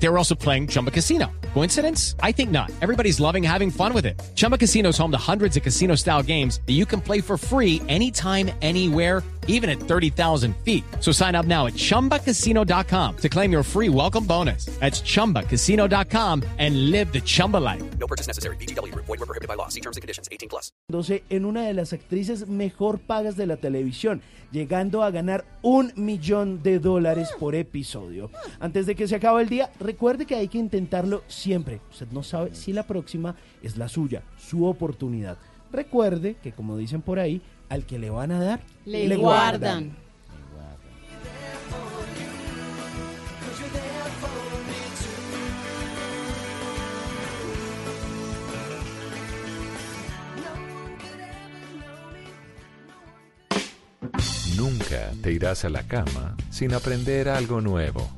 They were also playing Chumba Casino. Coincidence? I think not. Everybody's loving having fun with it. Chumba Casino is home to hundreds of casino style games that you can play for free anytime, anywhere, even at 30,000 feet. So sign up now at chumbacasino.com to claim your free welcome bonus. That's chumbacasino.com and live the Chumba life. No purchase necessary. BGW. Void were prohibited by law. See terms and conditions. 18 plus. en una de las actrices mejor pagas de la televisión, llegando a ganar un millón de dólares por episodio. Antes de que se acabe el día, recuerde que hay que intentarlo siempre. Usted no sabe si la próxima es la suya, su oportunidad. Recuerde que, como dicen por ahí, al que le van a dar, le, guardan. Nunca te irás a la cama sin aprender algo nuevo.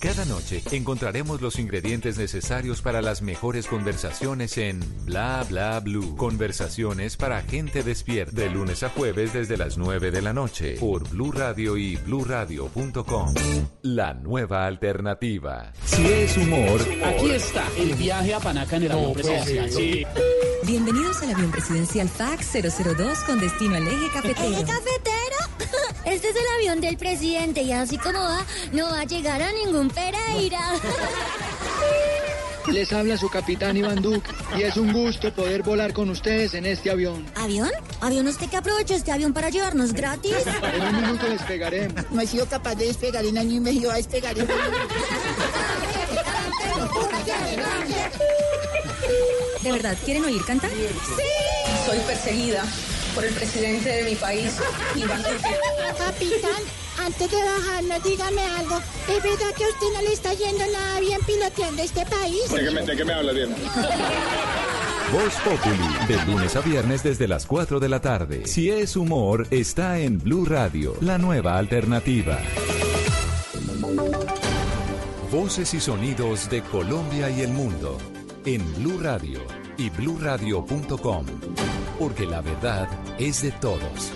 Cada noche encontraremos los ingredientes necesarios para las mejores conversaciones en Bla Bla Blue. Conversaciones para gente despierta. De lunes a jueves desde las 9 de la noche por Blue Radio y bluradio.com. La nueva alternativa. Si es humor, Aquí está el viaje a Panaca en el avión presidencial. Sí. Bienvenidos al avión presidencial FAX 002 con destino al eje cafetero. ¿Eje cafetero? Este es el avión del presidente y así como va, no va a llegar a ningún Pereira. Les habla su capitán Iván Duque y es un gusto poder volar con ustedes en este avión. ¿Avión? ¿Avión usted que aprovecha este avión para llevarnos gratis? En un minuto despegaremos. No he sido capaz de despegar en año y medio, a despegar en ¿De verdad quieren oír cantar? Soy perseguida por el presidente de mi país. Capitán, antes de bajarnos, dígame algo. ¿Es verdad que a usted no le está yendo nada bien piloteando este país? ¿De qué me, de qué me hablas, bien? Voz Populi, de lunes a viernes desde las 4 de la tarde. Si es humor, está en Blue Radio, la nueva alternativa. Voces y sonidos de Colombia y el mundo en Blue Radio y bluradio.com, porque la verdad es de todos.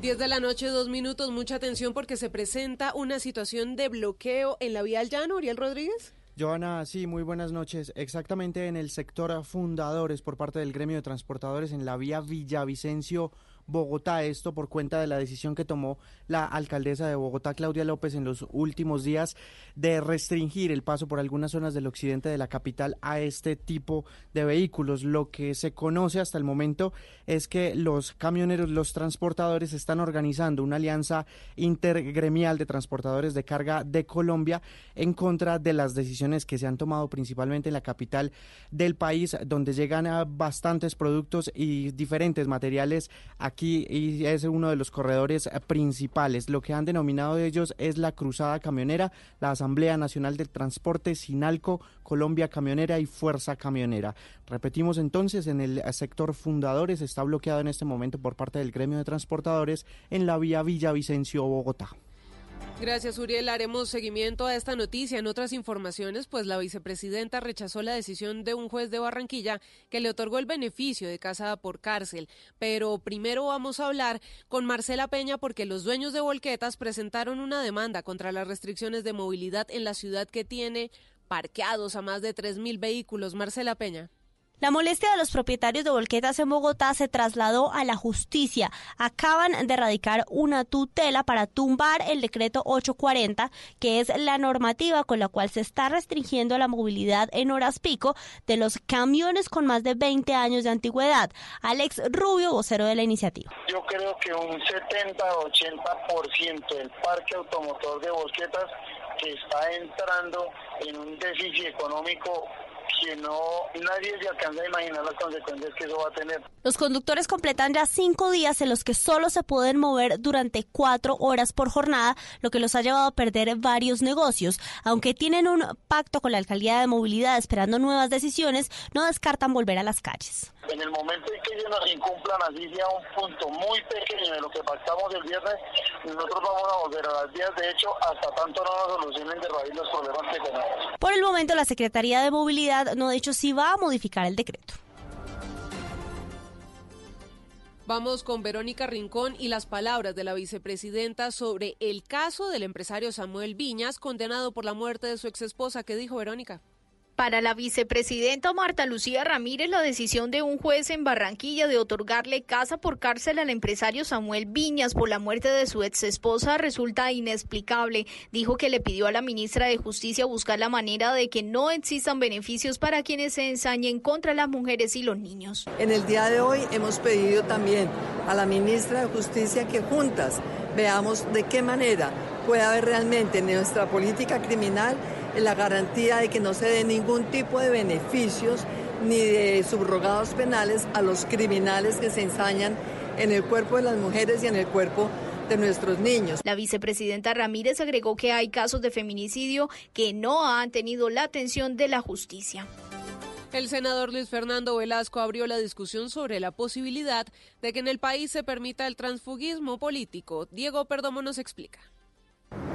10 de la noche, dos minutos, mucha atención porque se presenta una situación de bloqueo en la vía al llano, Uriel Rodríguez. Joana, sí, muy buenas noches. Exactamente en el sector fundadores por parte del gremio de transportadores en la vía Villavicencio Bogotá. Esto por cuenta de la decisión que tomó la alcaldesa de Bogotá, Claudia López, en los últimos días de restringir el paso por algunas zonas del occidente de la capital a este tipo de vehículos. Lo que se conoce hasta el momento es que los camioneros, los transportadores están organizando una alianza intergremial de transportadores de carga de Colombia en contra de las decisiones que se han tomado principalmente en la capital del país, donde llegan a bastantes productos y diferentes materiales aquí y es uno de los corredores principales. Lo que han denominado ellos es la Cruzada Camionera, la Asamblea Nacional del Transporte, Sinalco, Colombia Camionera y Fuerza Camionera. Repetimos entonces, en el sector fundadores está bloqueado en este momento por parte del gremio de transportadores en la vía Villavicencio, Bogotá. Gracias, Uriel. Haremos seguimiento a esta noticia. En otras informaciones, pues la vicepresidenta rechazó la decisión de un juez de Barranquilla que le otorgó el beneficio de casa por cárcel. Pero primero vamos a hablar con Marcela Peña porque los dueños de volquetas presentaron una demanda contra las restricciones de movilidad en la ciudad que tiene parqueados a más de 3.000 vehículos. Marcela Peña. La molestia de los propietarios de volquetas en Bogotá se trasladó a la justicia. Acaban de radicar una tutela para tumbar el decreto 840, que es la normativa con la cual se está restringiendo la movilidad en horas pico de los camiones con más de 20 años de antigüedad. Alex Rubio, vocero de la iniciativa. Yo creo que un 70-80% del parque automotor de volquetas que está entrando en un déficit económico que no nadie se alcanza a imaginar las consecuencias que eso va a tener. Los conductores completan ya cinco días en los que solo se pueden mover durante cuatro horas por jornada, lo que los ha llevado a perder varios negocios. Aunque tienen un pacto con la alcaldía de movilidad esperando nuevas decisiones, no descartan volver a las calles. En el momento en que ellos nos incumplan, así sea un punto muy pequeño de lo que pactamos el viernes, nosotros vamos a volver a las vías. De hecho, hasta tanto no nos solucionen de raíz los problemas que tenemos. Por el momento, la Secretaría de Movilidad no ha dicho si va a modificar el decreto. Vamos con Verónica Rincón y las palabras de la vicepresidenta sobre el caso del empresario Samuel Viñas, condenado por la muerte de su exesposa. ¿Qué dijo Verónica? Para la vicepresidenta Marta Lucía Ramírez, la decisión de un juez en Barranquilla de otorgarle casa por cárcel al empresario Samuel Viñas por la muerte de su ex esposa resulta inexplicable. Dijo que le pidió a la ministra de Justicia buscar la manera de que no existan beneficios para quienes se ensañen contra las mujeres y los niños. En el día de hoy hemos pedido también a la ministra de Justicia que juntas veamos de qué manera puede haber realmente en nuestra política criminal la garantía de que no se dé ningún tipo de beneficios ni de subrogados penales a los criminales que se ensañan en el cuerpo de las mujeres y en el cuerpo de nuestros niños. La vicepresidenta Ramírez agregó que hay casos de feminicidio que no han tenido la atención de la justicia. El senador Luis Fernando Velasco abrió la discusión sobre la posibilidad de que en el país se permita el transfugismo político. Diego Perdomo nos explica.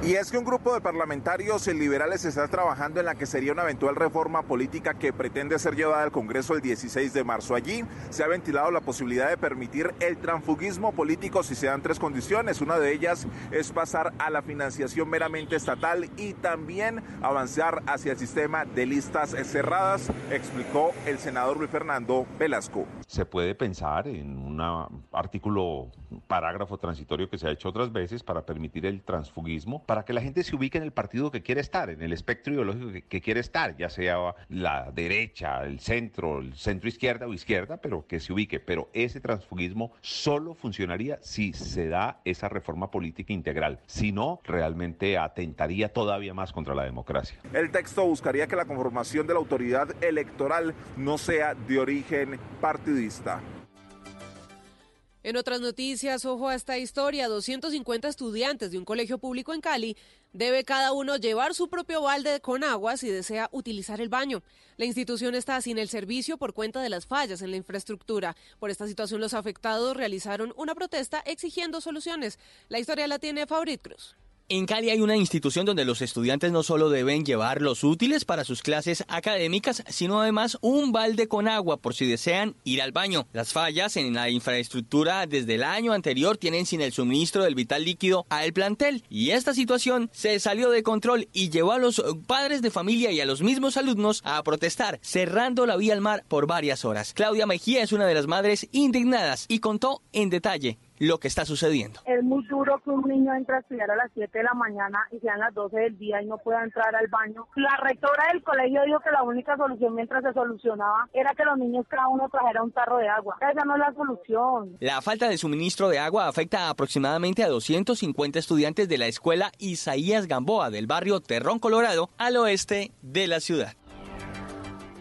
Y es que un grupo de parlamentarios liberales está trabajando en la que sería una eventual reforma política que pretende ser llevada al Congreso el 16 de marzo. Allí se ha ventilado la posibilidad de permitir el transfugismo político si se dan tres condiciones. Una de ellas es pasar a la financiación meramente estatal y también avanzar hacia el sistema de listas cerradas, explicó el senador Luis Fernando Velasco. Se puede pensar en un artículo, parágrafo transitorio que se ha hecho otras veces para permitir el transfugismo para que la gente se ubique en el partido que quiere estar, en el espectro ideológico que, quiere estar, ya sea la derecha, el centro, el centro izquierda o izquierda, pero que se ubique. Pero ese transfugismo solo funcionaría si se da esa reforma política integral. Si no, realmente atentaría todavía más contra la democracia. El texto buscaría que la conformación de la autoridad electoral no sea de origen partidista. En otras noticias, ojo a esta historia, 250 estudiantes de un colegio público en Cali debe cada uno llevar su propio balde con agua si desea utilizar el baño. La institución está sin el servicio por cuenta de las fallas en la infraestructura. Por esta situación, los afectados realizaron una protesta exigiendo soluciones. La historia la tiene Fabrit Cruz. En Cali hay una institución donde los estudiantes no solo deben llevar los útiles para sus clases académicas, sino además un balde con agua por si desean ir al baño. Las fallas en la infraestructura desde el año anterior tienen sin el suministro del vital líquido al plantel y esta situación se salió de control y llevó a los padres de familia y a los mismos alumnos a protestar, cerrando la vía al mar por varias horas. Claudia Mejía es una de las madres indignadas y contó en detalle lo que está sucediendo. Es muy duro que un niño entre a estudiar a las 7 de la mañana y sean las 12 del día y no pueda entrar al baño. La rectora del colegio dijo que la única solución mientras se solucionaba era que los niños cada uno trajera un tarro de agua. Esa no es la solución. La falta de suministro de agua afecta a aproximadamente a 250 estudiantes de la escuela Isaías Gamboa del barrio Terrón Colorado al oeste de la ciudad.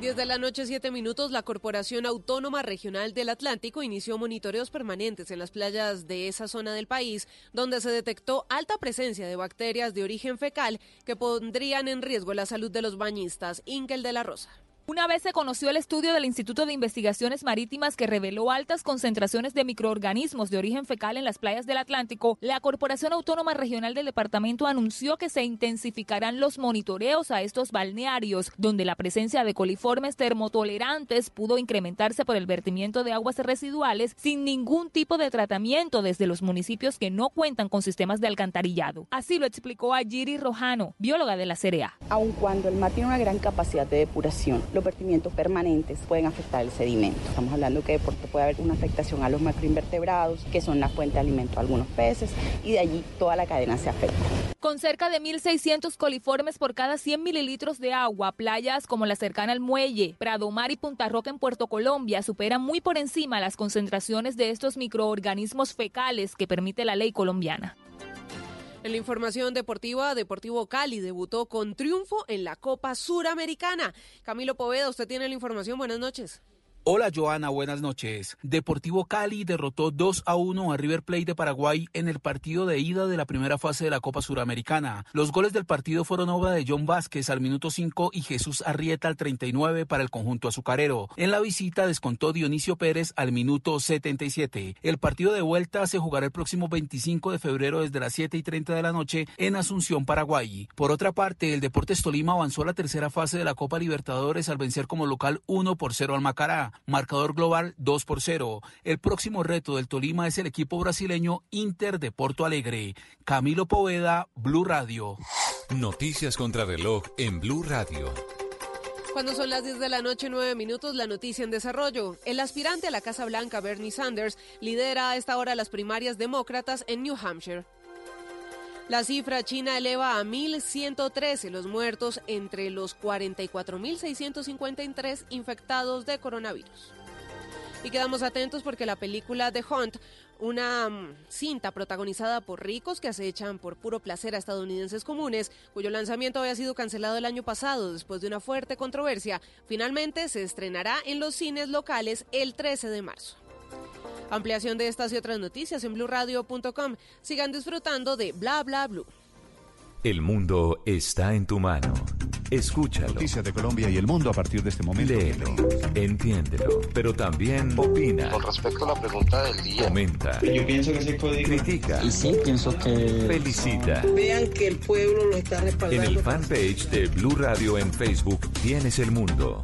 10 de la noche, 7 minutos, la Corporación Autónoma Regional del Atlántico inició monitoreos permanentes en las playas de esa zona del país, donde se detectó alta presencia de bacterias de origen fecal que pondrían en riesgo la salud de los bañistas. Inkel de la Rosa. Una vez se conoció el estudio del Instituto de Investigaciones Marítimas que reveló altas concentraciones de microorganismos de origen fecal en las playas del Atlántico, la Corporación Autónoma Regional del Departamento anunció que se intensificarán los monitoreos a estos balnearios, donde la presencia de coliformes termotolerantes pudo incrementarse por el vertimiento de aguas residuales sin ningún tipo de tratamiento desde los municipios que no cuentan con sistemas de alcantarillado. Así lo explicó Ayiri Rojano, bióloga de la CRA. Aun cuando el mar tiene una gran capacidad de depuración, los vertimientos permanentes pueden afectar el sedimento. Estamos hablando que puede haber una afectación a los macroinvertebrados, que son la fuente de alimento de algunos peces, y de allí toda la cadena se afecta. Con cerca de 1.600 coliformes por cada 100 mililitros de agua, playas como la cercana al Muelle, Pradomar y Punta Roca en Puerto Colombia superan muy por encima las concentraciones de estos microorganismos fecales que permite la ley colombiana. En la información deportiva, Deportivo Cali debutó con triunfo en la Copa Suramericana. Camilo Poveda, usted tiene la información. Buenas noches. Hola Joana, buenas noches. Deportivo Cali derrotó 2 a 1 a River Plate de Paraguay en el partido de ida de la primera fase de la Copa Suramericana. Los goles del partido fueron obra de John Vázquez al minuto 5 y Jesús Arrieta al 39 para el conjunto azucarero. En la visita descontó Dionisio Pérez al minuto 77. El partido de vuelta se jugará el próximo 25 de febrero desde las 7 y 30 de la noche en Asunción, Paraguay. Por otra parte, el Deportes Tolima avanzó a la tercera fase de la Copa Libertadores al vencer como local 1 por 0 al Macará marcador global 2 por 0. El próximo reto del Tolima es el equipo brasileño Inter de Porto Alegre. Camilo Poveda, Blue Radio. Noticias contra reloj en Blue Radio. Cuando son las 10 de la noche, 9 minutos, la noticia en desarrollo. El aspirante a la Casa Blanca, Bernie Sanders, lidera a esta hora las primarias demócratas en New Hampshire. La cifra china eleva a 1.113 los muertos entre los 44.653 infectados de coronavirus. Y quedamos atentos porque la película The Hunt, una mm, cinta protagonizada por ricos que acechan por puro placer a estadounidenses comunes, cuyo lanzamiento había sido cancelado el año pasado después de una fuerte controversia, finalmente se estrenará en los cines locales el 13 de marzo. Ampliación de estas y otras noticias en blurradio.com. Sigan disfrutando de Bla Bla Blue. El mundo está en tu mano. Escúchalo. Noticias de Colombia y el mundo a partir de este momento. Léelo, entiéndelo, pero también opina. Con respecto a la pregunta del día. Comenta. Yo pienso que código. Critica. Y sí, pienso que. Felicita. Vean que el pueblo lo está respaldando. En el fanpage de Blue Radio en Facebook tienes el mundo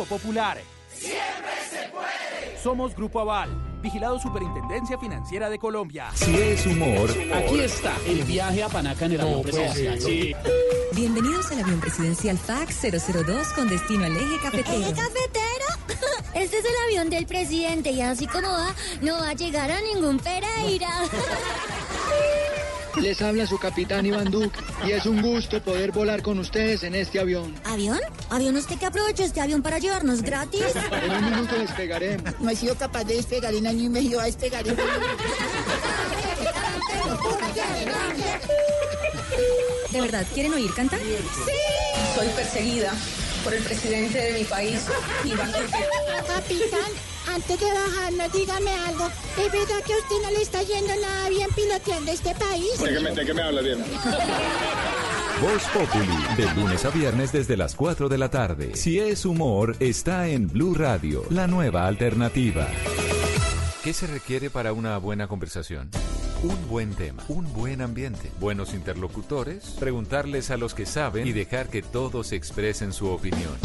Popular. Siempre se puede. Somos Grupo Aval, vigilado Superintendencia Financiera de Colombia. Si es humor, aquí está el viaje a Panaca en el avión presidencial. Sí. Bienvenidos al avión presidencial FAX 002 con destino al eje cafetero. ¿Eje cafetero? Este es el avión del presidente y así como va, no va a llegar a ningún Pereira. Les habla su capitán Iván Duque y es un gusto poder volar con ustedes en este avión. ¿Avión? ¿Avión usted que aprovecha este avión para llevarnos gratis? En un minuto despegaremos. No he sido capaz de despegar en año y medio a despegar en ¿De verdad quieren oír cantar? Sí. Soy perseguida por el presidente de mi país, Iván Duque. Capitán, antes de bajarnos, dígame algo. ¿Es verdad que a usted no le está yendo nada bien piloteando este país? ¿De qué me, de qué me habla bien? Voz Populi, de lunes a viernes desde las 4 de la tarde. Si es humor, está en Blue Radio, la nueva alternativa. ¿Qué se requiere para una buena conversación? Un buen tema, un buen ambiente, buenos interlocutores, preguntarles a los que saben y dejar que todos expresen su opinión.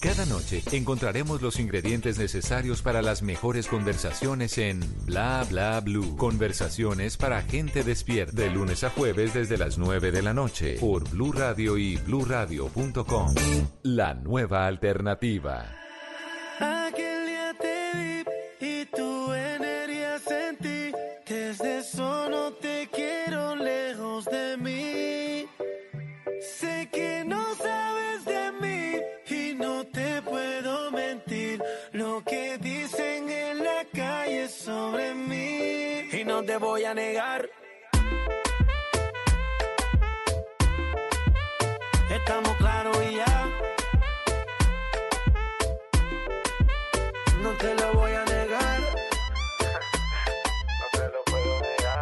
Cada noche encontraremos los ingredientes necesarios para las mejores conversaciones en Bla Bla Blue. Conversaciones para gente despierta. De lunes a jueves desde las 9 de la noche por Blue Radio y bluradio.com. La nueva alternativa. Aquel día te vi y tu energía sentí. Desde eso no te quiero lejos de mí. Sé que no sabes Lo que dicen en la calle sobre mí. Y no te voy a negar. Estamos claros y ya. No te lo voy a negar. No te lo puedo negar.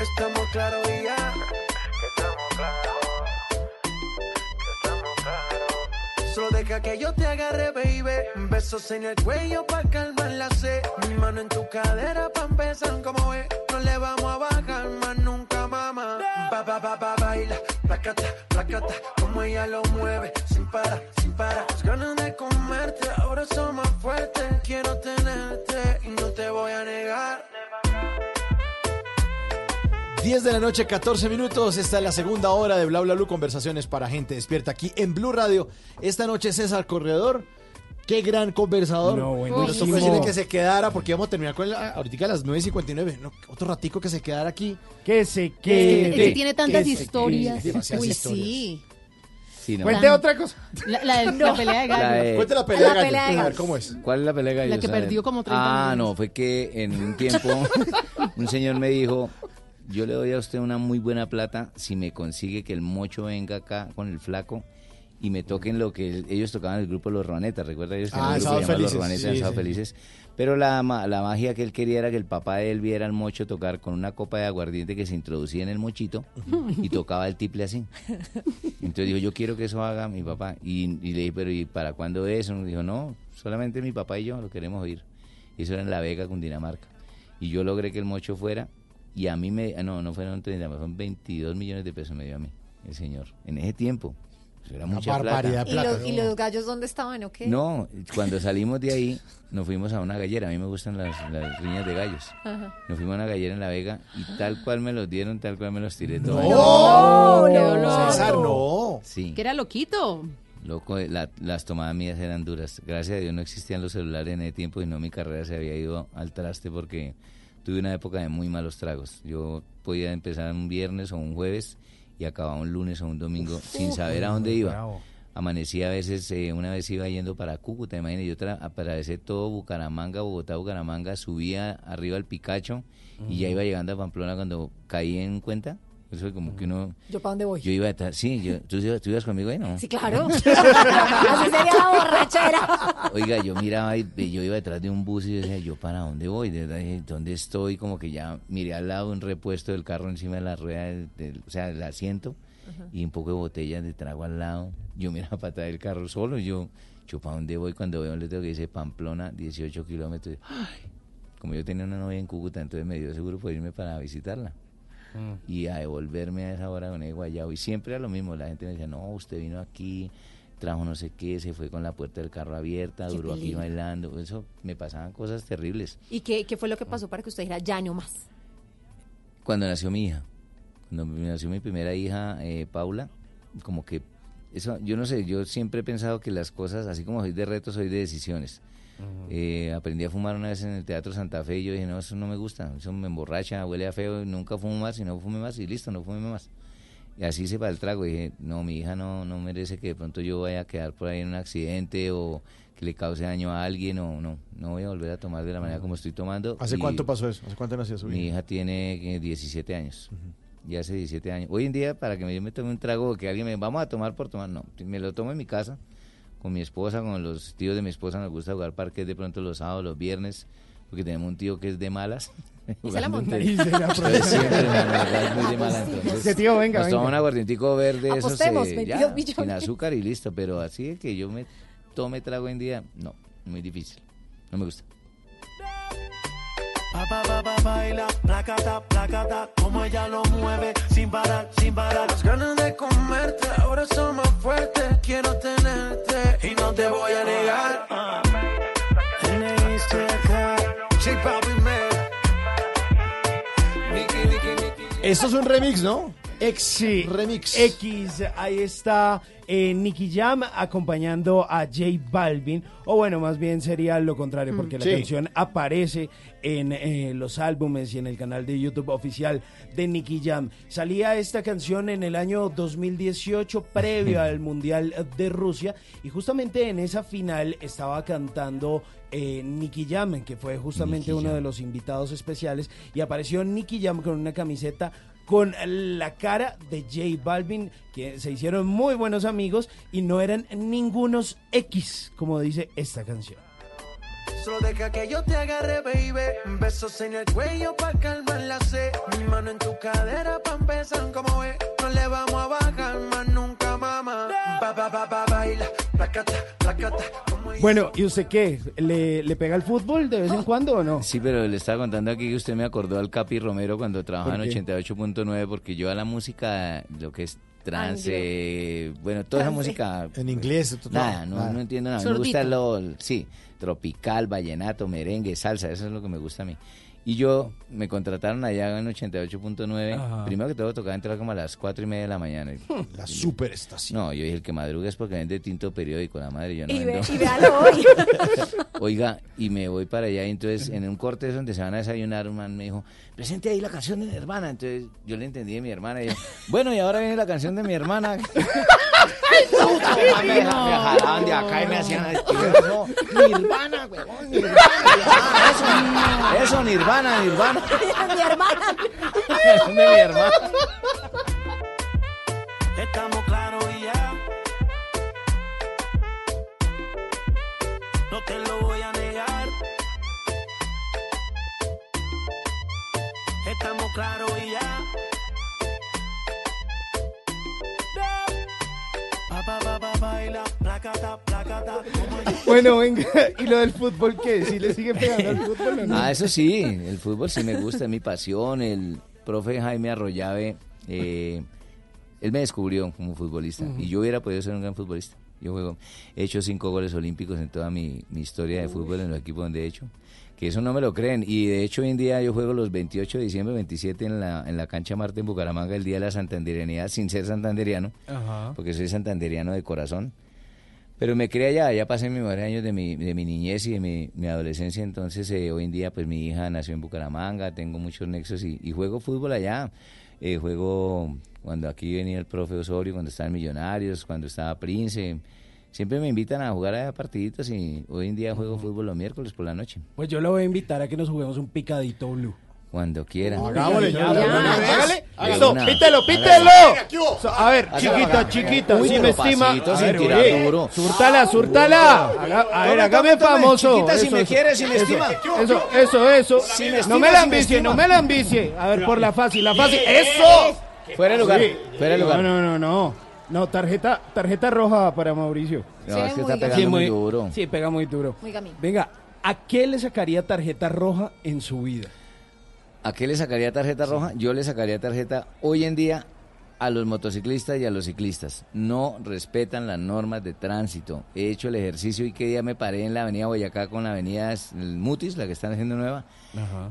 Estamos claros y ya. Que yo te agarre, baby. Besos en el cuello pa' calmar la sed. Mi mano en tu cadera pa' empezar como es. No le vamos a bajar más nunca, mamá. Pa, pa, pa, pa, baila. Placata, placata. como ella lo mueve, sin parar, sin parar. Las ganas de comerte, ahora son más fuertes. Quiero tenerte y no te voy a negar. 10 de la noche, 14 minutos. Esta es la segunda hora de Bla Bla Blue, conversaciones para gente despierta aquí en Blue Radio. Esta noche César Corredor. Qué gran conversador. No, Nos buenísimo. tocó decirle que se quedara porque vamos a terminar con la, ahorita a las 9.59. No, otro ratico que se quedara aquí. Que se Es que, es que tiene tantas que historias. quede. Demasiadas Uy, historias. sí. Sí, no. Cuente otra cosa. La, la de- la pelea de gallo. La de- Cuente la pelea de La gallo. pelea de A ver. ¿cómo es? ¿Cuál es la pelea de gallos? La que perdió como 30 Ah, no, fue que en un tiempo un señor me dijo, yo le doy a usted una muy buena plata si me consigue que el mocho venga acá con el flaco y me toquen lo que el- ellos tocaban el grupo Los Ruanetas, ¿recuerda? Ellos Ah, un grupo Felices, Los Ruanetas, sí, sí. Felices. Pero la, ma- la magia que él quería era que el papá de él viera al mocho tocar con una copa de aguardiente que se introducía en el mochito y tocaba el tiple así. Entonces dijo, yo quiero que eso haga mi papá. Y, y le dije, pero ¿y para cuándo eso? Y dijo, no, solamente mi papá y yo lo queremos oír. Y eso era en La Vega, Cundinamarca. Y yo logré que el mocho fuera, y a mí me, no, no fueron 30, fueron 22 millones de pesos me dio a mí, el señor. En ese tiempo. Eso era Una mucha barbaridad plata. ¿Y, los, ¿Y los gallos dónde estaban o qué? No, cuando salimos de ahí, nos fuimos a una gallera. A mí me gustan las, las riñas de gallos. Ajá. Nos fuimos a una gallera en La Vega y tal cual me los dieron, tal cual me los tiré todos. No, No, dolor. César, no. Sí. Que era loquito. Loco, la- las tomadas mías eran duras. Gracias a Dios no existían los celulares en ese tiempo y no mi carrera se había ido al traste porque tuve una época de muy malos tragos. Yo podía empezar un viernes o un jueves y acababa un lunes o un domingo sin saber a dónde iba. Bravo. Amanecía a veces, eh, una vez iba yendo para Cúcuta, imagínate, yo tra- atravesé todo Bucaramanga, Bogotá, Bucaramanga, subía arriba al Picacho y ya iba llegando a Pamplona cuando caí en cuenta. Eso es como que uno... ¿Yo para dónde voy? Yo iba detrás, sí, yo, ¿tú, ibas- tú ibas conmigo ahí, no? Sí, claro. Así sería la borrachera. Oiga, yo miraba y yo iba detrás de un bus y decía, ¿yo para dónde voy? ¿De verdad? ¿Dónde estoy? Como que ya miré al lado un repuesto del carro encima de la rueda, del, del- o sea, del asiento, y un poco de botellas de trago al lado. Yo miraba para atrás del carro solo, y yo, ¿yo para dónde voy? Cuando veo un letrero que dice Pamplona, 18 kilómetros. Como yo tenía una novia en Cúcuta, entonces me dio seguro por irme para visitarla. Y a devolverme a esa hora con el guayabo. Y siempre era lo mismo, la gente me decía, no, usted vino aquí, trajo no sé qué, se fue con la puerta del carro abierta, Qué duró aquí bailando. Eso me pasaban cosas terribles. ¿Y qué, qué fue lo que pasó para que usted dijera ya no más? Cuando nació mi hija, cuando nació mi primera hija, eh, Paula, como que eso, yo no sé, yo siempre he pensado que las cosas, así como soy de retos, soy de decisiones. Eh, aprendí a fumar una vez en el Teatro Santa Fe y yo dije, no, eso no me gusta, eso me emborracha, huele a feo, y nunca fumo más y no fume más y listo, no fume más. Y así se va el trago. Y dije, no, mi hija no, no merece que de pronto yo vaya a quedar por ahí en un accidente o que le cause daño a alguien o no, no voy a volver a tomar de la manera como estoy tomando. ¿Hace Y cuánto pasó eso? ¿Hace cuánto nació su Mi hija? hija tiene eh, 17 años. Ya hace 17 años. Hoy en día, para que me- yo me tome un trago o que alguien me vamos a tomar por tomar, no. Me lo tomo en mi casa, con mi esposa, con los tíos de mi esposa. Nos gusta jugar parques de pronto los sábados, los viernes, porque tenemos un tío que es de malas. Y se la monta. Y se la Entonces, siempre, es muy de mala. Entonces, Ese tío, venga, nos venga. tomamos un aguardientico verde, eso se, 22 ya, millones. sin azúcar y listo. Pero así de que yo me tome trago en día, no, muy difícil. No me gusta. Pa, pa, pa, pa, baila, placata, placata, como ella lo mueve, sin parar, sin parar. Las ganas de comerte ahora son más fuertes. Quiero tenerte y no te voy a negar. J Balvin, man. Nicky, Nicky, Nicky. Esto es un remix, ¿no? Sí, remix. X, ahí está eh, Nicky Jam acompañando a J Balvin, o bueno, más bien sería lo contrario, porque la Sí. canción aparece en eh, los álbumes y en el canal de YouTube oficial de Nicky Jam. Salía esta canción en el año 2018, previo al Mundial de Rusia, y justamente en esa final estaba cantando eh, Nicky Jam, que fue justamente Nicky uno Jam. de los invitados especiales, y apareció Nicky Jam con una camiseta con la cara de J Balvin, que se hicieron muy buenos amigos y no eran ningunos X, como dice esta canción. Solo deja que yo te agarre, baby. Besos en el cuello pa' calmar la sed. Mi mano en tu cadera pa' empezar como es. No le vamos a bajar más nunca, mamá. Pa, pa, pa, pa, baila. Bueno, ¿y usted qué? ¿Le, le pega el fútbol de vez en cuando o no? Sí, pero le estaba contando aquí que usted me acordó al Capi Romero cuando trabajaba en ¿Por qué? 88.9 porque yo a la música, lo que es trance, bueno, toda esa música. En inglés, todo- Nada, no, nada. no entiendo nada. Me gusta lo, sí, tropical, vallenato, merengue, salsa, eso es lo que me gusta a mí. Y yo me contrataron allá en 88.9. Ajá. Primero que todo tocaba entrar como a las 4 y media de la mañana. La superestación. No, yo dije el que madruga es porque vende tinto periódico, la madre, yo no Y, ve- y véalo hoy. Oiga, y me voy para allá, y entonces en un corte donde se van a desayunar, un man me dijo, presente ahí la canción de mi hermana. Entonces yo le entendí de mi hermana, y yo, bueno, y ahora viene la canción de mi hermana. me, me jalaban de acá y me hacían Nirvana, huevón, Nirvana, ya, eso, eso, Nirvana, Nirvana. Mi hermana. de mi hermana. Estamos claros y ya. No te lo voy a negar. Estamos claros y ya. Pa, pa, pa, pa, baila, placata. Bueno, venga, ¿y lo del fútbol qué? ¿Si le sigue pegando al fútbol o no? Ah, eso sí, el fútbol sí me gusta, es mi pasión. El profe Jaime Arroyave, eh, él me descubrió como futbolista y yo hubiera podido ser un gran futbolista. Yo juego, he hecho cinco goles olímpicos en toda mi, mi historia de fútbol en los equipos donde he hecho. Que eso no me lo creen. Y de hecho, hoy en día yo juego los 28 de diciembre, 27 en la, en la cancha Marte en Bucaramanga, el día de la santanderianidad, sin ser santanderiano, Ajá. porque soy santanderiano de corazón. Pero me crié allá, ya pasé mis mejores años de mi, de mi niñez y de mi, mi adolescencia, entonces eh, hoy en día pues mi hija nació en Bucaramanga, tengo muchos nexos y, y juego fútbol allá. Eh, juego cuando aquí venía el profe Osorio, cuando estaban Millonarios, cuando estaba Prince. Siempre me invitan a jugar a partiditos y hoy en día juego fútbol los miércoles por la noche. Pues yo lo voy a invitar a que nos juguemos un picadito blue. Cuando quieran. Hagámosle ya, hágale. Pítelo, pítelo. A ver, chiquita, chiquita, si me estima. pasito, A sin ver, tirar oye, duro. Súrtala, súrtala. Haga- A ver, hágame famoso. Chiquita, si Eso, me eso. quiere, si me Eso, estima. Eso, eso, eso. No me la ambicie, no me la ambicie. A ver, por la fácil, la fácil. ¡Eso! Fuera de lugar, fuera de lugar. No, no, no, no. No, tarjeta, tarjeta roja para Mauricio. No, es que está Sí, pegando muy duro. Sí, pega muy duro. Venga, ¿a qué le sacaría tarjeta roja en su vida? ¿A qué le sacaría tarjeta roja? Yo le sacaría tarjeta hoy en día a los motociclistas y a los ciclistas. No respetan las normas de tránsito. He hecho el ejercicio y que día me paré en la avenida Boyacá con la avenida Mutis, la que están haciendo nueva.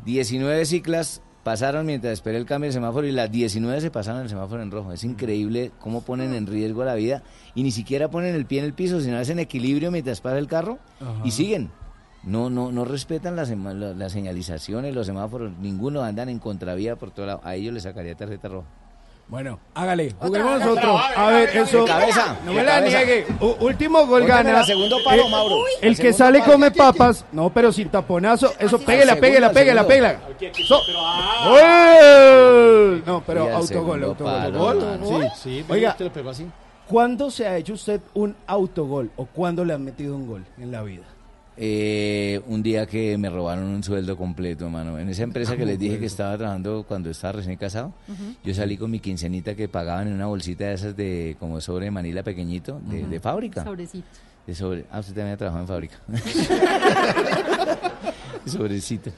19 ciclas pasaron mientras esperé el cambio de semáforo y las 19 se pasaron el semáforo en rojo. Es increíble cómo ponen en riesgo la vida y ni siquiera ponen el pie en el piso, sino hacen equilibrio mientras pasa el carro Ajá. y siguen. No, no, no respetan las, las señalizaciones, los semáforos, ninguno andan en contravía por todo lado. A ellos les sacaría tarjeta roja. Bueno, hágale, juguemos otro. A ver, eso. Cabeza, No me la niegue. U- último gol gana. la segundo palo, Eh, Mauro. El que sale palo. come papas. No, pero sin taponazo. Eso, péguela. segundo. So- ¡Gol! No, pero autogol, autogol. Sí. Sí, Oiga, te lo pegó así. ¿cuándo se ha hecho usted un autogol o cuándo le han metido un gol en la vida? Eh, un día que me robaron un sueldo completo, hermano. En esa empresa que les dije que estaba trabajando cuando estaba recién casado, yo salí con mi quincenita que pagaban en una bolsita de esas de como sobre de Manila pequeñito, de, de fábrica. Sobrecito. De sobre, ah, usted también ha trabajado en fábrica. Sobrecito.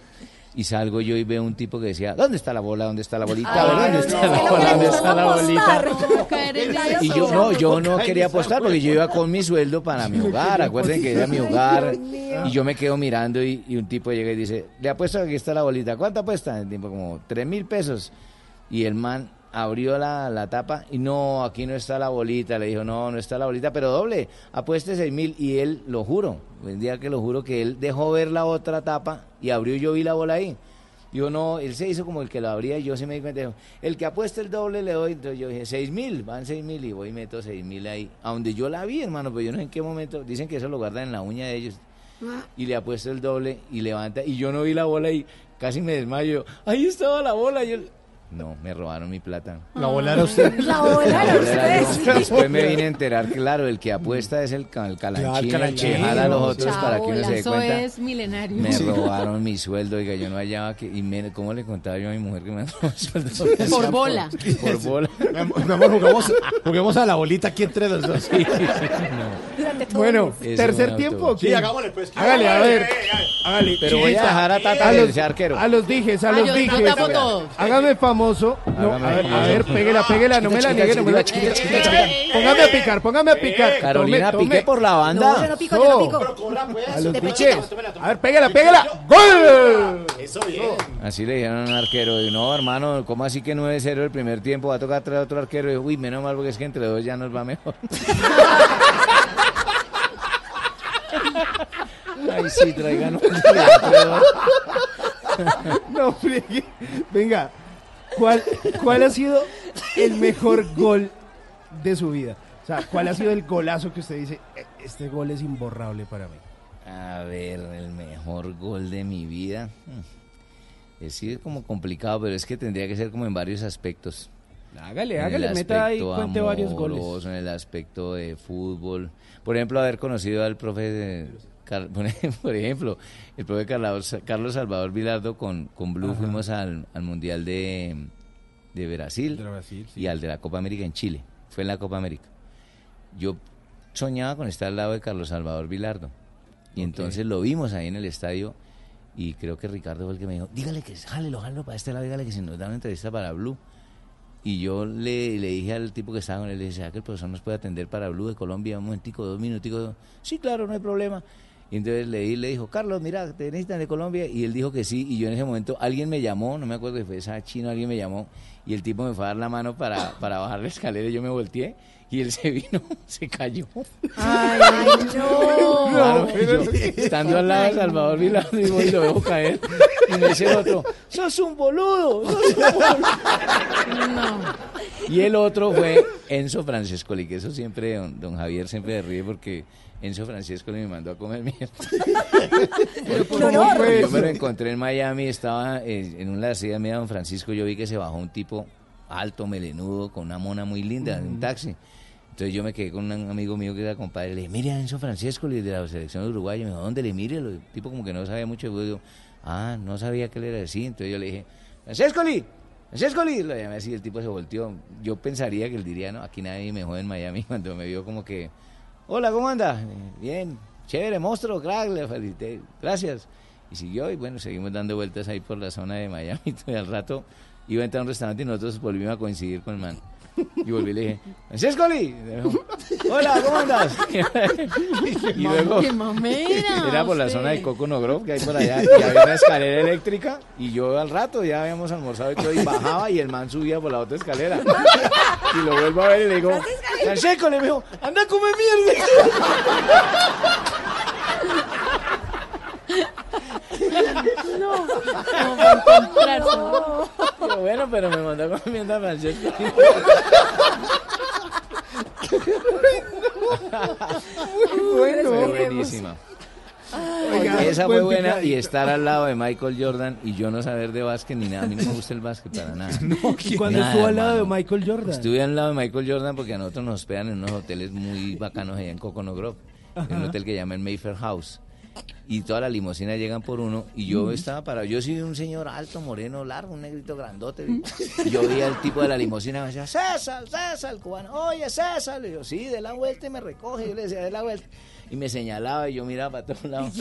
Y salgo yo y veo un tipo que decía, ¿dónde está la bola? ¿Dónde está la bolita? ¿Dónde está la bola? ¿Dónde está la bolita? Y yo no, yo no quería apostar porque yo iba con mi sueldo para mi hogar. Acuerden que era mi hogar. Y yo me quedo mirando y, y un tipo llega y dice, le apuesto que aquí está la bolita. ¿Cuánto apuesta? El tipo como tres mil pesos. Y el man abrió la, la tapa y no, aquí no está la bolita. Le dijo, no, no está la bolita, pero doble, apueste seis mil. Y él, lo juro, el día que lo juro, que él dejó ver la otra tapa y abrió y yo vi la bola ahí. Yo no, él se hizo como el que lo abría y yo sí me di cuenta. dijo, El que apuesta el doble le doy. Entonces yo dije, seis mil, van seis mil y voy y meto seis mil ahí. A donde yo la vi, hermano, pero yo no sé en qué momento. Dicen que eso lo guardan en la uña de ellos. Y le apuesto el doble y levanta. Y yo no vi la bola y casi me desmayo. Ahí estaba la bola. Yo, no, me robaron mi plata. La bola era usted. La bola La era bola era usted. yo. Después me vine a enterar, claro, el que apuesta es el, el calanchín, el que jala a los otros para que uno se dé eso cuenta. es milenario. Me robaron mi sueldo, oiga, yo no hallaba que... Y me, ¿cómo le contaba yo a mi mujer que me el sueldo? Por bola. Por bola. Mi amor, juguemos, juguemos a la bolita aquí entre los dos. No. Bueno, tercer tiempo. Sí, hagámosle, pues. Hágale, a ver. Hágale. Pero voy a dejar a Tata a los, arquero. a los dijes, a los dijes. Hágame famoso. No, Hágame a ver, a famoso. ver, péguela, péguela, no me la niegue, no me la. Póngame a picar, póngame a picar. Carolina, pique por la banda. No, yo no pico, yo no No. pico. A los. A ver, pégala, pégala. ¡Gol! Eso bien. Así le dijeron a un arquero, y no, hermano, ¿cómo así que 9-0 el primer tiempo? Va a tocar traer otro arquero. Y, uy, menos mal porque es que entre dos ya nos va mejor. Ay, sí, traigan un. No, friegue. Venga, ¿cuál, ¿cuál ha sido el mejor gol de su vida? O sea, ¿cuál ha sido el golazo que usted dice, "E- este gol es imborrable para mí? A ver, el mejor gol de mi vida. Hmm. Es como complicado, pero es que tendría que ser como en varios aspectos. Hágale, En hágale, meta ahí, cuente varios goles. En el aspecto de fútbol. Por ejemplo, haber conocido al profe, de por ejemplo, el profe Carlos, Salvador Vilardo con, con Blue Ajá. fuimos al, al Mundial de, de Brasil, De Brasil, sí. y al de la Copa América en Chile. Fue en la Copa América. Yo soñaba con estar al lado de Carlos Salvador Vilardo. Y entonces lo vimos ahí en el estadio y creo que Ricardo fue el que me dijo, dígale que jálelo, jálelo para este lado, dígale que si nos da una entrevista para Blue. Y yo le, le dije al tipo que estaba con él, le dije, ¿será que el profesor nos puede atender para Blue de Colombia? Un momentico, dos minuticos. Sí, claro, no hay problema. Y entonces le, di- le dijo, Carlos, mira, te necesitan de Colombia. Y él dijo que sí. Y yo en ese momento, alguien me llamó, no me acuerdo si fue esa chino, alguien me llamó. Y el tipo me fue a dar la mano para, para bajar la escalera y yo me volteé. Y él se vino, se cayó. Ay, no. Claro, yo, estando al lado de Salvador Vilardo y lo veo caer. Y me dice el otro, sos un boludo, sos un boludo. Y el otro fue Enzo Francescoli, que eso siempre, don, don Javier siempre se ríe porque Enzo Francescoli me mandó a comer mierda. ¿Cómo fue Yo me lo encontré en Miami, estaba eh, en una de mía, don Francisco, yo vi que se bajó un tipo alto, melenudo, con una mona muy linda, en un taxi. Entonces yo me quedé con un amigo mío que era compadre, le dije, mire a Enzo Francesco, de la selección uruguaya, me dijo, ¿dónde le mire? El tipo como que no sabía mucho, y yo ah, no sabía que él era así, entonces yo le dije, Francescoli, Francescoli, lo llamé así, el tipo se volteó, yo pensaría que él diría, no, aquí nadie me jode en Miami, cuando me vio como que, hola, ¿cómo anda? Bien, chévere, monstruo, crack, le felicité, gracias. Y siguió, y bueno, seguimos dando vueltas ahí por la zona de Miami, y al rato iba a entrar a un restaurante y nosotros volvimos a coincidir con el man. Y volví y le dije, dijo, hola, ¿cómo andas? y luego era por la zona de Coconut Grove, que hay por allá, y había una escalera eléctrica, y yo al rato ya habíamos almorzado y todo, y bajaba y el man subía por la otra escalera. Y lo vuelvo a ver y le digo, Francescoli, me dijo, anda a comer mierda. No, no va a encontrarse. Yo, bueno, pero me mandó a comer mierda Francesco. Bueno, Fue buenísima. Oiga, Esa fue buen buena y estar al lado de Michael Jordan y yo no saber de básquet ni nada. A mí no me gusta el básquet para nada. ¿Y cuando Nada, estuvo al lado de. Michael Jordan? Estuve al lado de Michael Jordan porque a nosotros nos hospedan en unos hoteles muy bacanos allá en Coconut Grove. En un hotel que llama el Mayfair House. Y todas las limusinas llegan por uno y yo estaba parado. Yo soy un señor alto, moreno, largo, un negrito grandote. Y yo vi al tipo de la limusina y me decía, César, César, el cubano. Oye, César. Le digo, sí, de la vuelta y me recoge. Yo le decía, de la vuelta. Y me señalaba y yo miraba para todos lados.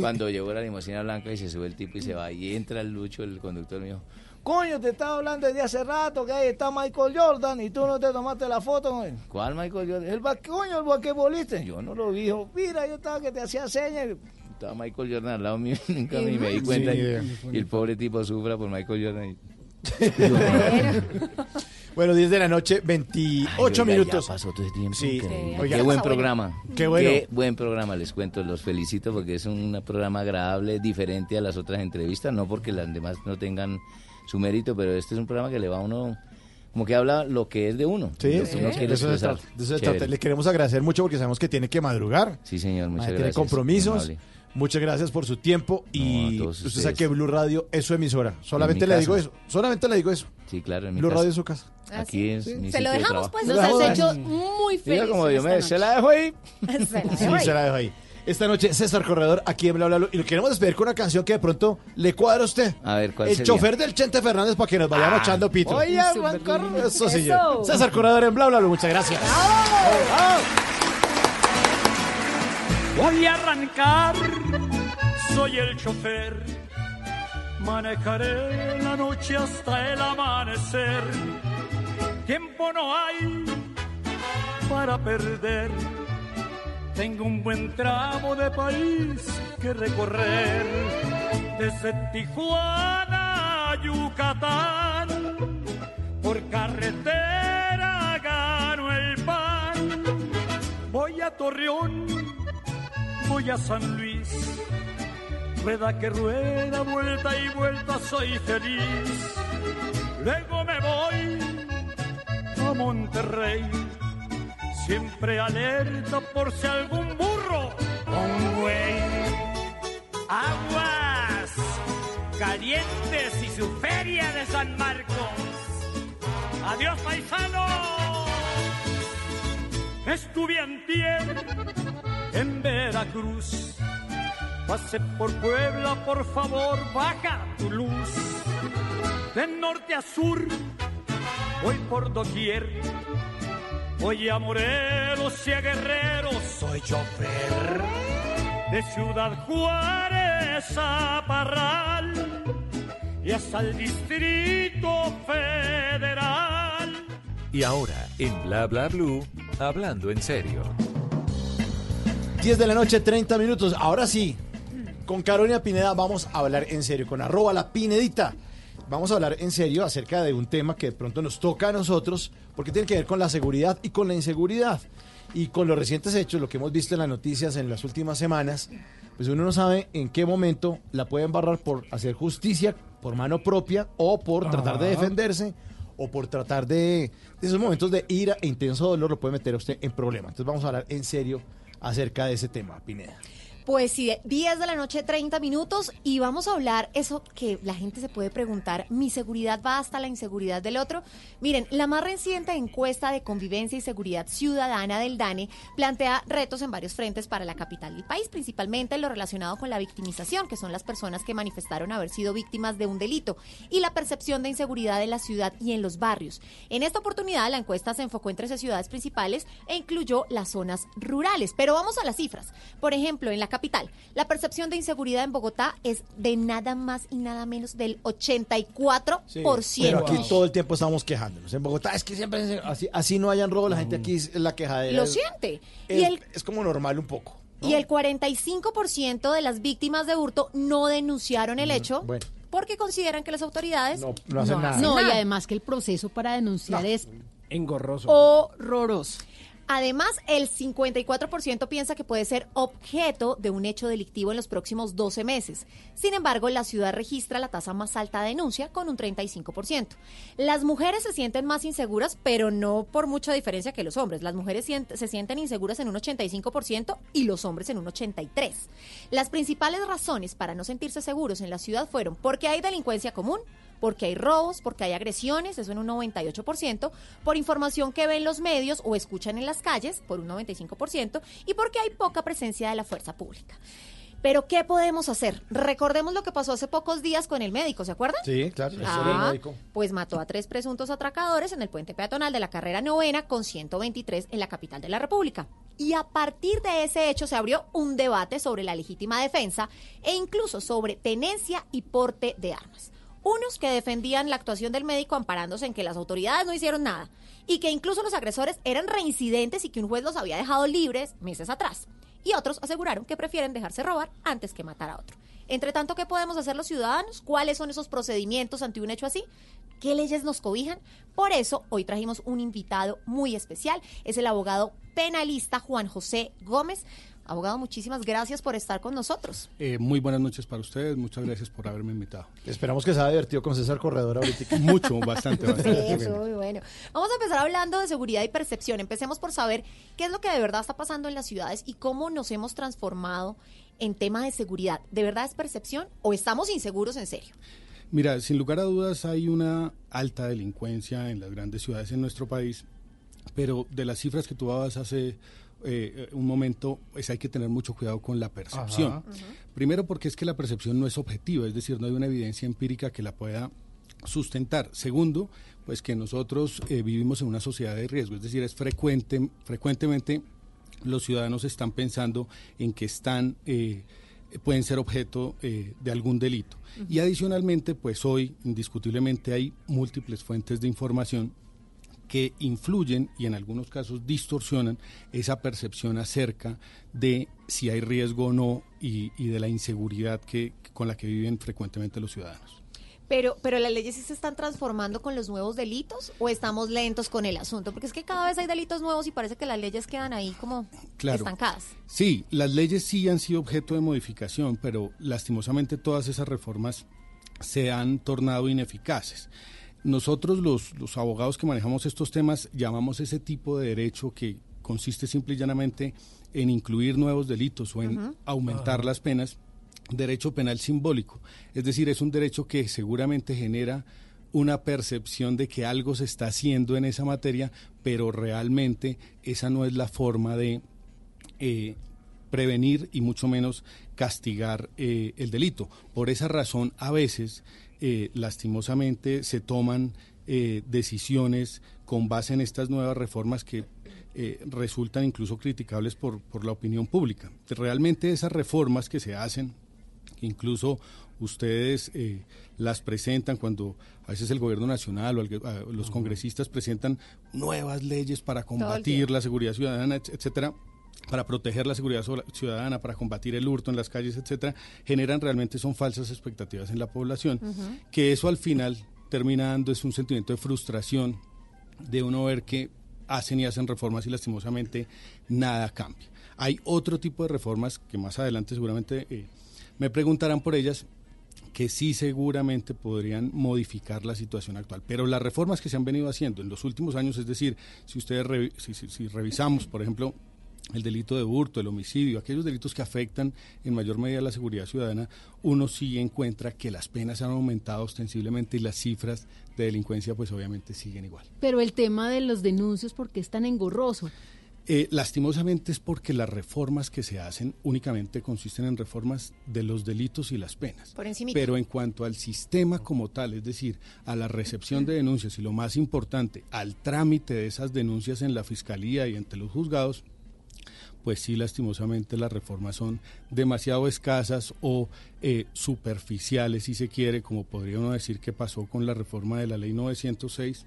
Cuando llegó la limusina blanca y se sube el tipo y se va. Y entra el Lucho, el conductor mío. Coño, te estaba hablando desde hace rato que ahí está Michael Jordan y tú no te tomaste la foto. ¿Cuál Michael Jordan? El coño, el basquetbolista. Yo no lo vi. Mira, yo estaba que te hacía señas. Estaba Michael Jordan al lado mío, nunca ni me di cuenta. Sí, y, el pobre tipo sufra por Michael Jordan. y- Bueno, 10 de la noche, 28 Ay, oiga, minutos. Ya pasó todo el tiempo. Sí, oiga. Qué buen programa. Qué bueno. buen programa, les cuento. Los felicito porque es un programa agradable, diferente a las otras entrevistas. No porque las demás no tengan su mérito, pero este es un programa que le va a uno. Como que habla lo que es de uno. Sí, de quiere eso se trata. Le queremos agradecer mucho porque sabemos que tiene que madrugar. Sí, señor, muchas Tiene gracias. compromisos. Muchas gracias por su tiempo y No, usted ustedes. sabe que Blue Radio es su emisora. Solamente le casa. digo eso. Solamente le digo eso. Sí, claro. En mi Blue casa. Radio es su casa. Aquí es mi Se lo de dejamos, pues. Nos has hecho muy felices. como Dios me se la dejo ahí. Se la Sí, dejo ahí. se la dejo ahí. Esta noche César Corredor aquí en Bla Bla Bla. y lo queremos despedir con una canción que de pronto le cuadra a usted. A ver, ¿cuál El sería? chofer del Chente Fernández para que nos vayamos echando pito. Oye, Juan. Eso sí. César Corredor en Bla Bla Bla. Muchas gracias. Voy a arrancar, soy el chofer. Manejaré la noche hasta el amanecer. Tiempo no hay para perder. Tengo un buen tramo de país que recorrer. Desde Tijuana a Yucatán, por carretera gano el pan. Voy a Torreón, voy a San Luis. Rueda que rueda, vuelta y vuelta, soy feliz. Luego me voy a Monterrey, siempre alerta por si algún burro o un güey. Aguas calientes y su feria de San Marcos. Adiós, paisano. Estuve antier Veracruz. Pasé por Puebla, por favor, baja tu luz. De norte a sur, voy por doquier. Voy a Morelos y a Guerrero, soy chofer. De Ciudad Juárez a Parral y hasta el Distrito Federal. Y ahora, en Bla Bla Blue, hablando en serio. 10 de la noche, 30 minutos. Ahora sí, con Carolina Pineda vamos a hablar en serio, con arroba la Pinedita. Vamos a hablar en serio acerca de un tema que de pronto nos toca a nosotros, porque tiene que ver con la seguridad y con la inseguridad. Y con los recientes hechos, lo que hemos visto en las noticias en las últimas semanas, pues uno no sabe en qué momento la pueden barrar por hacer justicia por mano propia o por tratar de defenderse o por tratar de, de esos momentos de ira e intenso dolor lo puede meter a usted en problemas. Entonces vamos a hablar en serio acerca de ese tema, Pineda. Pues sí, 10 de la noche, 30 minutos y vamos a hablar eso que la gente se puede preguntar, ¿mi seguridad va hasta la inseguridad del otro? Miren, la más reciente encuesta de convivencia y seguridad ciudadana del DANE plantea retos en varios frentes para la capital del país, principalmente lo relacionado con la victimización, que son las personas que manifestaron haber sido víctimas de un delito, y la percepción de inseguridad en la ciudad y en los barrios. En esta oportunidad, la encuesta se enfocó en 13 ciudades principales e incluyó las zonas rurales. Pero vamos a las cifras. Por ejemplo, en la capital, la percepción de inseguridad en Bogotá es de nada más y nada menos del 84%. pero aquí todo el tiempo estamos quejándonos. En Bogotá es que siempre así, así no hayan robo, la gente aquí es la quejadera. Lo Es- siente. Es, Y el es como normal un poco. Y el 45% de las víctimas de hurto no denunciaron el hecho Bueno, porque consideran que las autoridades no, no hacen nada. No, y además que el proceso para denunciar es engorroso. horroroso. Además, el 54% piensa que puede ser objeto de un hecho delictivo en los próximos 12 meses. Sin embargo, la ciudad registra la tasa más alta de denuncia con un 35%. Las mujeres se sienten más inseguras, pero no por mucha diferencia que los hombres. Las mujeres se sienten inseguras en un 85% y los hombres en un 83%. Las principales razones para no sentirse seguros en la ciudad fueron porque hay delincuencia común, porque hay robos, porque hay agresiones, eso en un 98%, por información que ven los medios o escuchan en las calles, por un 95%, y porque hay poca presencia de la fuerza pública. Pero, ¿qué podemos hacer? Recordemos lo que pasó hace pocos días con el médico, ¿se acuerdan? Sí, claro. Ah, médico. pues mató a tres presuntos atracadores en el puente peatonal de la carrera novena con 123 en la capital de la República. Y a partir de ese hecho se abrió un debate sobre la legítima defensa e incluso sobre tenencia y porte de armas. Unos que defendían la actuación del médico amparándose en que las autoridades no hicieron nada y que incluso los agresores eran reincidentes y que un juez los había dejado libres meses atrás. Y otros aseguraron que prefieren dejarse robar antes que matar a otro. Entre tanto, ¿qué podemos hacer los ciudadanos? ¿Cuáles son esos procedimientos ante un hecho así? ¿Qué leyes nos cobijan? Por eso, hoy trajimos un invitado muy especial. Es el abogado penalista Juan José Gómez. Abogado, muchísimas gracias por estar con nosotros. Eh, muy buenas noches para ustedes, muchas gracias por haberme invitado. Esperamos que se haya divertido con César Corredor ahorita. Mucho, bastante, bastante. Eso, muy bueno. Vamos a empezar hablando de seguridad y percepción. Empecemos por saber qué es lo que de verdad está pasando en las ciudades y cómo nos hemos transformado en tema de seguridad. ¿De verdad es percepción o estamos inseguros en serio? Mira, sin lugar a dudas hay una alta delincuencia en las grandes ciudades en nuestro país, pero de las cifras que tú dabas hace eh, un momento, pues hay que tener mucho cuidado con la percepción. Ajá. Primero porque es que la percepción no es objetiva, es decir, no hay una evidencia empírica que la pueda sustentar. Segundo, pues que nosotros eh, vivimos en una sociedad de riesgo, es decir, es frecuente, frecuentemente los ciudadanos están pensando en que están eh, pueden ser objeto eh, de algún delito. Y adicionalmente, pues hoy indiscutiblemente hay múltiples fuentes de información que influyen y en algunos casos distorsionan esa percepción acerca de si hay riesgo o no y, y de la inseguridad que, con la que viven frecuentemente los ciudadanos. Pero, pero las leyes sí se están transformando con los nuevos delitos o estamos lentos con el asunto, porque es que cada vez hay delitos nuevos y parece que las leyes quedan ahí como Claro. estancadas. Sí, las leyes sí han sido objeto de modificación, pero lastimosamente todas esas reformas se han tornado ineficaces. Nosotros los, los abogados que manejamos estos temas llamamos ese tipo de derecho que consiste simple y llanamente en incluir nuevos delitos o en aumentar las penas, derecho penal simbólico. Es decir, es un derecho que seguramente genera una percepción de que algo se está haciendo en esa materia, pero realmente esa no es la forma de eh, prevenir y mucho menos castigar eh, el delito. Por esa razón, a veces, eh, lastimosamente, se toman eh, decisiones con base en estas nuevas reformas que eh, resultan incluso criticables por, por la opinión pública. Realmente esas reformas que se hacen, que incluso ustedes eh, las presentan cuando a veces el gobierno nacional o a- los congresistas presentan nuevas leyes para combatir la seguridad ciudadana, et- etcétera, para proteger la seguridad ciudadana, para combatir el hurto en las calles, etcétera, generan realmente son falsas expectativas en la población, que eso al final termina dando es un sentimiento de frustración de uno ver que hacen y hacen reformas y lastimosamente nada cambia. Hay otro tipo de reformas que más adelante seguramente eh, me preguntarán por ellas que sí seguramente podrían modificar la situación actual. Pero las reformas que se han venido haciendo en los últimos años, es decir, si ustedes revi- si, si- si revisamos, por ejemplo, el delito de hurto, el homicidio, aquellos delitos que afectan en mayor medida la seguridad ciudadana, uno sí encuentra que las penas han aumentado ostensiblemente y las cifras de delincuencia pues obviamente siguen igual. Pero el tema de los denuncios, ¿por qué es tan engorroso? Eh, lastimosamente es porque las reformas que se hacen únicamente consisten en reformas de los delitos y las penas. Por. Pero en cuanto al sistema como tal, es decir, a la recepción de denuncias y lo más importante, al trámite de esas denuncias en la fiscalía y ante los juzgados, pues sí, lastimosamente las reformas son demasiado escasas o eh, superficiales, si se quiere, como podría uno decir que pasó con la reforma de la ley 906,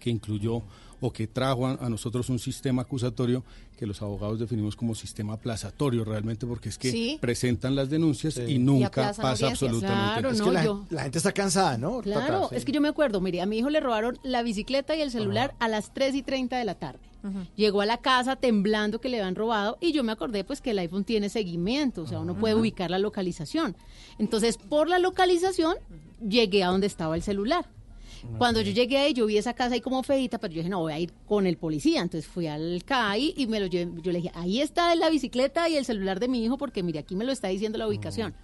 que incluyó o que trajo a, a nosotros un sistema acusatorio que los abogados definimos como sistema aplazatorio realmente porque es que Sí. presentan las denuncias y Y nunca pasa absolutamente Claro, nada. Es no, que la, yo- la gente está cansada, ¿no? Claro, es que yo me acuerdo, mire, a mi hijo le robaron la bicicleta y el celular a las 3 y 30 de la tarde. Llegó a la casa temblando que le habían robado y yo me acordé pues que el iPhone tiene seguimiento, o sea, uno puede ubicar la localización. Entonces, por la localización, llegué a donde estaba el celular. Cuando yo llegué ahí, yo vi esa casa ahí como feita, pero yo dije, no, voy a ir con el policía. Entonces fui al CAI y me lo llevé. Yo le dije, ahí está la bicicleta y el celular de mi hijo, porque mire, aquí me lo está diciendo la ubicación.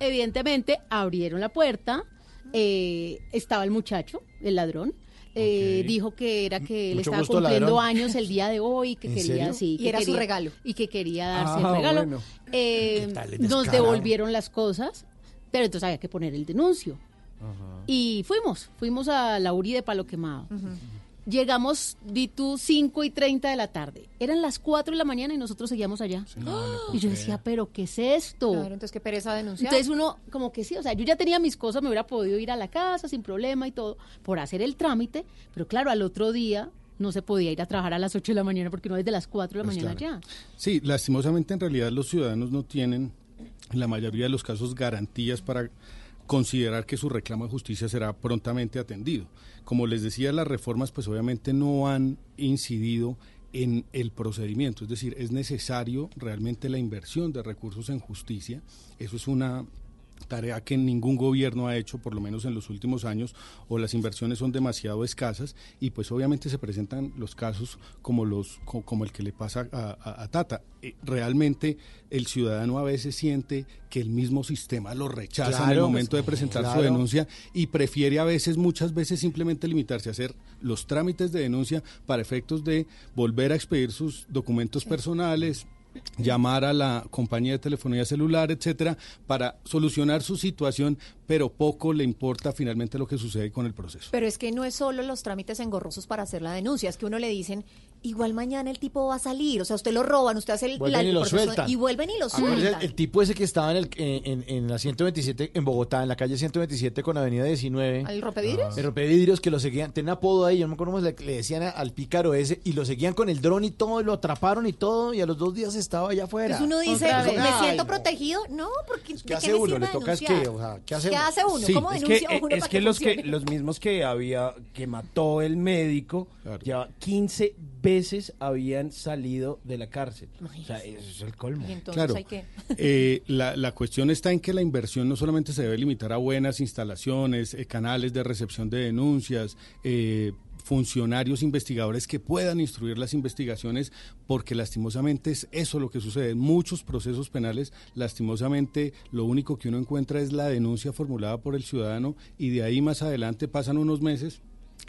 Evidentemente, abrieron la puerta, eh, estaba el muchacho, el ladrón. eh. Dijo que era que él Mucho estaba cumpliendo ladrón. años el día de hoy, que ¿En quería sí, Y que era su quería- regalo. y que quería darse Ah, el regalo. bueno. Eh, nos devolvieron las cosas, pero entonces había que poner el denuncio. Y fuimos, fuimos a la URI de Palo Quemado. Llegamos, di tú, 5 y 30 de la tarde. Eran las 4 de la mañana y nosotros seguíamos allá. y yo decía, ¿pero qué es esto? Claro, entonces qué pereza denunciar. Entonces uno, como que sí, o sea, yo ya tenía mis cosas, me hubiera podido ir a la casa sin problema y todo, por hacer el trámite, pero claro, al otro día no se podía ir a trabajar a las 8 de la mañana porque no desde las 4 de la Pues mañana claro. ya. Sí, lastimosamente en realidad los ciudadanos no tienen en la mayoría de los casos garantías para considerar que su reclamo de justicia será prontamente atendido. Como les decía, las reformas pues obviamente no han incidido en el procedimiento, es decir, es necesario realmente la inversión de recursos en justicia, eso es una tarea que ningún gobierno ha hecho, por lo menos en los últimos años, o las inversiones son demasiado escasas y pues obviamente se presentan los casos como los co- como el que le pasa a, a- a Tata. Eh, realmente el ciudadano a veces siente que el mismo sistema lo rechaza en el momento de pues, presentar su denuncia y prefiere a veces, muchas veces simplemente limitarse a hacer los trámites de denuncia para efectos de volver a expedir sus documentos personales, llamar a la compañía de telefonía celular, etcétera, para solucionar su situación, pero poco le importa finalmente lo que sucede con el proceso. Pero es que no es solo los trámites engorrosos para hacer la denuncia, es que uno le dicen, igual mañana el tipo va a salir, o sea, usted lo roban, usted hace el, Vuelven la- y el lo sueltan. y vuelven y lo Acuérdese, sueltan. El, tipo ese que estaba en, el, en, en la 127 en Bogotá, en la calle 127 con Avenida 19. ¿Al rompevidrios? El rompevidrios que lo seguían, tenía apodo ahí, yo no me acuerdo cómo le, le decían al pícaro ese, y lo seguían con el dron y todo, y lo atraparon y todo, y a los dos días estaba allá afuera. Entonces uno dice. ¿me Ay, siento no. protegido? No, porque ¿de ¿Qué hace uno? Le toca es denunciar? que, o sea, ¿qué hace ¿Qué uno? hace uno? Sí, ¿Cómo es denuncia que, uno es para que los que los mismos que había que mató el médico ya 15 veces habían salido de la cárcel. O sea, eso es el colmo. Claro. Eh, la, la cuestión está en que la inversión no solamente se debe limitar a buenas instalaciones, eh, canales de recepción de denuncias, eh, funcionarios investigadores que puedan instruir las investigaciones, porque lastimosamente es eso lo que sucede. En muchos procesos penales, lastimosamente, lo único que uno encuentra es la denuncia formulada por el ciudadano y de ahí más adelante pasan unos meses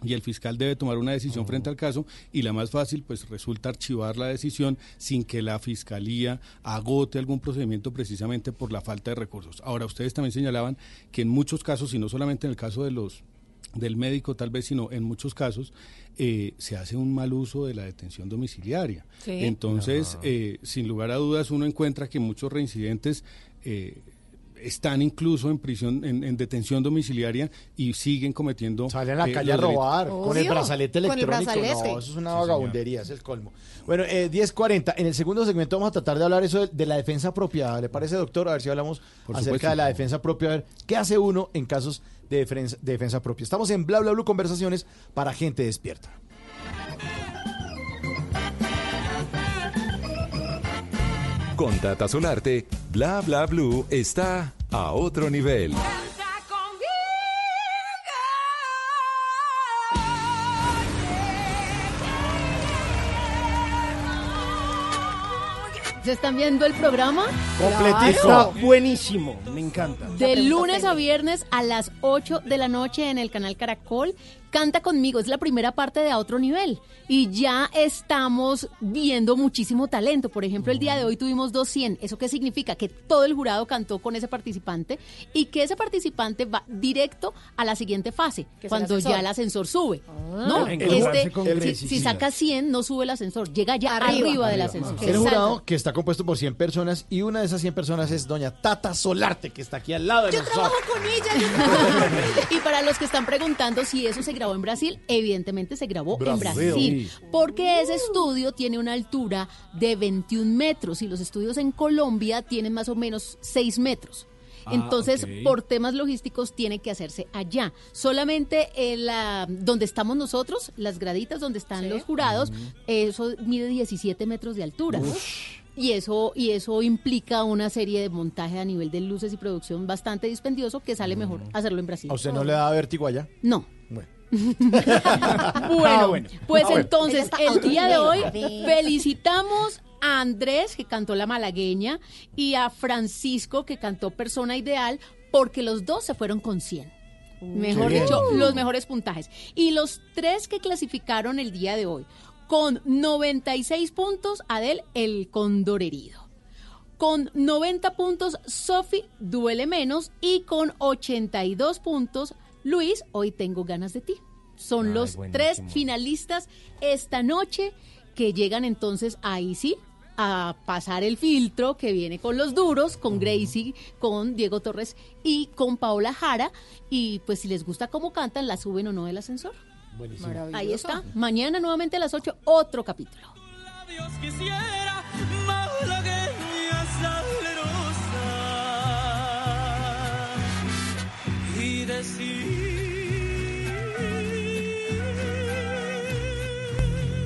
y el fiscal debe tomar una decisión frente al caso y la más fácil pues resulta archivar la decisión sin que la fiscalía agote algún procedimiento precisamente por la falta de recursos. Ahora ustedes también señalaban que en muchos casos y no solamente en el caso de los del médico tal vez, sino en muchos casos eh, se hace un mal uso de la detención domiciliaria. Sí. Entonces, eh, sin lugar a dudas, uno encuentra que muchos reincidentes eh, están incluso en prisión, en, en detención domiciliaria y siguen cometiendo. Salen a la eh, calle a robar con el brazalete con el electrónico. brazalete. No, eso es una vagabundería, es el colmo. Bueno, eh, 10.40. En el segundo segmento vamos a tratar de hablar eso de, de la defensa propia. ¿Le parece, doctor? A ver si hablamos Por acerca supuesto. de la defensa propia. A ver, ¿qué hace uno en casos de defensa, de defensa propia? Estamos en Bla Bla Blue Conversaciones para gente despierta. Con Tata Solarte, Bla Bla Blue está a otro nivel. ¿Se están viendo el programa? Está buenísimo, me encanta. De lunes a viernes a las 8 de la noche en el canal Caracol. Canta conmigo, es la primera parte de A Otro Nivel. Y ya estamos viendo muchísimo talento. Por ejemplo, el día de hoy tuvimos 200. ¿Eso qué significa? Que todo el jurado cantó con ese participante y que ese participante va directo a la siguiente fase, el cuando ya el ascensor sube. Ah. ¿no? Este, si, si saca 100, no sube el ascensor, llega ya arriba, Arriba. del Arriba. ascensor. El jurado que está compuesto por 100 personas y una de esas 100 personas es doña Tata Solarte, que está aquí al lado de Yo nosotros. trabajo con ella. yo Y para los que están preguntando si eso se grabó en Brasil, evidentemente se grabó en Brasil. Porque ese estudio tiene una altura de 21 metros y los estudios en Colombia tienen más o menos 6 metros. Ah, Entonces, por temas logísticos, tiene que hacerse allá. Solamente en la, donde estamos nosotros, las graditas donde están los jurados, eso mide 17 metros de altura. Y eso, y eso implica una serie de montaje a nivel de luces y producción bastante dispendioso que sale mejor hacerlo en Brasil. ¿A usted no le da vértigo allá? No. Bueno. Bueno, Ah, bueno. pues Ah, bueno. entonces, el día de hoy felicitamos a Andrés, que cantó La Malagueña, y a Francisco, que cantó Persona Ideal, porque los dos se fueron con 100. Mejor Qué dicho, bien. los mejores puntajes. Y los tres que clasificaron el día de hoy, con 96 puntos, Adel, el cóndor herido. Con 90 puntos, Sofi duele menos. Y con 82 puntos, Luis, hoy tengo ganas de ti. Son Ay, los buenísimo. tres finalistas esta noche que llegan entonces ahí sí a pasar el filtro que viene con los duros, con Gracie, con Diego Torres y con Paola Jara. Y pues si les gusta cómo cantan, la suben o no del ascensor. Ahí está. Mañana nuevamente a las 8, otro capítulo. Dios quisiera malagueña salerosa y decir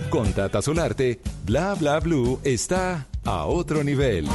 Con Tata Solarte, Bla Bla Blue está a otro nivel.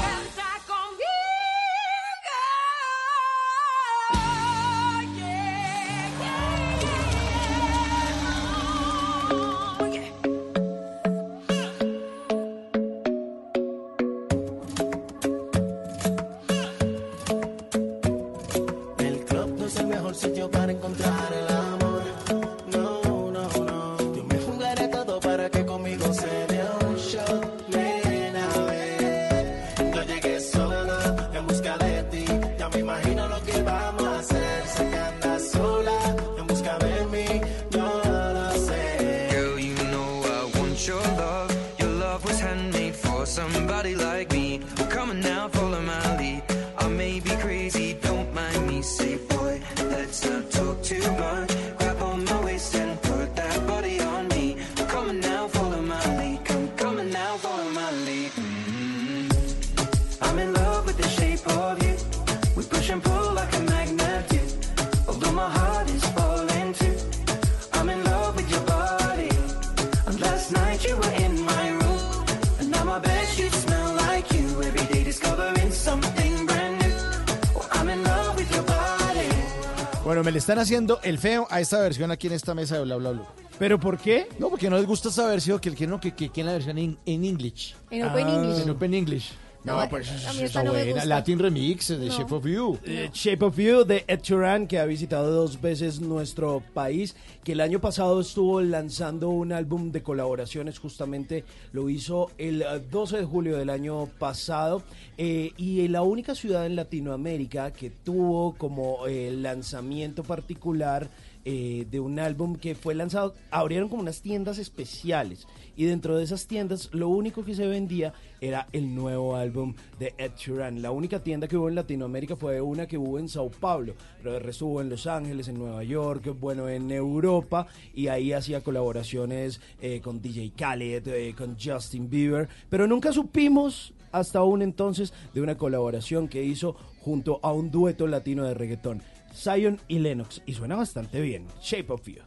Están haciendo el feo a esta versión aquí en esta mesa de bla bla bla. ¿Pero por qué? No, porque no les gusta esta versión, que el que no, que, que, que la versión en, en English. En Open English. En Open English. No, No, pues está no buena. Latin Remix de No. Shape of You. Eh, Shape of You de Ed Sheeran, que ha visitado dos veces nuestro país, que el año pasado estuvo lanzando un álbum de colaboraciones, justamente lo hizo el eh, 12 de julio del año pasado, eh, y la única ciudad en Latinoamérica que tuvo como eh, lanzamiento particular eh, de un álbum que fue lanzado, abrieron como unas tiendas especiales y dentro de esas tiendas lo único que se vendía era el nuevo álbum de Ed Sheeran. La única tienda que hubo en Latinoamérica fue una que hubo en Sao Paulo, pero el resto hubo en Los Ángeles, en Nueva York, bueno, en Europa y ahí hacía colaboraciones eh, con DJ Khaled, eh, con Justin Bieber, pero nunca supimos hasta aún entonces de una colaboración que hizo junto a un dueto latino de reggaetón. Zion y Lennox, y suena bastante bien. Shape of You.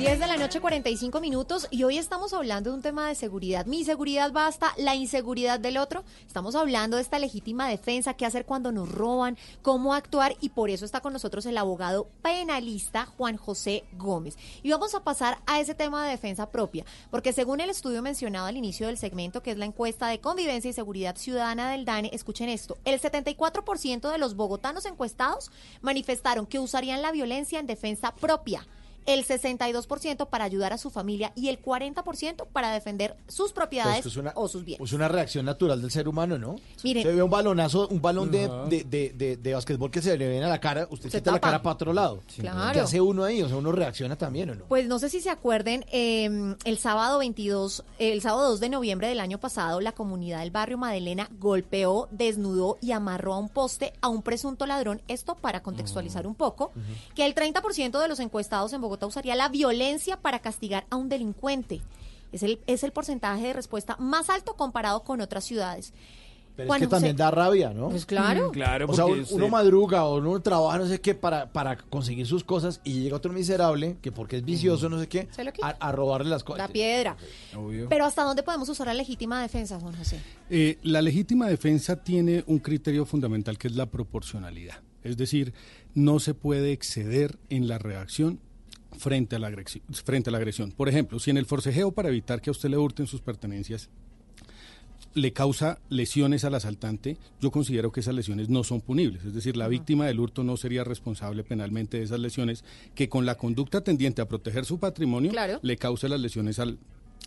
10 de la noche, 45 minutos, y hoy estamos hablando de un tema de seguridad. Mi seguridad basta, la inseguridad del otro. Estamos hablando de esta legítima defensa, qué hacer cuando nos roban, cómo actuar, y por eso está con nosotros el abogado penalista Juan José Gómez. Y vamos a pasar a ese tema de defensa propia, porque según el estudio mencionado al inicio del segmento, que es la encuesta de convivencia y seguridad ciudadana del DANE, escuchen esto, el 74% de los bogotanos encuestados manifestaron que usarían la violencia en defensa propia el 62% para ayudar a su familia y el 40% para defender sus propiedades Pues es una, o sus bienes. pues una reacción natural del ser humano, ¿no? Miren. se ve un balonazo, un balón de, de, de, de, de basquetbol que se le viene a la cara, usted Se quita la tapa. cara para otro lado. Claro. ¿Qué hace uno ahí? O sea, uno reacciona también, ¿o no? Pues no sé si se acuerden, eh, el sábado 22, el sábado 2 de noviembre del año pasado, la comunidad del barrio Madelena golpeó, desnudó y amarró a un poste a un presunto ladrón. Esto para contextualizar un poco, que el 30% de los encuestados en Bogotá usaría la violencia para castigar a un delincuente. Es el, es el porcentaje de respuesta más alto comparado con otras ciudades. Pero Juan es que José- también da rabia, ¿no? Pues claro. Mm, claro, o sea, porque un- usted- uno madruga o uno trabaja, no sé qué, para, para conseguir sus cosas y llega otro miserable, que porque es vicioso, no sé qué, Se lo quita. a, a robarle las cosas. La piedra. Obvio. Pero ¿hasta dónde podemos usar la legítima defensa, Juan José? Eh, la legítima defensa tiene un criterio fundamental que es la proporcionalidad. Es decir, no se puede exceder en la reacción frente a la, agresi- frente a la agresión. Por ejemplo, si en el forcejeo para evitar que a usted le hurten sus pertenencias le causa lesiones al asaltante, yo considero que esas lesiones no son punibles. Es decir, la víctima del hurto no sería responsable penalmente de esas lesiones que con la conducta tendiente a proteger su patrimonio Claro. le cause las lesiones al,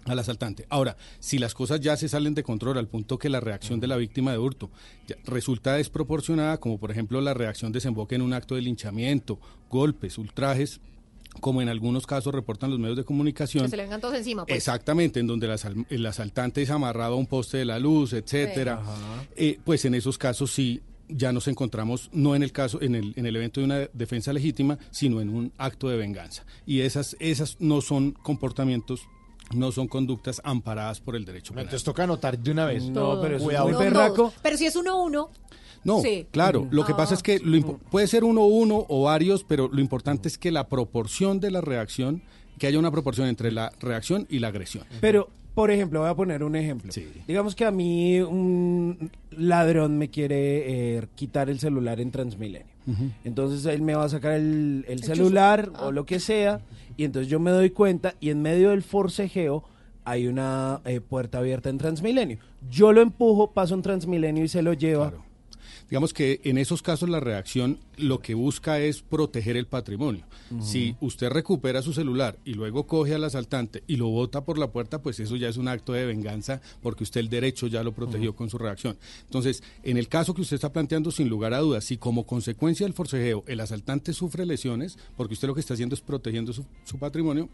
al asaltante. Ahora, si las cosas ya se salen de control al punto que la reacción de la víctima de hurto resulta desproporcionada, como por ejemplo la reacción desemboca en un acto de linchamiento, golpes, ultrajes, como en algunos casos reportan los medios de comunicación. Que se le vengan todos encima, pues. Exactamente, en donde el, asal- el asaltante es amarrado a un poste de la luz, etcétera. Eh, pues en esos casos sí ya nos encontramos no en el caso en el, en el evento de una defensa legítima, sino en un acto de venganza. Y esas esas no son comportamientos no son conductas amparadas por el derecho penal. Entonces toca anotar de una vez. No, pero es Cuidado. muy No berraco. Pero si es uno uno, No, Sí. claro. Lo que Ah. pasa es que lo impo- puede ser uno uno o varios, pero lo importante es que la proporción de la reacción, que haya una proporción entre la reacción y la agresión. Pero, por ejemplo, voy a poner un ejemplo. Digamos que a mí un ladrón me quiere eh, quitar el celular en Transmilenio. Entonces él me va a sacar el, el El celular chuzo. o lo que sea, y entonces yo me doy cuenta y en medio del forcejeo hay una eh, puerta abierta en Transmilenio. Yo lo empujo, paso en Transmilenio y se lo lleva. Digamos que en esos casos la reacción lo que busca es proteger el patrimonio. Si usted recupera su celular y luego coge al asaltante y lo bota por la puerta, pues eso ya es un acto de venganza porque usted el derecho ya lo protegió con su reacción. Entonces, en el caso que usted está planteando, sin lugar a dudas, si como consecuencia del forcejeo el asaltante sufre lesiones, porque usted lo que está haciendo es protegiendo su, su patrimonio,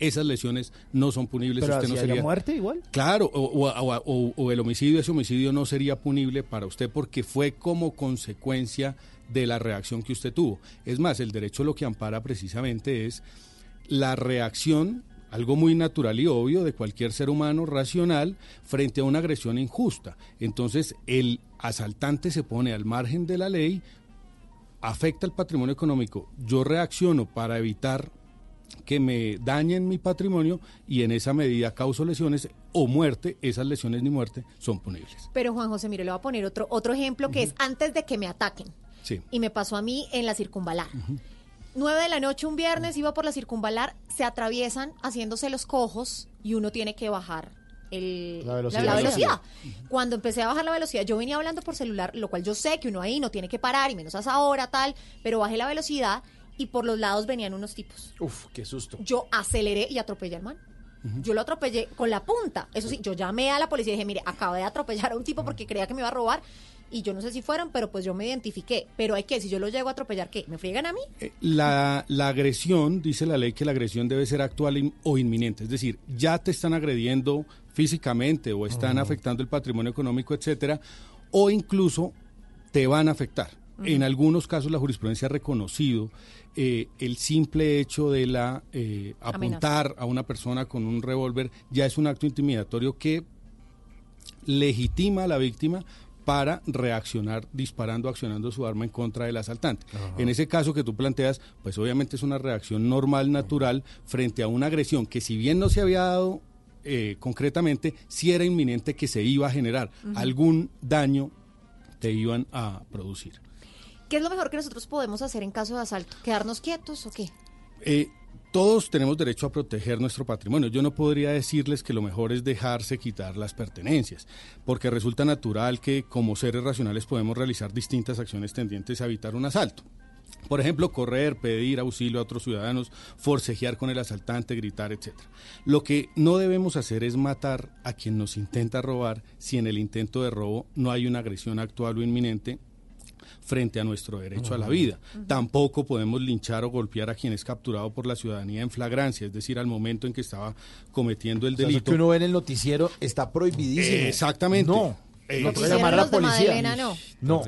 esas lesiones no son punibles. Pero usted no sería muerte igual. Claro, o, o- o- o- o el homicidio, ese homicidio no sería punible para usted porque fue como consecuencia de la reacción que usted tuvo. Es más, el derecho lo que ampara precisamente es la reacción, algo muy natural y obvio de cualquier ser humano racional frente a una agresión injusta. Entonces, el asaltante se pone al margen de la ley, afecta el patrimonio económico, yo reacciono para evitar que me dañen mi patrimonio y en esa medida causo lesiones o muerte, esas lesiones ni muerte son punibles. Pero Juan José, mire, le voy a poner otro, otro ejemplo que es antes de que me ataquen. Sí. Y me pasó a mí en la circunvalar. 9 de la noche un viernes iba por la circunvalar, se atraviesan haciéndose los cojos y uno tiene que bajar el, La la velocidad. velocidad. Cuando empecé a bajar la velocidad, yo venía hablando por celular, lo cual yo sé que uno ahí no tiene que parar y menos a esa hora, tal, pero bajé la velocidad y por los lados venían unos tipos. Uf, qué susto. Yo aceleré y atropellé al man. Yo lo atropellé con la punta. Eso sí, yo llamé a la policía y dije, mire, acabo de atropellar a un tipo porque creía que me iba a robar. Y yo no sé si fueron, pero pues yo me identifiqué. Pero hay que, si yo lo llego a atropellar, ¿qué? ¿Me friegan a mí? Eh, La, la agresión, dice la ley que la agresión debe ser actual in- o inminente, es decir, ya te están agrediendo físicamente o están afectando el patrimonio económico, etcétera, o incluso te van a afectar. En algunos casos la jurisprudencia ha reconocido eh, el simple hecho de la eh, apuntar a una persona con un revólver ya es un acto intimidatorio que legitima a la víctima para reaccionar disparando, accionando su arma en contra del asaltante. En ese caso que tú planteas, pues obviamente es una reacción normal, natural, frente a una agresión que si bien no se había dado eh, concretamente, sí era inminente que se iba a generar algún daño te iban a producir. ¿Qué es lo mejor que nosotros podemos hacer en caso de asalto? ¿Quedarnos quietos o qué? Eh, todos tenemos derecho a proteger nuestro patrimonio. Yo no podría decirles que lo mejor es dejarse quitar las pertenencias, porque resulta natural que como seres racionales podemos realizar distintas acciones tendientes a evitar un asalto. Por ejemplo, correr, pedir auxilio a otros ciudadanos, forcejear con el asaltante, gritar, etc. Lo que no debemos hacer es matar a quien nos intenta robar si en el intento de robo no hay una agresión actual o inminente frente a nuestro derecho a la vida. Tampoco podemos linchar o golpear a quien es capturado por la ciudadanía en flagrancia, es decir, al momento en que estaba cometiendo el O sea, eso delito. que uno ve en el noticiero está prohibidísimo. Eh, exactamente. No. Eh, no puede llamar a la policía. No. No.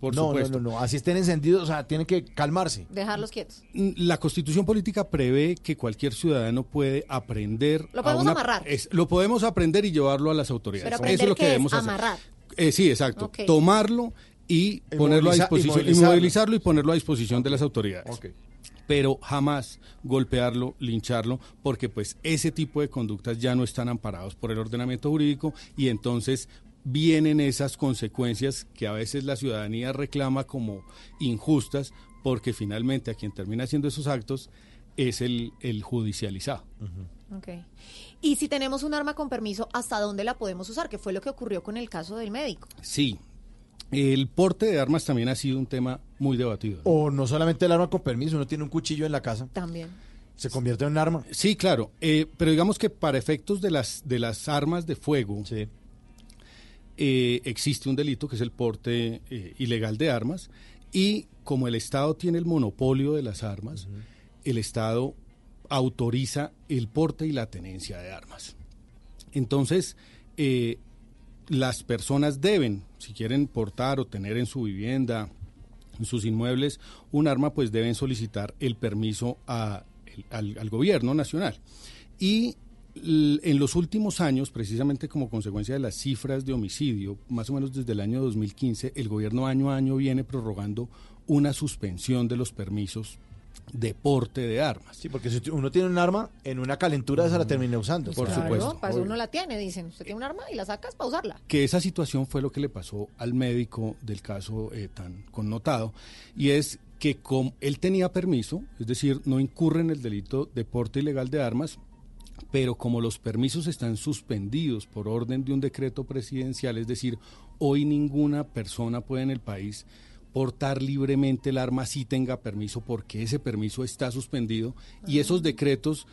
Por no, supuesto. no, no, no. Así estén encendidos, o sea, tienen que calmarse. Dejarlos quietos. La constitución política prevé que cualquier ciudadano puede aprender. Lo a podemos una- amarrar. es- lo podemos aprender y llevarlo a las autoridades. Pero Eso es lo que qué es debemos hacer. amarrar. Eh, sí, exacto. Ok. Tomarlo y ponerlo a disposición, inmovilizarlo. inmovilizarlo y ponerlo a disposición de las autoridades. Pero jamás golpearlo, lincharlo, porque pues ese tipo de conductas ya no están amparados por el ordenamiento jurídico y entonces vienen esas consecuencias que a veces la ciudadanía reclama como injustas, porque finalmente a quien termina haciendo esos actos es el, el judicializado. Ok. Y si tenemos un arma con permiso, ¿hasta dónde la podemos usar? Que fue lo que ocurrió con el caso del médico. Sí, el porte de armas también ha sido un tema muy debatido. O no solamente el arma con permiso, uno tiene un cuchillo en la casa, También. se convierte en un arma. Sí, claro, eh, pero digamos que para efectos de las, de las armas de fuego eh, existe un delito que es el porte eh, ilegal de armas y como el Estado tiene el monopolio de las armas, el Estado autoriza el porte y la tenencia de armas. Entonces, eh, las personas deben, si quieren portar o tener en su vivienda, en sus inmuebles, un arma, pues deben solicitar el permiso al, al gobierno nacional. Y en los últimos años, precisamente como consecuencia de las cifras de homicidio, más o menos desde el año 2015, el gobierno año a año viene prorrogando una suspensión de los permisos de porte de armas. Sí, porque si uno tiene un arma, en una calentura esa la termina usando. Por Claro, supuesto. Para eso uno la tiene, dicen. Usted tiene un arma y la sacas para usarla. que esa situación fue lo que le pasó al médico del caso eh, tan connotado, y es que como él tenía permiso, es decir, no incurre en el delito de porte ilegal de armas, pero como los permisos están suspendidos por orden de un decreto presidencial, es decir, hoy ninguna persona puede en el país portar libremente el arma si tenga permiso porque ese permiso está suspendido y esos decretos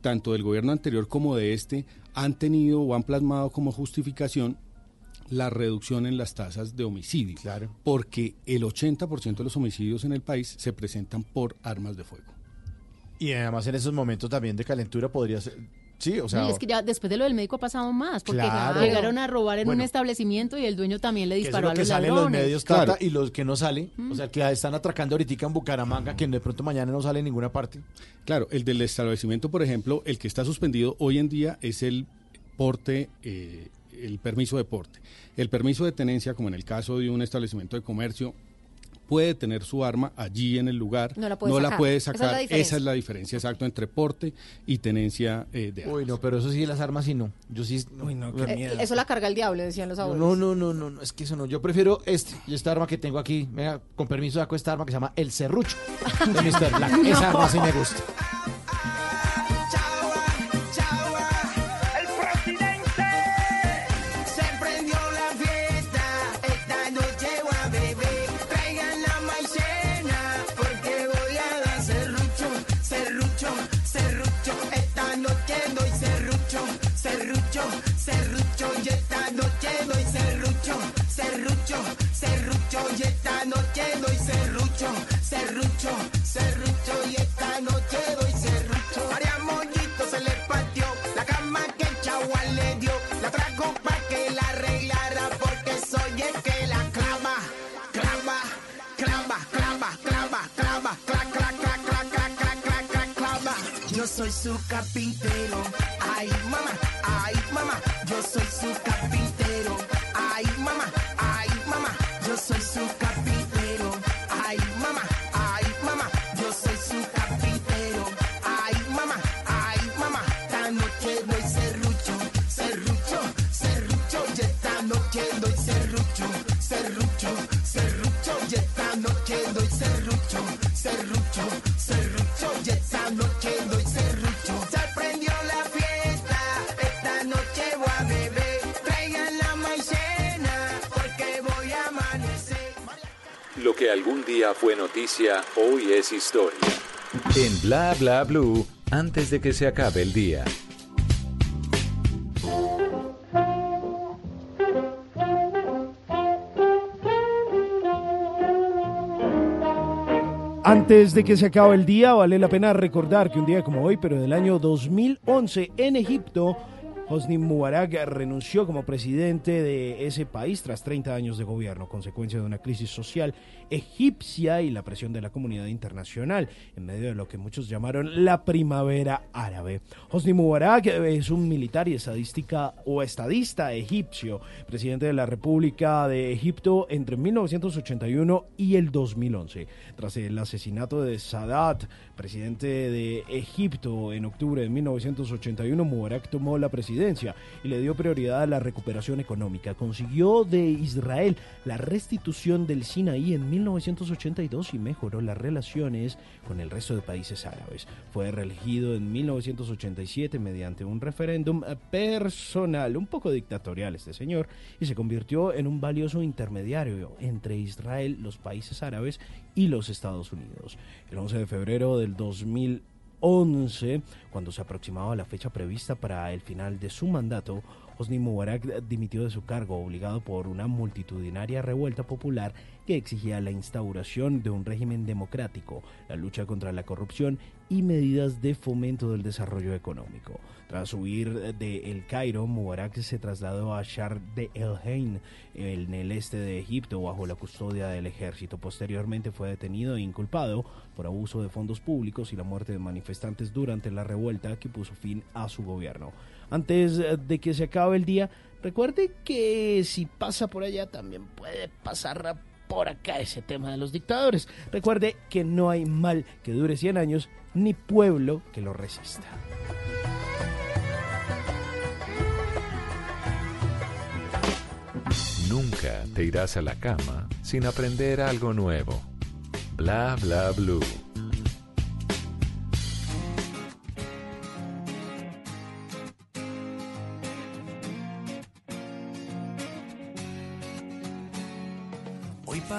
tanto del gobierno anterior como de este han tenido o han plasmado como justificación la reducción en las tasas de homicidio. Porque el 80% de los homicidios en el país se presentan por armas de fuego. Y además en esos momentos también de calentura podría ser... Sí, o sea... Y es que ya después de lo del médico ha pasado más, porque Claro. llegaron a robar en un Bueno. establecimiento y el dueño también le que eso es disparó lo a que los sale en los ladrones. medios Tata, y los que no salen, o sea, que están atracando ahorita en Bucaramanga, que de pronto mañana no sale en ninguna parte. Claro, el del establecimiento, por ejemplo, el que está suspendido hoy en día es el porte, eh, el permiso de porte. El permiso de tenencia, como en el caso de un establecimiento de comercio, puede tener su arma allí en el lugar, No la puede sacar. puede Esa es la diferencia. Esa es la diferencia, exacto, entre porte y tenencia eh, de armas. Uy, no, pero eso sí, las armas sí no. Yo sí. Uy, no, Eh, eso la carga el diablo, decían los abuelos. No, no, no, no, no, es que eso no. Yo prefiero este y esta arma que tengo aquí. Venga, con permiso saco esta arma que se llama el serrucho de Mr. Black. No. Esa arma sí me gusta. Serrucho. Y esta noche doy serrucho, serrucho, serrucho. Y esta noche doy serrucho, serrucho, serrucho. Y esta noche doy serrucho. María Mollito se le partió la cama que el chagual le dio. La trajo pa' que la arreglara porque soy el que la clava, clava, clava, clava, clava, clava, cla, cla, cla, cla, cla, cla, cla, cla, clava. Yo soy su carpintero, ay mamá, ay mamá, yo soy su carpintero, ay mamá, ay mamá, yo soy su carpintero, ay mamá, ay mamá, yo soy su carpintero, ay mamá, ay mamá, esta noche doy serrucho, serrucho, serrucho, y esta noche doy serrucho, serrucho, serrucho, y esta noche doy serrucho, serrucho, que algún día fue noticia, hoy es historia. En Bla Bla Blue, antes de que se acabe el día. Antes de que se acabe el día, vale la pena recordar que un día como hoy, pero del año 2011, en Egipto, Hosni Mubarak renunció como presidente de ese país tras 30 años de gobierno, consecuencia de una crisis social egipcia y la presión de la comunidad internacional, en medio de lo que muchos llamaron la primavera árabe. Hosni Mubarak es un militar y estadística o estadista egipcio, presidente de la República de Egipto entre 1981 y el 2011. Tras el asesinato de Sadat, presidente de Egipto, en octubre de 1981, Mubarak tomó la presidencia y le dio prioridad a la recuperación económica. Consiguió de Israel la restitución del Sinaí en 1982 y mejoró las relaciones con el resto de países árabes. Fue reelegido en 1987 mediante un referéndum personal, un poco dictatorial este señor, y se convirtió en un valioso intermediario entre Israel, los países árabes y los Estados Unidos. El 11 de febrero del 2000 11, cuando se aproximaba la fecha prevista para el final de su mandato, Hosni Mubarak dimitió de su cargo, obligado por una multitudinaria revuelta popular que exigía la instauración de un régimen democrático, la lucha contra la corrupción y medidas de fomento del desarrollo económico. Tras huir de El Cairo, Mubarak se trasladó a Shar de El Hain, en el este de Egipto, bajo la custodia del ejército. Posteriormente fue detenido e inculpado por abuso de fondos públicos y la muerte de manifestantes durante la revuelta que puso fin a su gobierno. Antes de que se acabe el día, recuerde que si pasa por allá también puede pasar por acá ese tema de los dictadores. Recuerde que no hay mal que dure 100 años ni pueblo que lo resista. Nunca te irás a la cama sin aprender algo nuevo. Bla bla blue.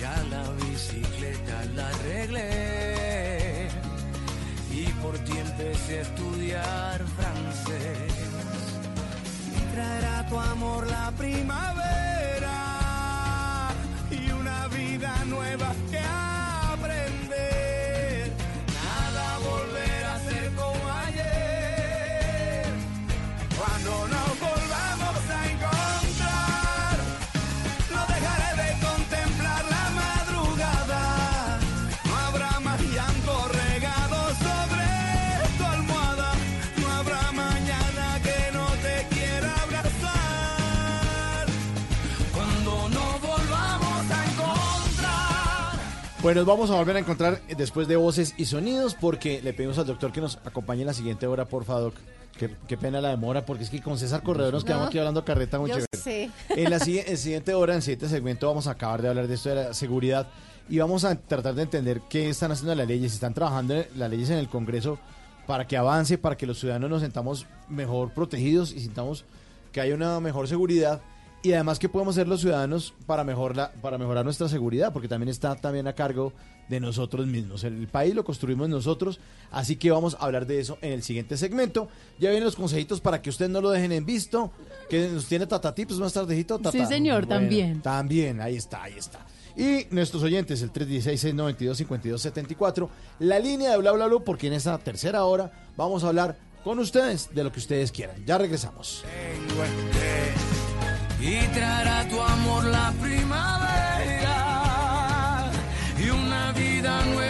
Ya la bicicleta la arreglé y por ti empecé a estudiar francés. Y traerá tu amor la primavera Pues nos vamos a volver a encontrar después de voces y sonidos porque le pedimos al doctor que nos acompañe en la siguiente hora, por favor. Qué, qué pena la demora porque es que con César Corredor nos quedamos No, aquí hablando carreta muy yo chévere. sé. En la en siguiente hora, en el siguiente segmento, vamos a acabar de hablar de esto de la seguridad y vamos a tratar de entender qué están haciendo las leyes, si están trabajando las leyes en el Congreso para que avance, para que los ciudadanos nos sentamos mejor protegidos y sintamos que hay una mejor seguridad y además qué podemos hacer los ciudadanos para mejorar, para mejorar nuestra seguridad, porque también está también a cargo de nosotros mismos. El país lo construimos nosotros, así que vamos a hablar de eso en el siguiente segmento. Ya vienen los consejitos para que ustedes no lo dejen en visto, que nos tiene Tata Tips más tardecito. Tata. Sí, señor, también. También, ahí está, ahí está. Y nuestros oyentes, el 316-692-5274, la línea de bla bla bla, porque en esta tercera hora vamos a hablar con ustedes de lo que ustedes quieran. Ya regresamos. Y traerá tu amor la primavera y una vida nueva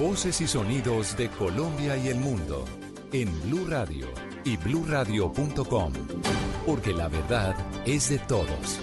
Voces y sonidos de Colombia y el mundo en Blue Radio y bluradio.com. Porque la verdad es de todos.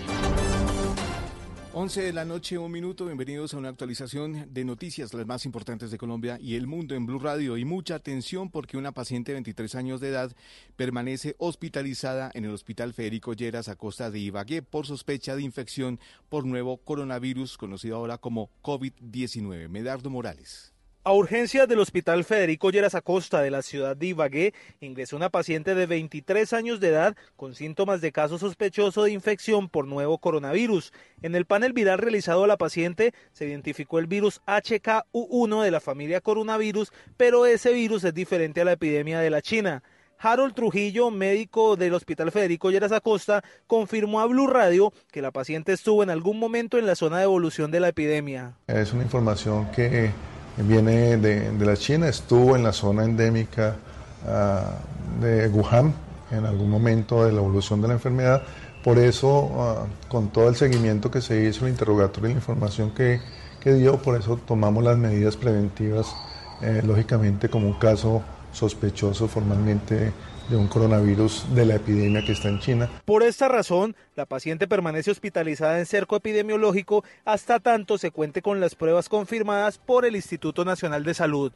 11 de la noche, un minuto. Bienvenidos a una actualización de noticias, las más importantes de Colombia y el mundo en Blue Radio. Y mucha atención porque una paciente de 23 años de edad permanece hospitalizada en el Hospital Federico Lleras a costa de Ibagué por sospecha de infección por nuevo coronavirus, conocido ahora como COVID-19. Medardo Morales. A urgencias del Hospital Federico Lleras Acosta de la ciudad de Ibagué ingresó una paciente de 23 años de edad con síntomas de caso sospechoso de infección por nuevo coronavirus. En el panel viral realizado a la paciente se identificó el virus HKU1 de la familia coronavirus, pero ese virus es diferente a la epidemia de la China. Harold Trujillo, médico del Hospital Federico Lleras Acosta, confirmó a Blue Radio que la paciente estuvo en algún momento en la zona de evolución de la epidemia. Es una información que viene de, de la China, estuvo en la zona endémica ah, de Wuhan en algún momento de la evolución de la enfermedad. Por eso, ah, con todo el seguimiento que se hizo, el interrogatorio y la información que, que dio, por eso tomamos las medidas preventivas, eh, lógicamente como un caso sospechoso formalmente de un coronavirus de la epidemia que está en China. Por esta razón, la paciente permanece hospitalizada en cerco epidemiológico hasta tanto se cuente con las pruebas confirmadas por el Instituto Nacional de Salud.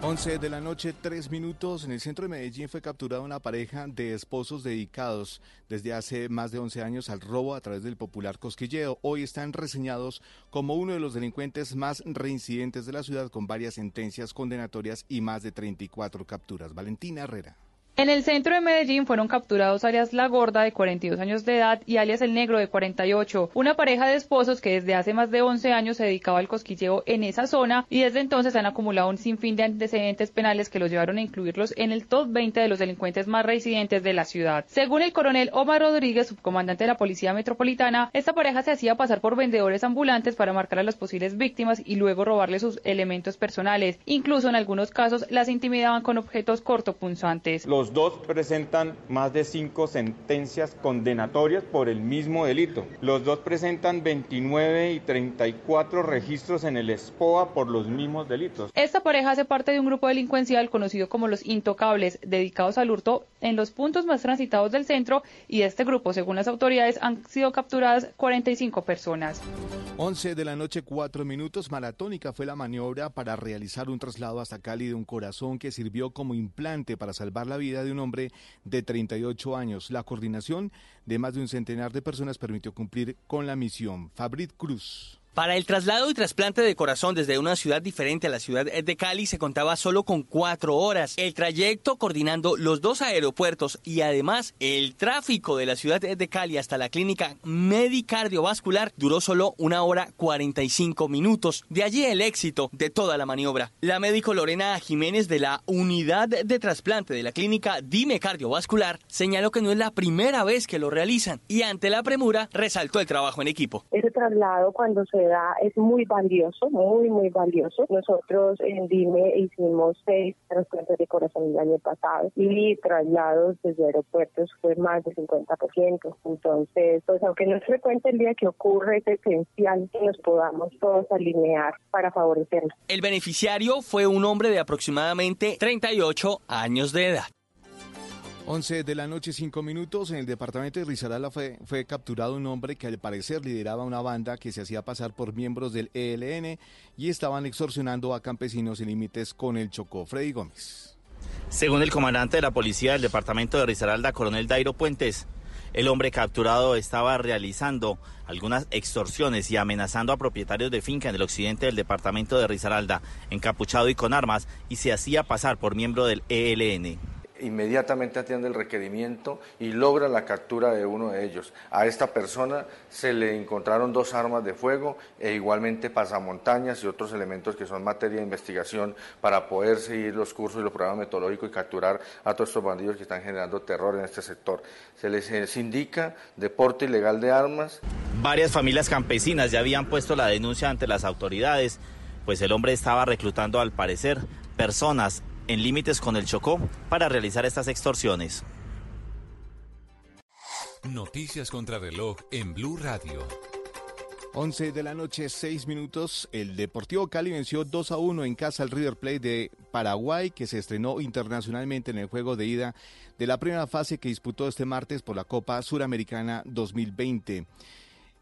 11 de la noche, 3 minutos. En el centro de Medellín fue capturada una pareja de esposos dedicados desde hace más de 11 años al robo a través del popular cosquilleo. Hoy están reseñados como uno de los delincuentes más reincidentes de la ciudad con varias sentencias condenatorias y más de 34 capturas. Valentina Herrera. En el centro de Medellín fueron capturados alias La Gorda, de 42 años de edad, y alias El Negro, de 48, una pareja de esposos que desde hace más de 11 años se dedicaba al cosquilleo en esa zona y desde entonces han acumulado un sinfín de antecedentes penales que los llevaron a incluirlos en el top 20 de los delincuentes más reincidentes de la ciudad. Según el coronel Omar Rodríguez, subcomandante de la Policía Metropolitana, esta pareja se hacía pasar por vendedores ambulantes para marcar a las posibles víctimas y luego robarle sus elementos personales. Incluso en algunos casos las intimidaban con objetos cortopunzantes. Dos presentan más de cinco sentencias condenatorias por el mismo delito. Los dos presentan 29 y 34 registros en el SPOA por los mismos delitos. Esta pareja hace parte de un grupo delincuencial conocido como los Intocables, dedicados al hurto en los puntos más transitados del centro y de este grupo, según las autoridades, han sido capturadas 45 personas. 11 de la noche, 4 minutos. Maratónica fue la maniobra para realizar un traslado hasta Cali de un corazón que sirvió como implante para salvar la vida de un hombre de 38 años. La coordinación de más de un centenar de personas permitió cumplir con la misión. Fabrit Cruz. Para el traslado y trasplante de corazón desde una ciudad diferente a la ciudad de Cali se contaba solo con cuatro horas. El trayecto coordinando los dos aeropuertos y además el tráfico de la ciudad de Cali hasta la clínica medicardiovascular duró solo una hora 45 minutos. De allí el éxito de toda la maniobra. La médico Lorena Jiménez de la unidad de trasplante de la clínica Dime Cardiovascular señaló que no es la primera vez que lo realizan y ante la premura resaltó el trabajo en equipo. Ese traslado cuando se es muy valioso, muy, muy valioso. Nosotros en Dime hicimos seis trasplantes de corazón el año pasado y traslados desde aeropuertos fue más del 50%. Entonces, pues aunque no es frecuente el día que ocurre, es esencial que nos podamos todos alinear para favorecerlo. El beneficiario fue un hombre de aproximadamente 38 años de edad. 11 de la noche, 5 minutos. En el departamento de Risaralda fue, fue capturado un hombre que al parecer lideraba una banda que se hacía pasar por miembros del ELN y estaban extorsionando a campesinos sin límites con el Chocó. Freddy Gómez. Según el comandante de la policía del departamento de Risaralda, coronel Dairo Puentes, el hombre capturado estaba realizando algunas extorsiones y amenazando a propietarios de finca en el occidente del departamento de Risaralda, encapuchado y con armas, y se hacía pasar por miembro del ELN inmediatamente atiende el requerimiento y logra la captura de uno de ellos. A esta persona se le encontraron dos armas de fuego e igualmente pasamontañas y otros elementos que son materia de investigación para poder seguir los cursos y los programas metodológicos y capturar a todos estos bandidos que están generando terror en este sector. Se les indica deporte ilegal de armas. Varias familias campesinas ya habían puesto la denuncia ante las autoridades, pues el hombre estaba reclutando al parecer personas en límites con el Chocó para realizar estas extorsiones. Noticias contra reloj en Blue Radio. 11 de la noche, 6 minutos. El Deportivo Cali venció 2 a 1 en casa al River Plate de Paraguay, que se estrenó internacionalmente en el juego de ida de la primera fase que disputó este martes por la Copa Suramericana 2020.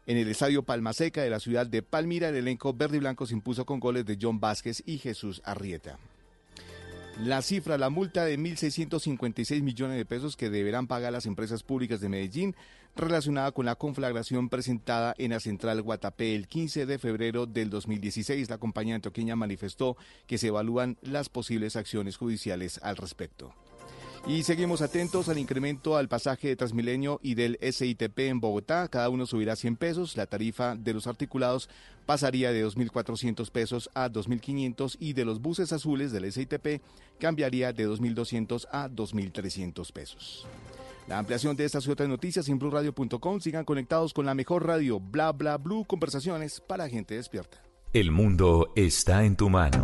En el estadio Palmaseca de la ciudad de Palmira, el elenco verde y blanco se impuso con goles de John Vázquez y Jesús Arrieta. La cifra, la multa de 1.656 millones de pesos que deberán pagar las empresas públicas de Medellín relacionada con la conflagración presentada en la central Guatapé el 15 de febrero del 2016. La compañía antioqueña manifestó que se evalúan las posibles acciones judiciales al respecto. Y seguimos atentos al incremento al pasaje de Transmilenio y del SITP en Bogotá. Cada uno subirá 100 pesos. La tarifa de los articulados pasaría de 2.400 pesos a 2.500 y de los buses azules del SITP cambiaría de 2.200 a 2.300 pesos. La ampliación de estas y otras noticias en blurradio.com. Sigan conectados con la mejor radio, bla bla blue, conversaciones para gente despierta. El mundo está en tu mano.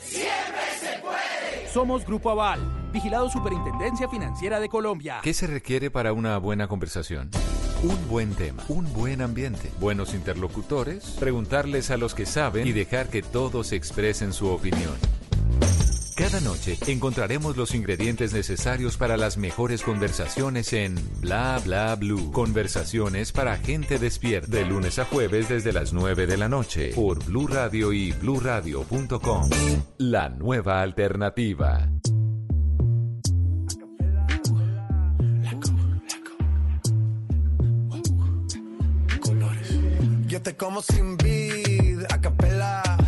Siempre se puede. Somos Grupo Aval, vigilado Superintendencia Financiera de Colombia. ¿Qué se requiere para una buena conversación? Un buen tema, un buen ambiente, buenos interlocutores, preguntarles a los que saben y dejar que todos expresen su opinión. Cada noche encontraremos los ingredientes necesarios para las mejores conversaciones en Bla Bla Blue. Conversaciones para gente despierta. De lunes a jueves desde las 9 de la noche por Blue Radio y bluradio.com. La nueva alternativa. Yo te como sin vid, a.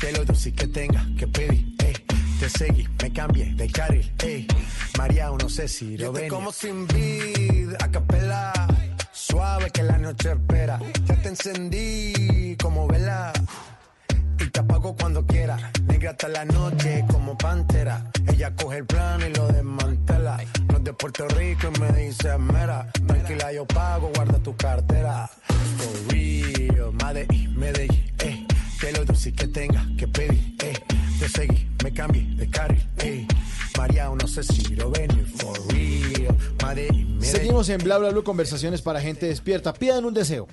Te lo dulce que tenga que pedir, ey. Te seguí, me cambié de carril, ey. María, no sé si lo ven. como sin vid, a capela. Suave que la noche espera. Ya te encendí como vela. Y te apago cuando quiera. Negra hasta la noche como pantera. Ella coge el plano y lo desmantela. No es de Puerto Rico y me dice mera. Tranquila, yo pago, guarda tu cartera. For real, Medellín, Medellín, eh. Que lo dulce que tenga que pedir, eh. Te seguí, me cambié de carril, eh. María, no sé si lo ven, for real. Medellín. Seguimos en Bla Bla Blue, conversaciones para gente despierta. Pidan un deseo.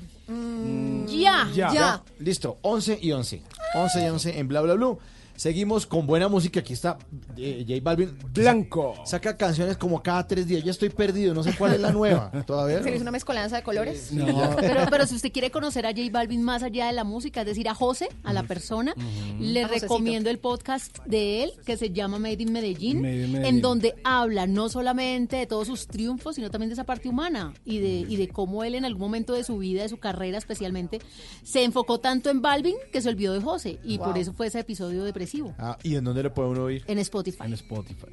Ya, Ya. Listo, 11 y 11. 11 y 11 en Bla Bla Blue. Seguimos con buena música. Aquí está eh, J Balvin. Blanco. Saca canciones como cada tres días. Ya estoy perdido. No sé cuál es la nueva. ¿Todavía? ¿Se le hizo una mezcolanza de colores? Pero, pero si usted quiere conocer a J Balvin más allá de la música, es decir, a José, a la persona, le A Josecito. recomiendo el podcast de él que se llama Made in Medellín, Made in Medellín. en donde habla no solamente de todos sus triunfos, sino también de esa parte humana y de, y de cómo él en algún momento de su vida, de su carrera especialmente, se enfocó tanto en Balvin que se olvidó de José y Wow. por eso fue ese episodio Ah, ¿Y en dónde le puede uno oír? En Spotify. En Spotify.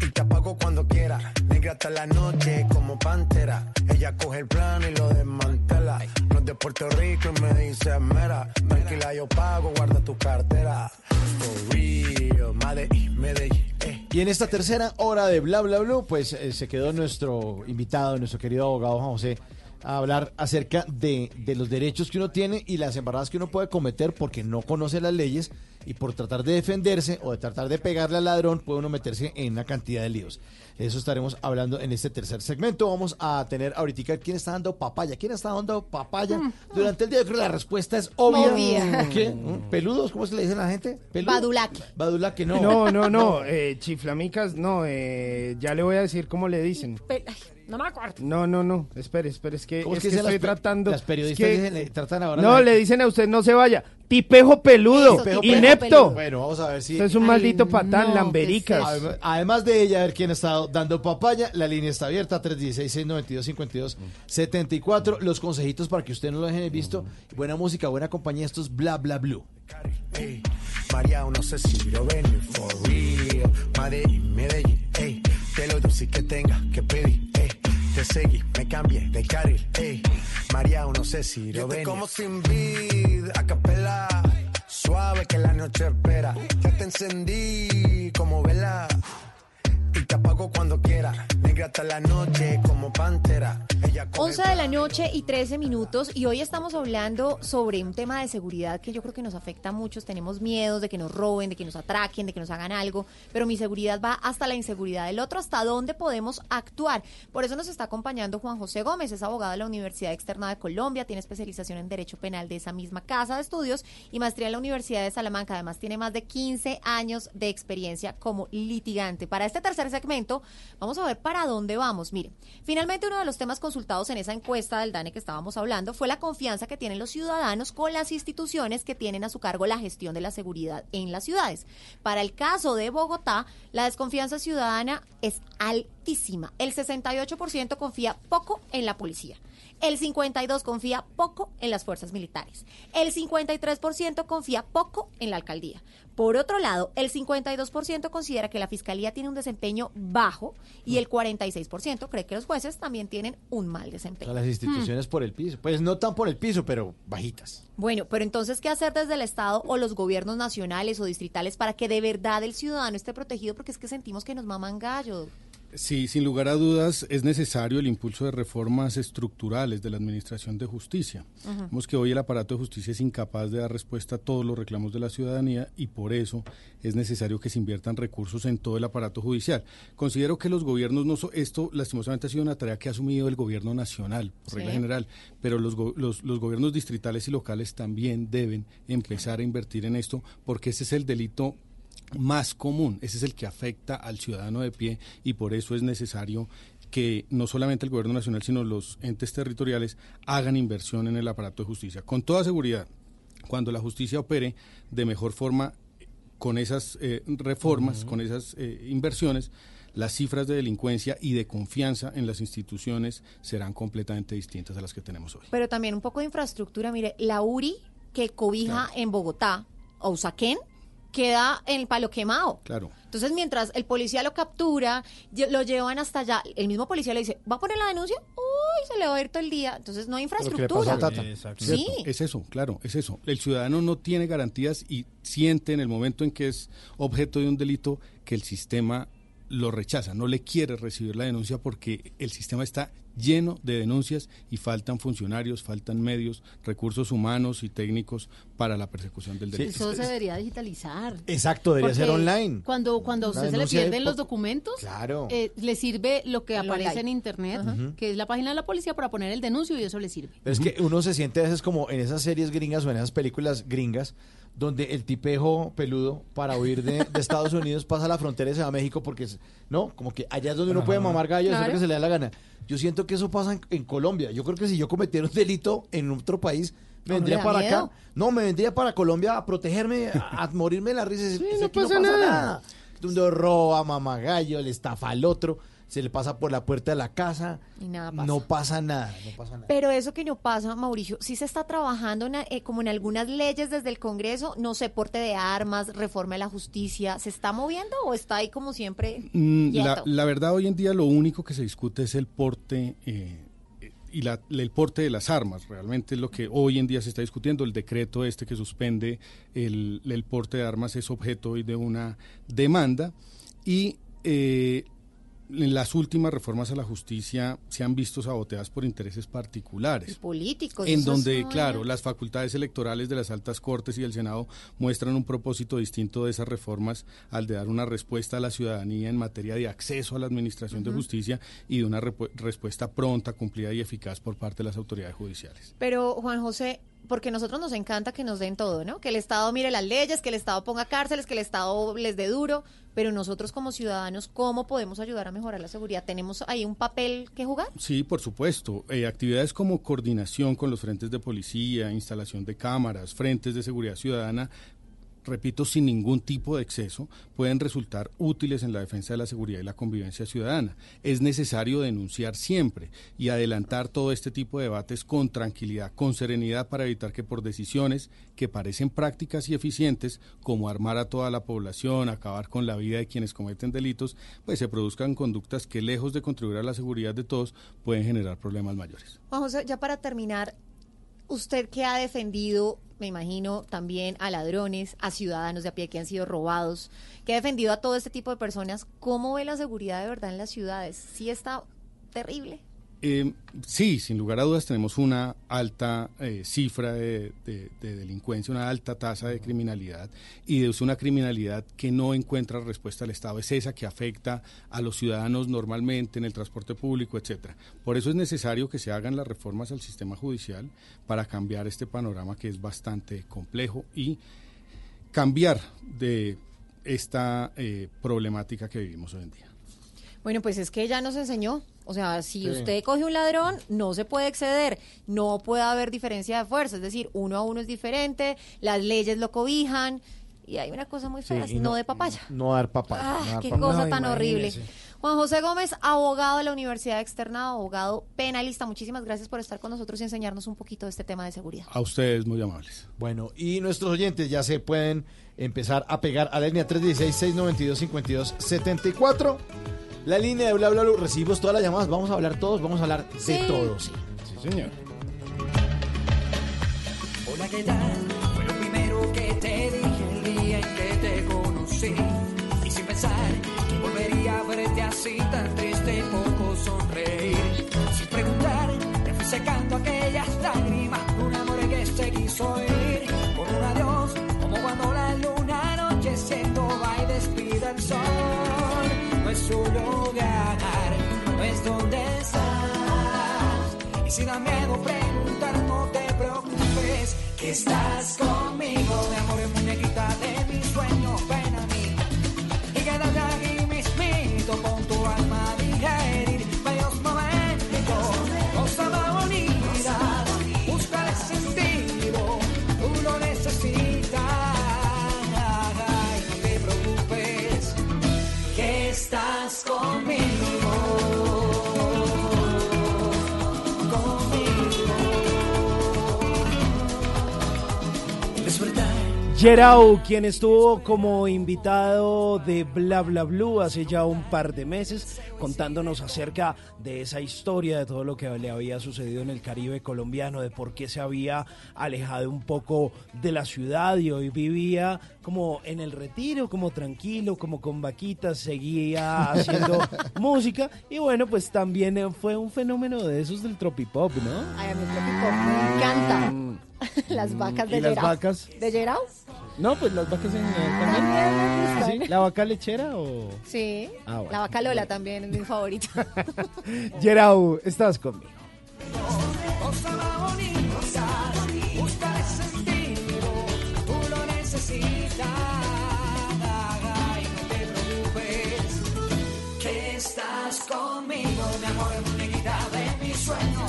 Y te apago cuando quiera. Negra hasta la noche como pantera. Ella coge el plano y lo desmantela. No es de Puerto Rico y me dice mera. Tranquila, yo pago, guarda tu cartera. For real, Medellín, Medellín. Y en esta tercera hora de Bla Bla Blue, pues eh, se quedó nuestro invitado, nuestro querido abogado José, a hablar acerca de, de los derechos que uno tiene y las embarradas que uno puede cometer porque no conoce las leyes y por tratar de defenderse o de tratar de pegarle al ladrón puede uno meterse en una cantidad de líos. Eso estaremos hablando en este tercer segmento. Vamos a tener ahorita quién está dando papaya. ¿Quién está dando papaya durante el día? Yo creo que la respuesta es obvia. Obvia. ¿Qué? ¿Mm? ¿Peludos? ¿Cómo se le dice a la gente? Badulaque. Badulaque, no. No, no, no, eh, chiflamicas, no, eh, ya le voy a decir cómo le dicen. Pe- ay, no me acuerdo. No, no, no, espere, espere, es que, ¿Cómo es que que estoy tratando. las periodistas es que- dicen, le tratan ahora No, le dicen a usted no se vaya. Tipejo peludo, Tipejo peludo. inepto. Bueno, vamos a ver si. Usted es un Ay, maldito patán, no, lambericas. ¿qué es eso? Además- de ella, a ver quién ha estado dando papaya, la línea está abierta, 316-692-5274. Los consejitos para que usted no lo dejen visto. Buena música, buena compañía, esto es Bla Bla Blue. ey. María, no sé si lo ven, for real. Medellín, Medellín, ey. Te lo dulce que tenga que pedir, ey. Te seguí, me cambié de carril, ey. María, no sé si lo ven. como sin vid, a capela. Suave que la noche espera. Ya te encendí como vela. Y te apago cuando quiera. Negra hasta la noche como pantera. Ella coge 11 de la noche y 13 minutos y hoy estamos hablando sobre un tema de seguridad que yo creo que nos afecta a muchos. Tenemos miedos de que nos roben, de que nos atraquen, de que nos hagan algo, pero mi seguridad va hasta la inseguridad del otro, hasta dónde podemos actuar. Por eso nos está acompañando Juan José Gómez, es abogado de la Universidad Externa de Colombia, tiene especialización en Derecho Penal de esa misma casa de estudios y maestría en la Universidad de Salamanca. Además tiene más de 15 años de experiencia como litigante. Para este tercer segmento vamos a ver para dónde vamos. Mire, finalmente uno de los temas consultados en esa encuesta del DANE que estábamos hablando fue la confianza que tienen los ciudadanos con las instituciones que tienen a su cargo la gestión de la seguridad en las ciudades. Para el caso de Bogotá, la desconfianza ciudadana es altísima. El 68% confía poco en la policía. El 52% confía poco en las fuerzas militares. El 53% confía poco en la alcaldía. Por otro lado, el 52% considera que la fiscalía tiene un desempeño bajo y el 46% cree que los jueces también tienen un mal O desempeño. sea, las instituciones por el piso. Pues no tan por el piso, pero bajitas. Bueno, pero entonces, ¿qué hacer desde el Estado o los gobiernos nacionales o distritales para que de verdad el ciudadano esté protegido? Porque es que sentimos que nos maman gallo. Sí, sin lugar a dudas es necesario el impulso de reformas estructurales de la Administración de Justicia. Vemos que hoy el aparato de justicia es incapaz de dar respuesta a todos los reclamos de la ciudadanía y por eso es necesario que se inviertan recursos en todo el aparato judicial. Considero que los gobiernos, no so- esto lastimosamente ha sido una tarea que ha asumido el gobierno nacional, por Sí. regla general, pero los, go- los, los gobiernos distritales y locales también deben empezar a invertir en esto porque ese es el delito más común, ese es el que afecta al ciudadano de pie y por eso es necesario que no solamente el gobierno nacional, sino los entes territoriales hagan inversión en el aparato de justicia. Con toda seguridad, cuando la justicia opere de mejor forma con esas eh, reformas, con esas eh, inversiones, las cifras de delincuencia y de confianza en las instituciones serán completamente distintas a las que tenemos hoy. Pero también un poco de infraestructura. Mire, la URI que cobija en Bogotá, o Usaquén, queda en el palo quemado. Claro. Entonces, mientras el policía lo captura, lo llevan hasta allá, el mismo policía le dice, ¿va a poner la denuncia? Uy, se le va a ir todo el día. Entonces, no hay infraestructura. Sí. Es eso, claro, es eso. El ciudadano no tiene garantías y siente en el momento en que es objeto de un delito que el sistema lo rechaza, no le quiere recibir la denuncia porque el sistema está lleno de denuncias y faltan funcionarios, faltan medios, recursos humanos y técnicos para la persecución del delito. Eso se debería digitalizar. Exacto, debería ser online. Cuando, cuando a usted se le pierden los documentos, Claro. eh, le sirve lo que aparece en internet, que es la página de la policía para poner el denuncio y eso le sirve. Pero es que uno se siente a veces como en esas series gringas o en esas películas gringas donde el tipejo peludo para huir de, de Estados Unidos pasa la frontera y se va a México porque es, no, como que allá es donde uno puede mamar gallo y hacer lo que se le da la gana. Yo siento que eso pasa en, en Colombia. Yo creo que si yo cometiera un delito en otro país, me vendría para miedo. acá. No, me vendría para Colombia a protegerme, a, a morirme de la risa. y decir, "Es no pasa nada". Donde roba, mamagallo, le estafa al otro, se le pasa por la puerta de la casa. Y nada pasa. No pasa nada, no pasa nada. Pero eso que no pasa, Mauricio, sí se está trabajando en, eh, como en algunas leyes desde el Congreso, no sé, porte de armas, reforma de la justicia, ¿se está moviendo o está ahí como siempre? Mm, la verdad, hoy en día lo único que se discute es el porte eh, y la- el porte de las armas. Realmente es lo que hoy en día se está discutiendo. El decreto este que suspende el, el porte de armas es objeto hoy de una demanda y eh, en las últimas reformas a la justicia se han visto saboteadas por intereses particulares. políticos. En donde, claro, las facultades electorales de las altas cortes y del Senado muestran un propósito distinto de esas reformas al de dar una respuesta a la ciudadanía en materia de acceso a la administración de justicia y de una respuesta pronta, cumplida y eficaz por parte de las autoridades judiciales. Pero, Juan José, porque nosotros nos encanta que nos den todo, ¿no? Que el Estado mire las leyes, que el Estado ponga cárceles, que el Estado les dé duro, pero nosotros como ciudadanos, ¿cómo podemos ayudar a mejorar la seguridad? ¿Tenemos ahí un papel que jugar? Sí, por supuesto. Eh, actividades como coordinación con los frentes de policía, instalación de cámaras, frentes de seguridad ciudadana, repito, sin ningún tipo de exceso, pueden resultar útiles en la defensa de la seguridad y la convivencia ciudadana. Es necesario denunciar siempre y adelantar todo este tipo de debates con tranquilidad, con serenidad, para evitar que por decisiones que parecen prácticas y eficientes, como armar a toda la población, acabar con la vida de quienes cometen delitos, pues se produzcan conductas que lejos de contribuir a la seguridad de todos, pueden generar problemas mayores. Juan José, ya para terminar, usted que ha defendido, me imagino, también a ladrones, a ciudadanos de a pie que han sido robados, que ha defendido a todo este tipo de personas, ¿cómo ve la seguridad de verdad en las ciudades? Sí está terrible. Eh, sí, sin lugar a dudas tenemos una alta eh, cifra de, de- de delincuencia, una alta tasa de criminalidad y es una criminalidad que no encuentra respuesta al Estado, es esa que afecta a los ciudadanos normalmente en el transporte público, etcétera. Por eso es necesario que se hagan las reformas al sistema judicial para cambiar este panorama que es bastante complejo y cambiar de esta eh, problemática que vivimos hoy en día. Bueno, pues es que ella nos enseñó. O sea, si Sí. usted coge un ladrón, no se puede exceder, no puede haber diferencia de fuerza, es decir, uno a uno es diferente, las leyes lo cobijan y hay una cosa muy fea, Sí, no, de papaya. No dar papaya. Ah, no dar qué papaya. cosa No, tan horrible. imagínese. Juan José Gómez, abogado de la Universidad Externa, abogado penalista. Muchísimas gracias por estar con nosotros y enseñarnos un poquito de este tema de seguridad. A ustedes muy amables. Bueno, y nuestros oyentes ya se pueden empezar a pegar a la línea 316-692-5274. La línea de bla bla bla, recibimos todas las llamadas, vamos a hablar todos, vamos a hablar de Sí. todo, sí. Sí, señor. Hola, ¿qué tal? Fue lo primero que te dije el día en que te conocí. Y sin pensar que volvería a verte así tan triste y poco sonreír. Sin preguntar, te fui secando aquellas lágrimas. Un amor que se quiso ir. Con un adiós, como cuando la luna anocheciendo va y despide el sol. Es su lugar, no es donde estás. Y si da miedo preguntar, no te preocupes, que estás conmigo, mi amor, muñequita de mi sueño, ven a mí. Y quédate aquí mismito con tu alma Gerau, quien estuvo como invitado de Bla Bla Blue hace ya un par de meses, contándonos acerca de esa historia, de todo lo que le había sucedido en el Caribe colombiano, de por qué se había alejado un poco de la ciudad y hoy vivía como en el retiro, como tranquilo, como con vaquitas, seguía haciendo música y bueno, pues también fue un fenómeno de esos del tropipop, ¿no? Ay, a mí el tropipop me encanta. Las vacas de ¿Y las Gerao. vacas? ¿De Gerao? No, pues las vacas en También me gustan. ¿Sí? ¿La vaca lechera o...? Sí, Ah, bueno. la vaca Lola también es mi favorita. Gerau, estás conmigo. Cosa bonita, busca el sentido, tú lo necesitas. Ay, no te preocupes, que estás conmigo, mi amor, muñequita de mi sueño,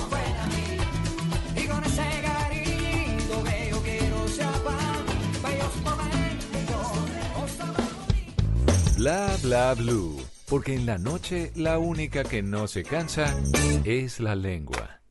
Bla bla blue. Porque en la noche la única que no se cansa es la lengua.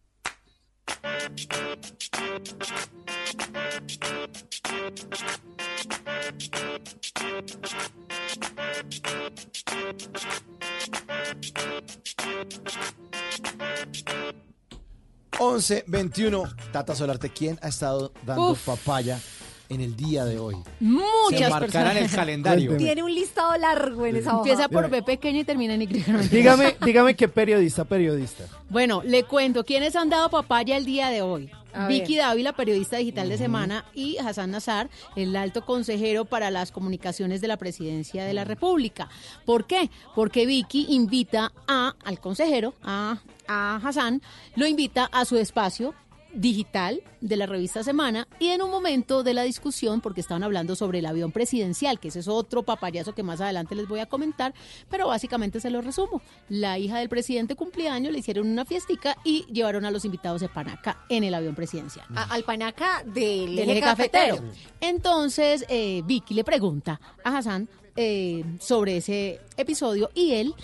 once 21 Tata Solarte, ¿quién ha estado dando Uf. papaya en el día de hoy? Muchas Se marcará en el personas. calendario. Tiene un listado largo en esa hoja. Empieza por B pequeño y termina en Y. Dígame, dígame qué periodista, periodista. Bueno, le cuento quiénes han dado papaya el día de hoy. A Vicky ver. Dávila, periodista digital de semana, y Hassan Nazar, el alto consejero para las comunicaciones de la presidencia de la República. ¿Por qué? Porque Vicky invita a, al consejero, a, a Hassan, lo invita a su espacio digital de la revista Semana y en un momento de la discusión, porque estaban hablando sobre el avión presidencial, que ese es otro papayazo que más adelante les voy a comentar, pero básicamente se lo resumo. La hija del presidente cumpleaños le hicieron una fiestica y llevaron a los invitados de Panaca en el avión presidencial. A- al panaca del, Del eje cafetero. Entonces, eh, Vicky le pregunta a Hassan eh, sobre ese episodio y él,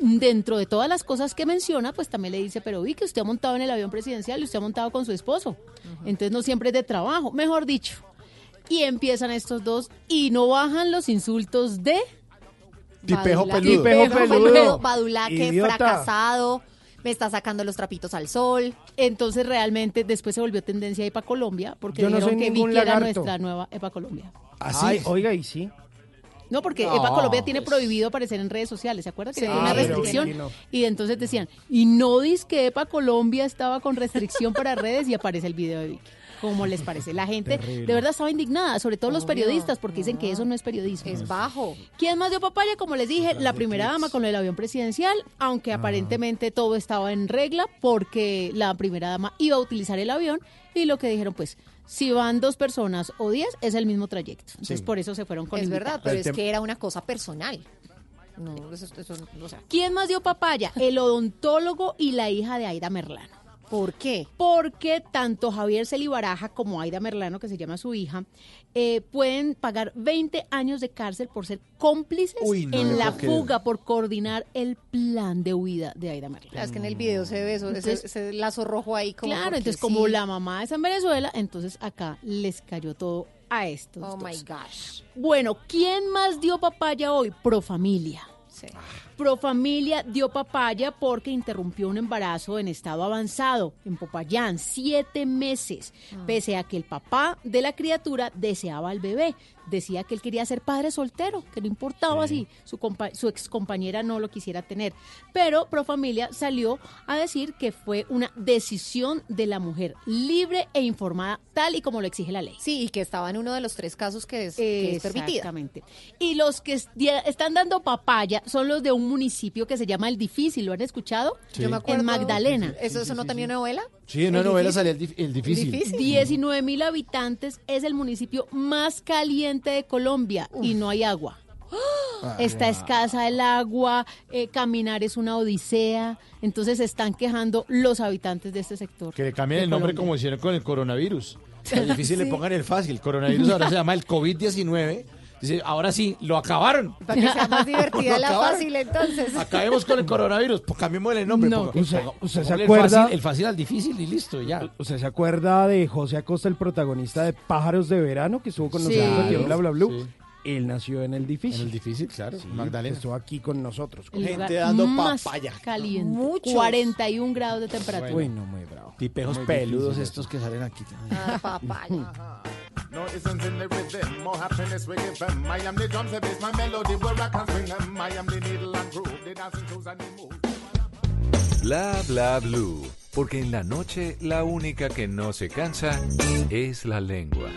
dentro de todas las cosas que menciona, pues también le dice, pero Vicky, usted ha montado en el avión presidencial y usted ha montado con su esposo. Entonces no siempre es de trabajo, mejor dicho. Y empiezan estos dos y no bajan los insultos de... Tipejo peludo. Tipejo peludo. Badulaque, Idiota. fracasado, me está sacando los trapitos al sol. Entonces realmente después se volvió tendencia EPA Colombia porque Yo no dijeron soy que Vicky era nuestra nueva EPA Colombia. Así. Ay, oiga, y sí. No, porque No, EPA Colombia tiene pues. prohibido aparecer en redes sociales, ¿se acuerdan? Que Sí. una Ah, restricción. No. Y entonces decían, y no dice que EPA Colombia estaba con restricción para redes y aparece el video de Vicky. ¿Cómo les parece? La gente Terrible. de verdad estaba indignada, sobre todo los periodistas, porque dicen que eso no es periodismo. Es bajo. ¿Quién más dio papaya? Como les dije, la primera dama con el avión presidencial, aunque aparentemente todo estaba en regla porque la primera dama iba a utilizar el avión y lo que dijeron pues, si van dos personas o diez es el mismo trayecto. Entonces Sí. por eso se fueron con es invitados. verdad, pero es que era una cosa personal. No, eso, eso- o sea, ¿Quién más dio papaya? El odontólogo y la hija de Aida Merlano. ¿Por qué? Porque tanto Javier Celibaraja como Aida Merlano, que se llama su hija, eh, pueden pagar 20 años de cárcel por ser cómplices Uy, no en la fuga, por coordinar el plan de huida de Aida. Claro, es que en el video se ve eso, ese, Entonces- ese lazo rojo ahí como Claro, entonces como la mamá está en Venezuela, entonces acá les cayó todo a estos. Oh dos. my gosh. Bueno, ¿quién más dio papaya hoy? Profamilia. Sí. Profamilia dio papaya porque interrumpió un embarazo en estado avanzado en Popayán, siete meses, Ah. pese a que el papá de la criatura deseaba al bebé. Decía que él quería ser padre soltero, que no importaba si su, compa- su ex compañera no lo quisiera tener. Pero Profamilia salió a decir que fue una decisión de la mujer, libre e informada, tal y como lo exige la ley. Sí, y que estaba en uno de los tres casos que es, que es permitida. Exactamente. Y los que están dando papaya son los de un municipio que se llama El Difícil, ¿lo han escuchado? Sí. Yo me acuerdo. En Magdalena. ¿Eso, eso no tenía novela? Sí, en una ¿El novela salía el, dif- el difícil. 19 mil habitantes, es el municipio más caliente de Colombia y no hay agua. Está escasa el agua, eh, caminar es una odisea, entonces se están quejando los habitantes de este sector. Que le cambien el nombre Colombia. como hicieron con el coronavirus. Es difícil le Sí. pongan el fácil. Coronavirus ahora se llama el COVID-19. Dice, ahora sí, lo acabaron. Para que sea más divertida la acabaron. fácil entonces. Acabemos con el coronavirus. Pues cambiémosle el nombre. No, ponga- usted- ponga- usted se acuerda- El fácil, el fácil al difícil y listo, ya. ¿Usted se acuerda de José Acosta, el protagonista de Pájaros de Verano, que estuvo con Sí. nosotros aquí en Bla Bla Blue? sí. Él nació en el difícil. En el difícil, claro. Magdalena. Estuvo aquí con nosotros. El Gente dando más papaya. Caliente. Muchos. 41 grados de temperatura. Uy, no, muy bravo. Tipejos Muy peludos estos que salen aquí. Ah, papaya. No isn't in the rhythm, more happiness we give them. I am the drums, the bass, my melody, where I can swing them. I am the needle and groove, the dancing shoes and the moves. Bla bla blue, porque en la noche la única que no se cansa es la lengua.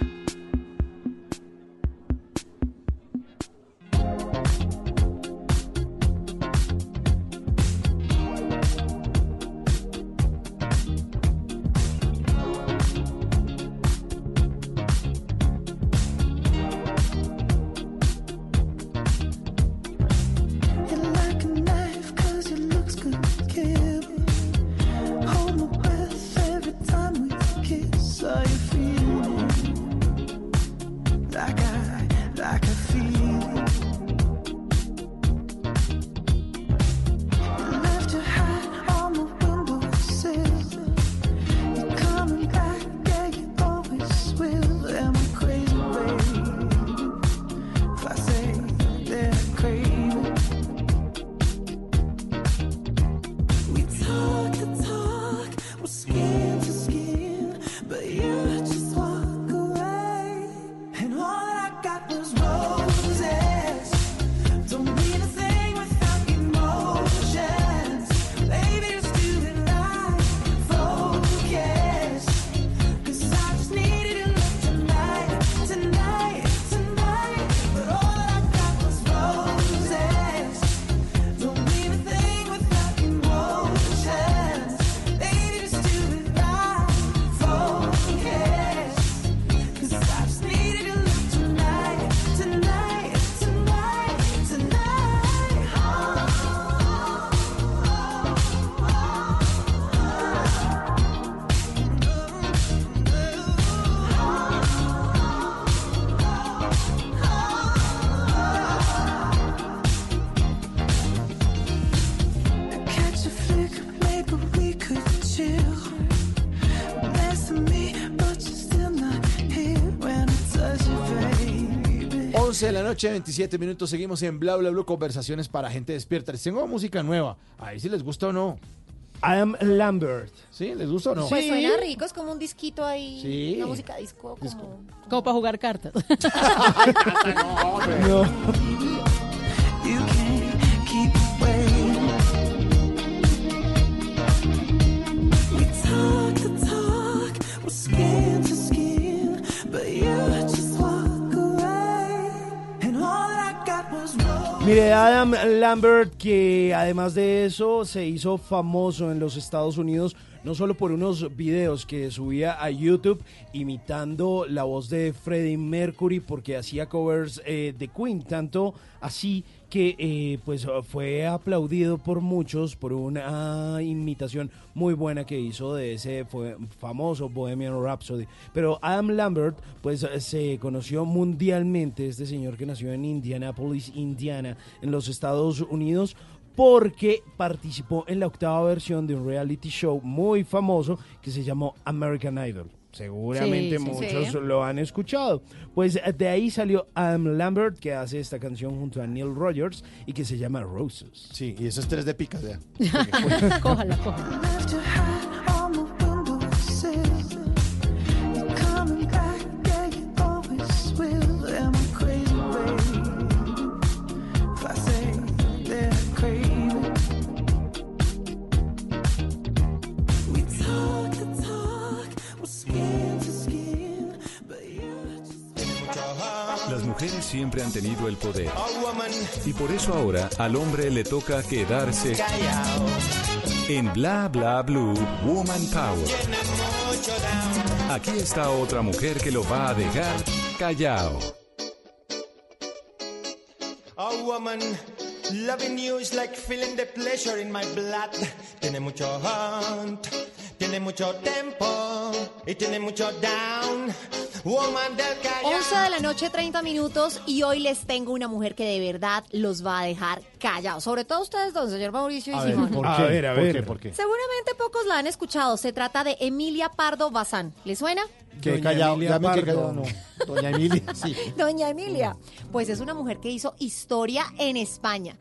11 de la noche, 27 minutos. Seguimos en Bla Bla Blue, conversaciones para gente despierta. Les tengo música nueva. A ver si les gusta o no. Adam Lambert. ¿Sí? ¿Les gusta o no? Pues suena rico, es como un disquito ahí. Sí. Una música disco como... Como para jugar cartas. No. Mire, Adam Lambert, que además de eso se hizo famoso en los Estados Unidos, no solo por unos videos que subía a YouTube imitando la voz de Freddie Mercury porque hacía covers eh, de Queen, tanto así que eh, pues fue aplaudido por muchos por una imitación muy buena que hizo de ese famoso Bohemian Rhapsody. Pero Adam Lambert pues se conoció mundialmente, este señor que nació en Indianapolis, Indiana, en los Estados Unidos porque participó en la octava versión de un reality show muy famoso que se llamó American Idol. Seguramente Sí, sí, muchos sí. lo han escuchado. Pues eh, de ahí salió Adam Lambert, que hace esta canción junto a Neil Rogers y que se llama Roses. Sí, y esos tres de picas, vea. Cójala, cójala. Mujeres siempre han tenido el poder. Y por eso ahora al hombre le toca quedarse en Bla Bla Blue Woman Power. Aquí está otra mujer que lo va a dejar callado. Oh woman, loving you is like feeling the pleasure in my blood. Tiene mucho hunt, tiene mucho tempo y tiene mucho down. Woman del callao. 11 de la noche, 30 minutos, y hoy les tengo una mujer que de verdad los va a dejar callados. Sobre todo ustedes dos, señor Mauricio y A ver, Simón. ¿por A ver, a ¿Por ver. qué? ¿Por qué? Seguramente pocos la han escuchado. Se trata de Emilia Pardo Bazán. ¿Le suena? Que callado, Emilia ya me quedé Pardo. callado, no. Doña Emilia, sí. Doña Emilia. Pues es una mujer que hizo historia en España.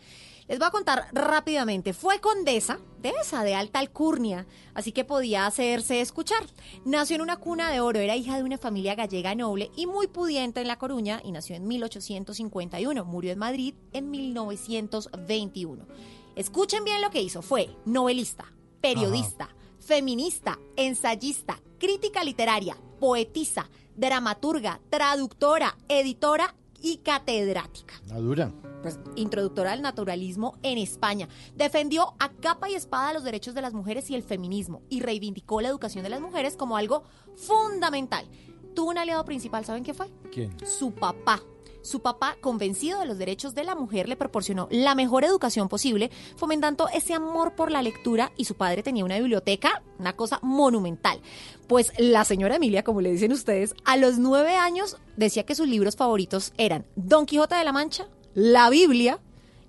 Les voy a contar rápidamente. Fue condesa de esa, de alta alcurnia, así que podía hacerse escuchar. Nació en una cuna de oro, era hija de una familia gallega noble y muy pudiente en La Coruña y nació en 1851. Murió en Madrid en 1921. Escuchen bien lo que hizo. Fue novelista, periodista, feminista, ensayista, crítica literaria, poetisa, dramaturga, traductora, editora y catedrática La dura. Pues, introductora del naturalismo en España. Defendió a capa y espada los derechos de las mujeres y el feminismo y reivindicó la educación de las mujeres como algo fundamental. Tuvo un aliado principal, ¿saben qué fue? ¿Quién? Su papá. Su papá, convencido de los derechos de la mujer, le proporcionó la mejor educación posible, fomentando ese amor por la lectura y su padre tenía una biblioteca, una cosa monumental. Pues la señora Emilia, como le dicen ustedes, a los nueve años decía que sus libros favoritos eran Don Quijote de la Mancha, la Biblia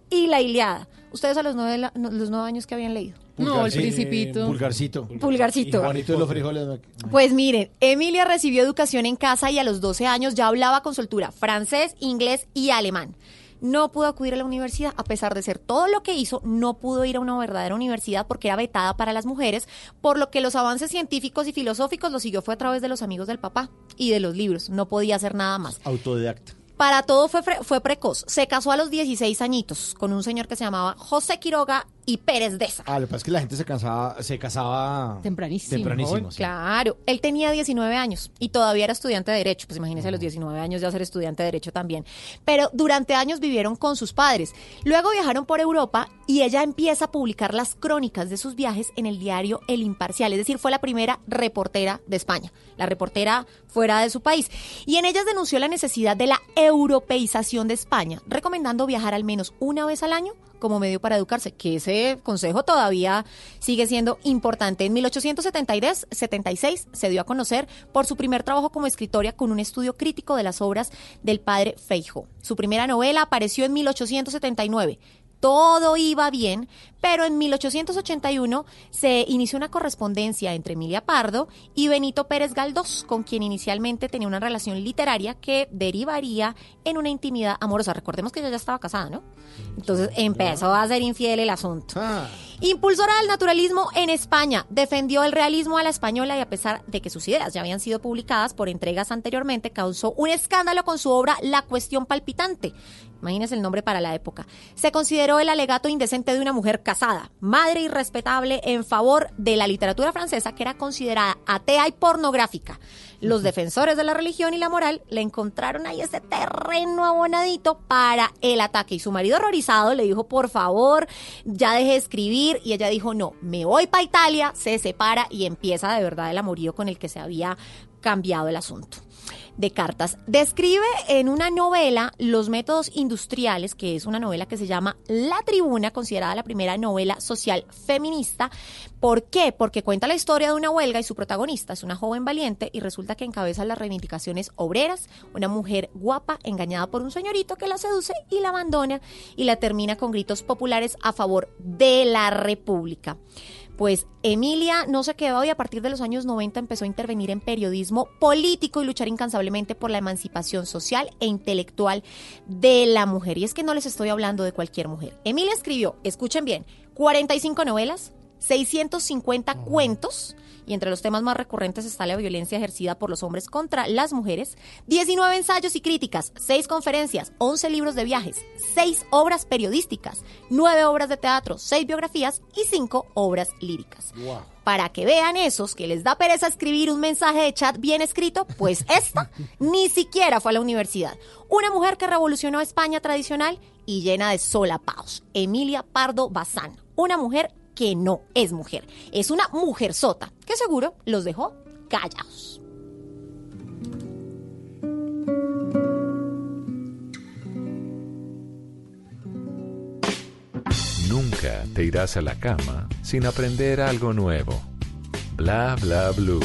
y la Iliada. ¿Ustedes a los nueve, los años que habían leído? No, el Pulgarcito. principito. Pulgarcito. Pulgarcito. Y Juanito de los frijoles. Pues miren, Emilia recibió educación en casa y a los 12 años ya hablaba con soltura francés, inglés y alemán. No pudo acudir a la universidad, a pesar de ser todo lo que hizo, no pudo ir a una verdadera universidad porque era vetada para las mujeres, por lo que los avances científicos y filosóficos los siguió fue a través de los amigos del papá y de los libros, no podía hacer nada más. Autodidacta. Para todo fue, fue precoz. Se casó a los 16 añitos con un señor que se llamaba José Quiroga y Pérez Deza. Ah, lo que pasa es que la gente se cansaba, se casaba Tempranísimo. tempranísimo. sí. Claro, él tenía 19 años y todavía era estudiante de Derecho. Pues imagínese a los 19 años ya ser estudiante de Derecho también. Pero durante años vivieron con sus padres. Luego viajaron por Europa y ella empieza a publicar las crónicas de sus viajes en el diario El Imparcial. Es decir, fue la primera reportera de España, la reportera fuera de su país. Y en ellas denunció la necesidad de la europeización de España, recomendando viajar al menos una vez al año como medio para educarse, que ese consejo todavía sigue siendo importante. En 1873, 76 se dio a conocer por su primer trabajo como escritora con un estudio crítico de las obras del padre Feijo. Su primera novela apareció en 1879. Todo iba bien, pero en 1881 se inició una correspondencia entre Emilia Pardo y Benito Pérez Galdós, con quien inicialmente tenía una relación literaria que derivaría en una intimidad amorosa. Recordemos que ella ya estaba casada, ¿no? Entonces empezó a ser infiel el asunto. Impulsora del naturalismo en España, defendió el realismo a la española y a pesar de que sus ideas ya habían sido publicadas por entregas anteriormente, causó un escándalo con su obra La cuestión palpitante. Imagínense el nombre para la época. Se consideró el alegato indecente de una mujer casada, madre irrespetable en favor de la literatura francesa que era considerada atea y pornográfica. Los defensores de la religión y la moral le encontraron ahí ese terreno abonadito para el ataque. Y su marido horrorizado le dijo, por favor, ya deje de escribir. Y ella dijo, no, me voy para Italia, se separa y empieza de verdad el amorío con el que se había cambiado el asunto de cartas. Describe en una novela los métodos industriales, que es una novela que se llama La Tribuna, considerada la primera novela social feminista. ¿Por qué? Porque cuenta la historia de una huelga y su protagonista es una joven valiente y resulta que encabeza las reivindicaciones obreras, una mujer guapa engañada por un señorito que la seduce y la abandona y la termina con gritos populares a favor de la República. Pues Emilia no se quedó y a partir de los años 90 empezó a intervenir en periodismo político y luchar incansablemente por la emancipación social e intelectual de la mujer. Y es que no les estoy hablando de cualquier mujer. Emilia escribió, escuchen bien, 45 novelas, 650 cuentos, y entre los temas más recurrentes está la violencia ejercida por los hombres contra las mujeres, 19 ensayos y críticas, 6 conferencias, 11 libros de viajes, 6 obras periodísticas, 9 obras de teatro, 6 biografías y 5 obras líricas. Para que vean esos que les da pereza escribir un mensaje de chat bien escrito, pues esta ni siquiera fue a la universidad. Una mujer que revolucionó España tradicional y llena de solapaos. Emilia Pardo Bazán. Una mujer que no es mujer. Es una mujer sota, que seguro los dejó callados. Nunca te irás a la cama sin aprender algo nuevo. Bla bla blue.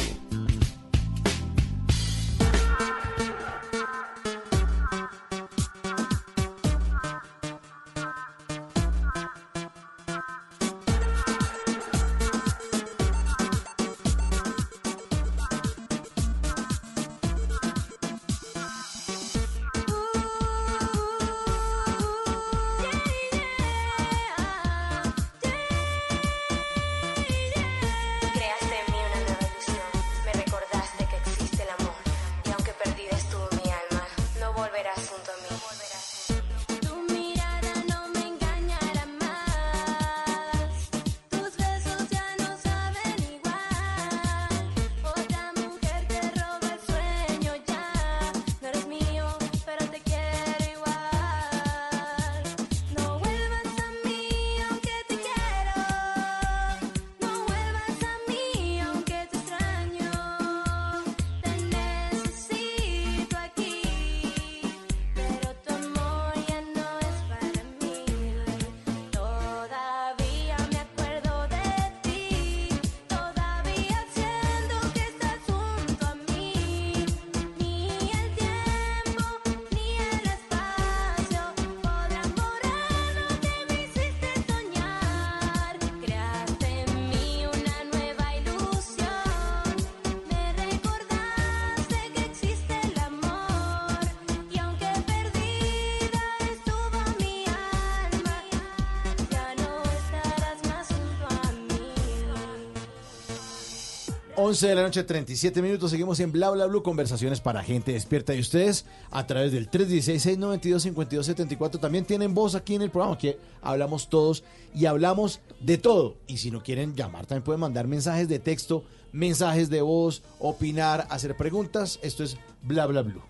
11 de la noche, 37 minutos. Seguimos en Bla Bla Blue, conversaciones para gente despierta. Y ustedes, a través del 316-692-5274, también tienen voz aquí en el programa, que hablamos todos y hablamos de todo. Y si no quieren llamar, también pueden mandar mensajes de texto, mensajes de voz, opinar, hacer preguntas. Esto es Bla Bla Blue.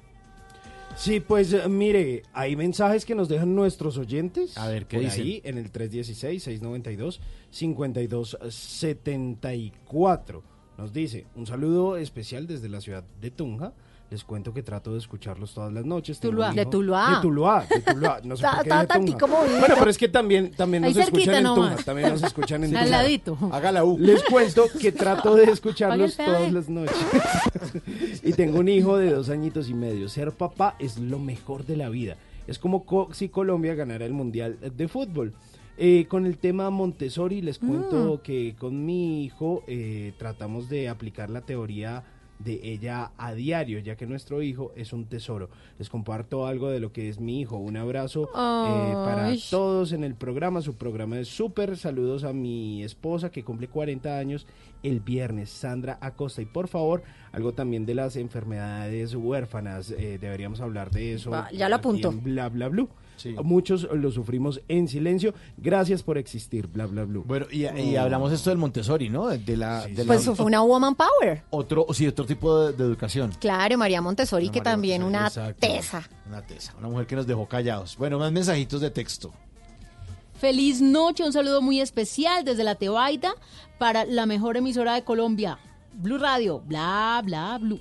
Sí, pues eh, mire, hay mensajes que nos dejan nuestros oyentes. A ver, ¿qué por dicen? ahí en el 316-692-5274. Nos dice, un saludo especial desde la ciudad de Tunja. Les cuento que trato de escucharlos todas las noches. Tuluá. De Tuluá. De Tuluá, de Tuluá. No sé por qué de Tunja. Bueno, pero es que también, también nos escuchan en nomás. Tunja. También nos escuchan en Al Tunja. ladito. Haga la U. Les cuento que trato de escucharlos todas las noches. y tengo un hijo de dos añitos y medio. Ser papá es lo mejor de la vida. Es como co- si Colombia ganara el Mundial de Fútbol. Eh, con el tema Montessori les cuento que con mi hijo eh, tratamos de aplicar la teoría de ella a diario, ya que nuestro hijo es un tesoro. Les comparto algo de lo que es mi hijo. Un abrazo eh, para todos en el programa. Su programa es súper. Saludos a mi esposa que cumple 40 años el viernes, Sandra Acosta. Y por favor, algo también de las enfermedades huérfanas. eh, deberíamos hablar de eso. Va, ya lo apunto. en Bla, bla, Muchos lo sufrimos en silencio. Gracias por existir, bla, bla, blue. Bueno, y, y hablamos esto del Montessori, ¿no? De la, de la- Pues fue una woman power. otro, sí, otro tipo de, de educación. Claro, María Montessori, que María también una exacto. tesa. Una tesa, una mujer que nos dejó callados. Bueno, más mensajitos de texto. Feliz noche, un saludo muy especial desde la Tebaida para la mejor emisora de Colombia, Blue Radio, bla, bla, blue.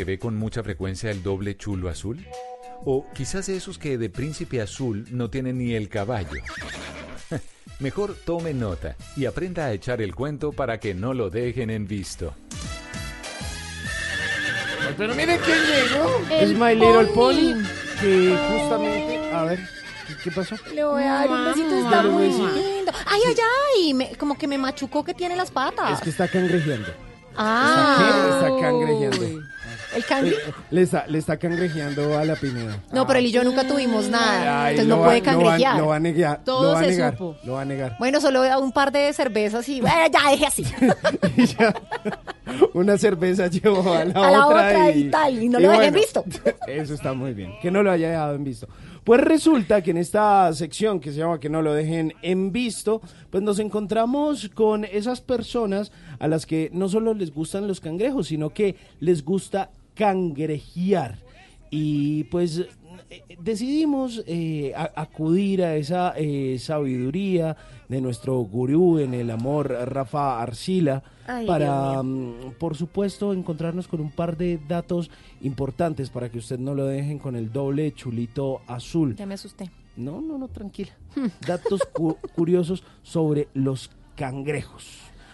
Que ve con mucha frecuencia el doble chulo azul? O quizás esos que de príncipe azul no tienen ni el caballo. Mejor tome nota y aprenda a echar el cuento para que no lo dejen en visto. Pero mire quién llegó. Es My Little Pony, que justamente... A ver, ¿qué, pasó? Le voy a dar un besito, Mamá. está muy lindo. Ay, ay, ay, me- como que me machucó que tiene las patas. Es que está cangrejeando. Ah, Está cangrejeando. El cangre. Eh, Le está, le está cangrejeando a la Pineda. No, pero él y yo nunca tuvimos nada, Ay, entonces lo no va- puede lo va- cangrejear. Lo va a negar. Todo lo va a se negar. supo. Lo va a negar. Bueno, solo un par de cervezas y bueno, ya deje así. Una cerveza llevó a la, A la otra, y tal, y no lo dejen visto. Eso está muy bien, que no lo haya dejado en visto. Pues resulta que en esta sección que se llama Que no lo dejen en visto, pues nos encontramos con esas personas a las que no solo les gustan los cangrejos, sino que les gusta cangrejear. Y pues decidimos eh, a- acudir a esa eh, sabiduría de nuestro gurú en el amor, Rafa Arcila, Ay, para, mm, por supuesto, encontrarnos con un par de datos importantes para que usted no lo dejen con el doble chulito azul. Ya me asusté. No, no, no, tranquila. Datos cu- curiosos sobre los cangrejos.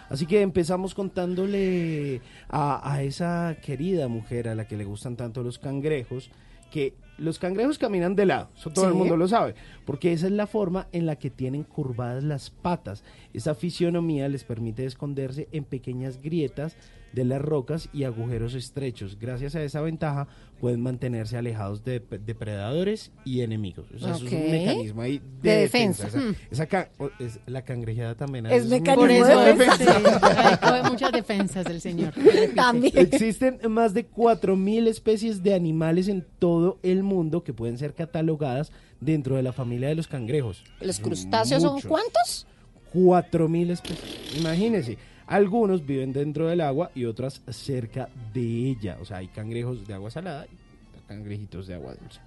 Así que empezamos contándole a, a esa querida mujer a la que le gustan tanto los cangrejos, que los cangrejos caminan de lado, eso todo el mundo lo sabe, porque esa es la forma en la que tienen curvadas las patas. Esa fisionomía les permite esconderse en pequeñas grietas de las rocas y agujeros estrechos. Gracias a esa ventaja pueden mantenerse alejados de depredadores y enemigos. O sea, eso es Ok. un mecanismo ahí de, De defensa. defensa. Esa- Hmm. esa es- la cangrejeada también Es un mecanismo de es, defensa. sí, muchas defensas del señor. También. Existen más de 4.000 especies de animales en todo el mundo que pueden ser catalogadas dentro de la familia de los cangrejos. ¿Los crustáceos son cuántos? 4.000 especies. Imagínense, algunos viven dentro del agua y otras cerca de ella. O sea, hay cangrejos de agua salada y cangrejitos de agua dulce.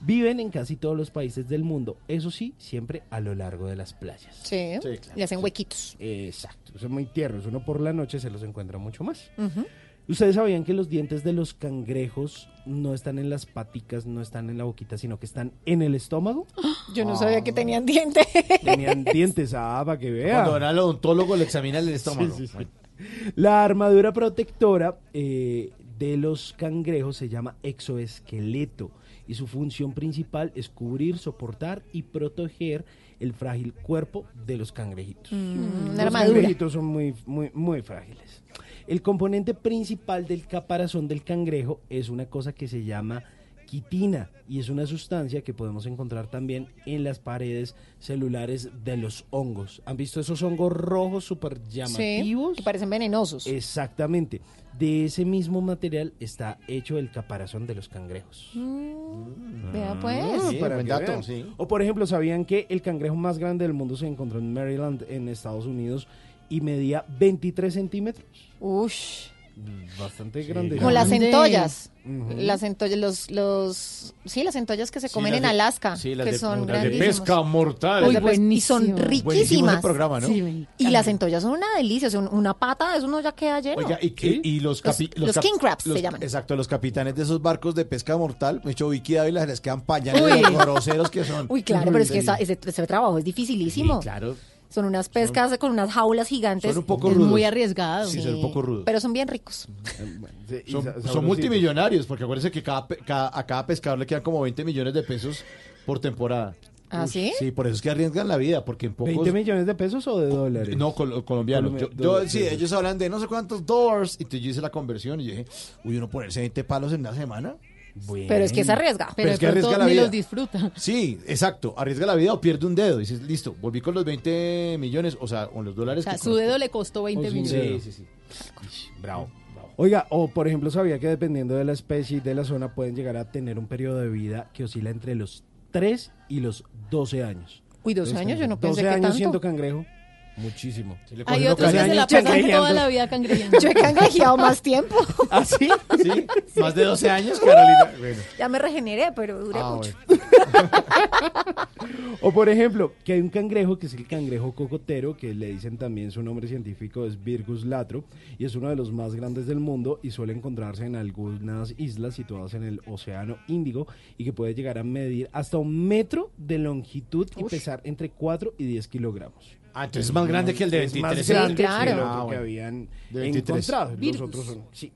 Viven en casi todos los países del mundo, eso sí, siempre a lo largo de las playas. Sí, claro, le hacen huequitos. Exacto, son muy tiernos. Uno por la noche se los encuentra mucho más. Ujú. ¿Ustedes sabían que los dientes de los cangrejos no están en las paticas, no están en la boquita, sino que están en el estómago? Yo no sabía que tenían dientes. Tenían dientes, ah, para que vean. Cuando van al odontólogo le examina el estómago. Sí, sí, sí. Bueno. La armadura protectora eh, de los cangrejos se llama exoesqueleto y su función principal es cubrir, soportar y proteger el frágil cuerpo de los cangrejitos. Mm, los armadura. cangrejitos son muy, muy, muy frágiles. El componente principal del caparazón del cangrejo es una cosa que se llama quitina y es una sustancia que podemos encontrar también en las paredes celulares de los hongos. ¿Han visto esos hongos rojos súper llamativos? Sí, que parecen venenosos. Exactamente. De ese mismo material está hecho el caparazón de los cangrejos. Mm, Vea pues. Sí, Para buen dato, sí. O por ejemplo, ¿sabían que el cangrejo más grande del mundo se encontró en Maryland, en Estados Unidos, y medía 23 centímetros? Ush. Bastante grande. Con las centollas. Ujú. Las centollas, los, los, sí, las centollas que se Sí, comen en de- Alaska, sí, las que de- son las de pesca mortal. Uy, y buenísimo. son riquísimas. programa, ¿no? Y las centollas son una delicia, son una pata, eso uno ya queda lleno. Oiga, y, que- y los, capi- los king crabs se llaman. Exacto, los capitanes de esos barcos de pesca mortal, me he hecho Vicky Dávila, les quedan pañales de los groseros que son. Uy, claro, pero es que esa- ese, ese trabajo es dificilísimo. Sí, claro. Son unas pescas con unas jaulas gigantes. Son un poco rudos. muy arriesgado. Sí, son un poco rudos. Pero son bien ricos. Sí, y Son, multimillonarios, porque acuérdense que cada, pe- cada- a cada pescador le quedan como 20 millones de pesos por temporada. ¿Ah, sí? Sí, por eso es que arriesgan la vida, porque en pocos... ¿20 millones de pesos o de dólares? No, col- colombiano. Colombi- Yo, sí, ellos hablan de no sé cuántos dólares, y entonces yo hice la conversión y yo dije, uy, uno ponerse 20 palos en una semana. Pero es que se arriesga. Pero, es que arriesga la ni vida. los disfruta. Sí, exacto. Arriesga la vida o pierde un dedo. Dices, listo, volví con los 20 millones, o sea, con los O dólares. sea, que su dedo le costó 20 O sin millones. Sí, sí, sí. Bravo, bravo. Oiga, o por ejemplo, sabía que dependiendo de la especie y de la zona pueden llegar a tener un periodo de vida que oscila entre los 3 y los 12 años. Uy, 12 Entonces, años, yo no 12 pensé que años tanto. siendo cangrejo, muchísimo. Hay otros que se la pasan toda la vida cangrejeando. Yo he cangrejeado más tiempo. ¿Ah, sí? Sí, más de 12 años, Carolina. Bueno. Ya me regeneré, pero duré Ah, mucho. O por ejemplo, que hay un cangrejo que es el cangrejo cocotero, que le dicen también su nombre científico es Virgus latro, y es uno de los más grandes del mundo y suele encontrarse en algunas islas situadas en el Océano Índigo y que puede llegar a medir hasta un metro de longitud y pesar entre 4 y 10 kilogramos. Ah, entonces es más grande que el de Es 23 más grande que claro. el otro Ah, que bueno. habían De 23. encontrado. Los Virgus. otros son, sí.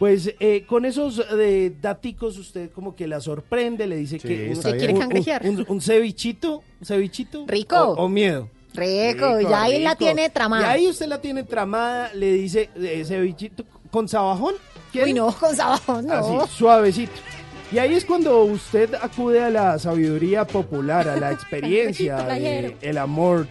Pues eh, con esos eh, daticos usted como que la sorprende, le dice Sí, que un- quiere cangrejear. Un, un cevichito, un cevichito. Rico. O, o miedo. Rico, ya ahí la rico. tiene Y tramada. ahí usted la tiene tramada, le dice eh, cevichito con sabajón. ¿quiere? Uy, no, con sabajón, no. Así, suavecito. Y ahí es cuando usted acude a la sabiduría popular, a la experiencia, de el amor.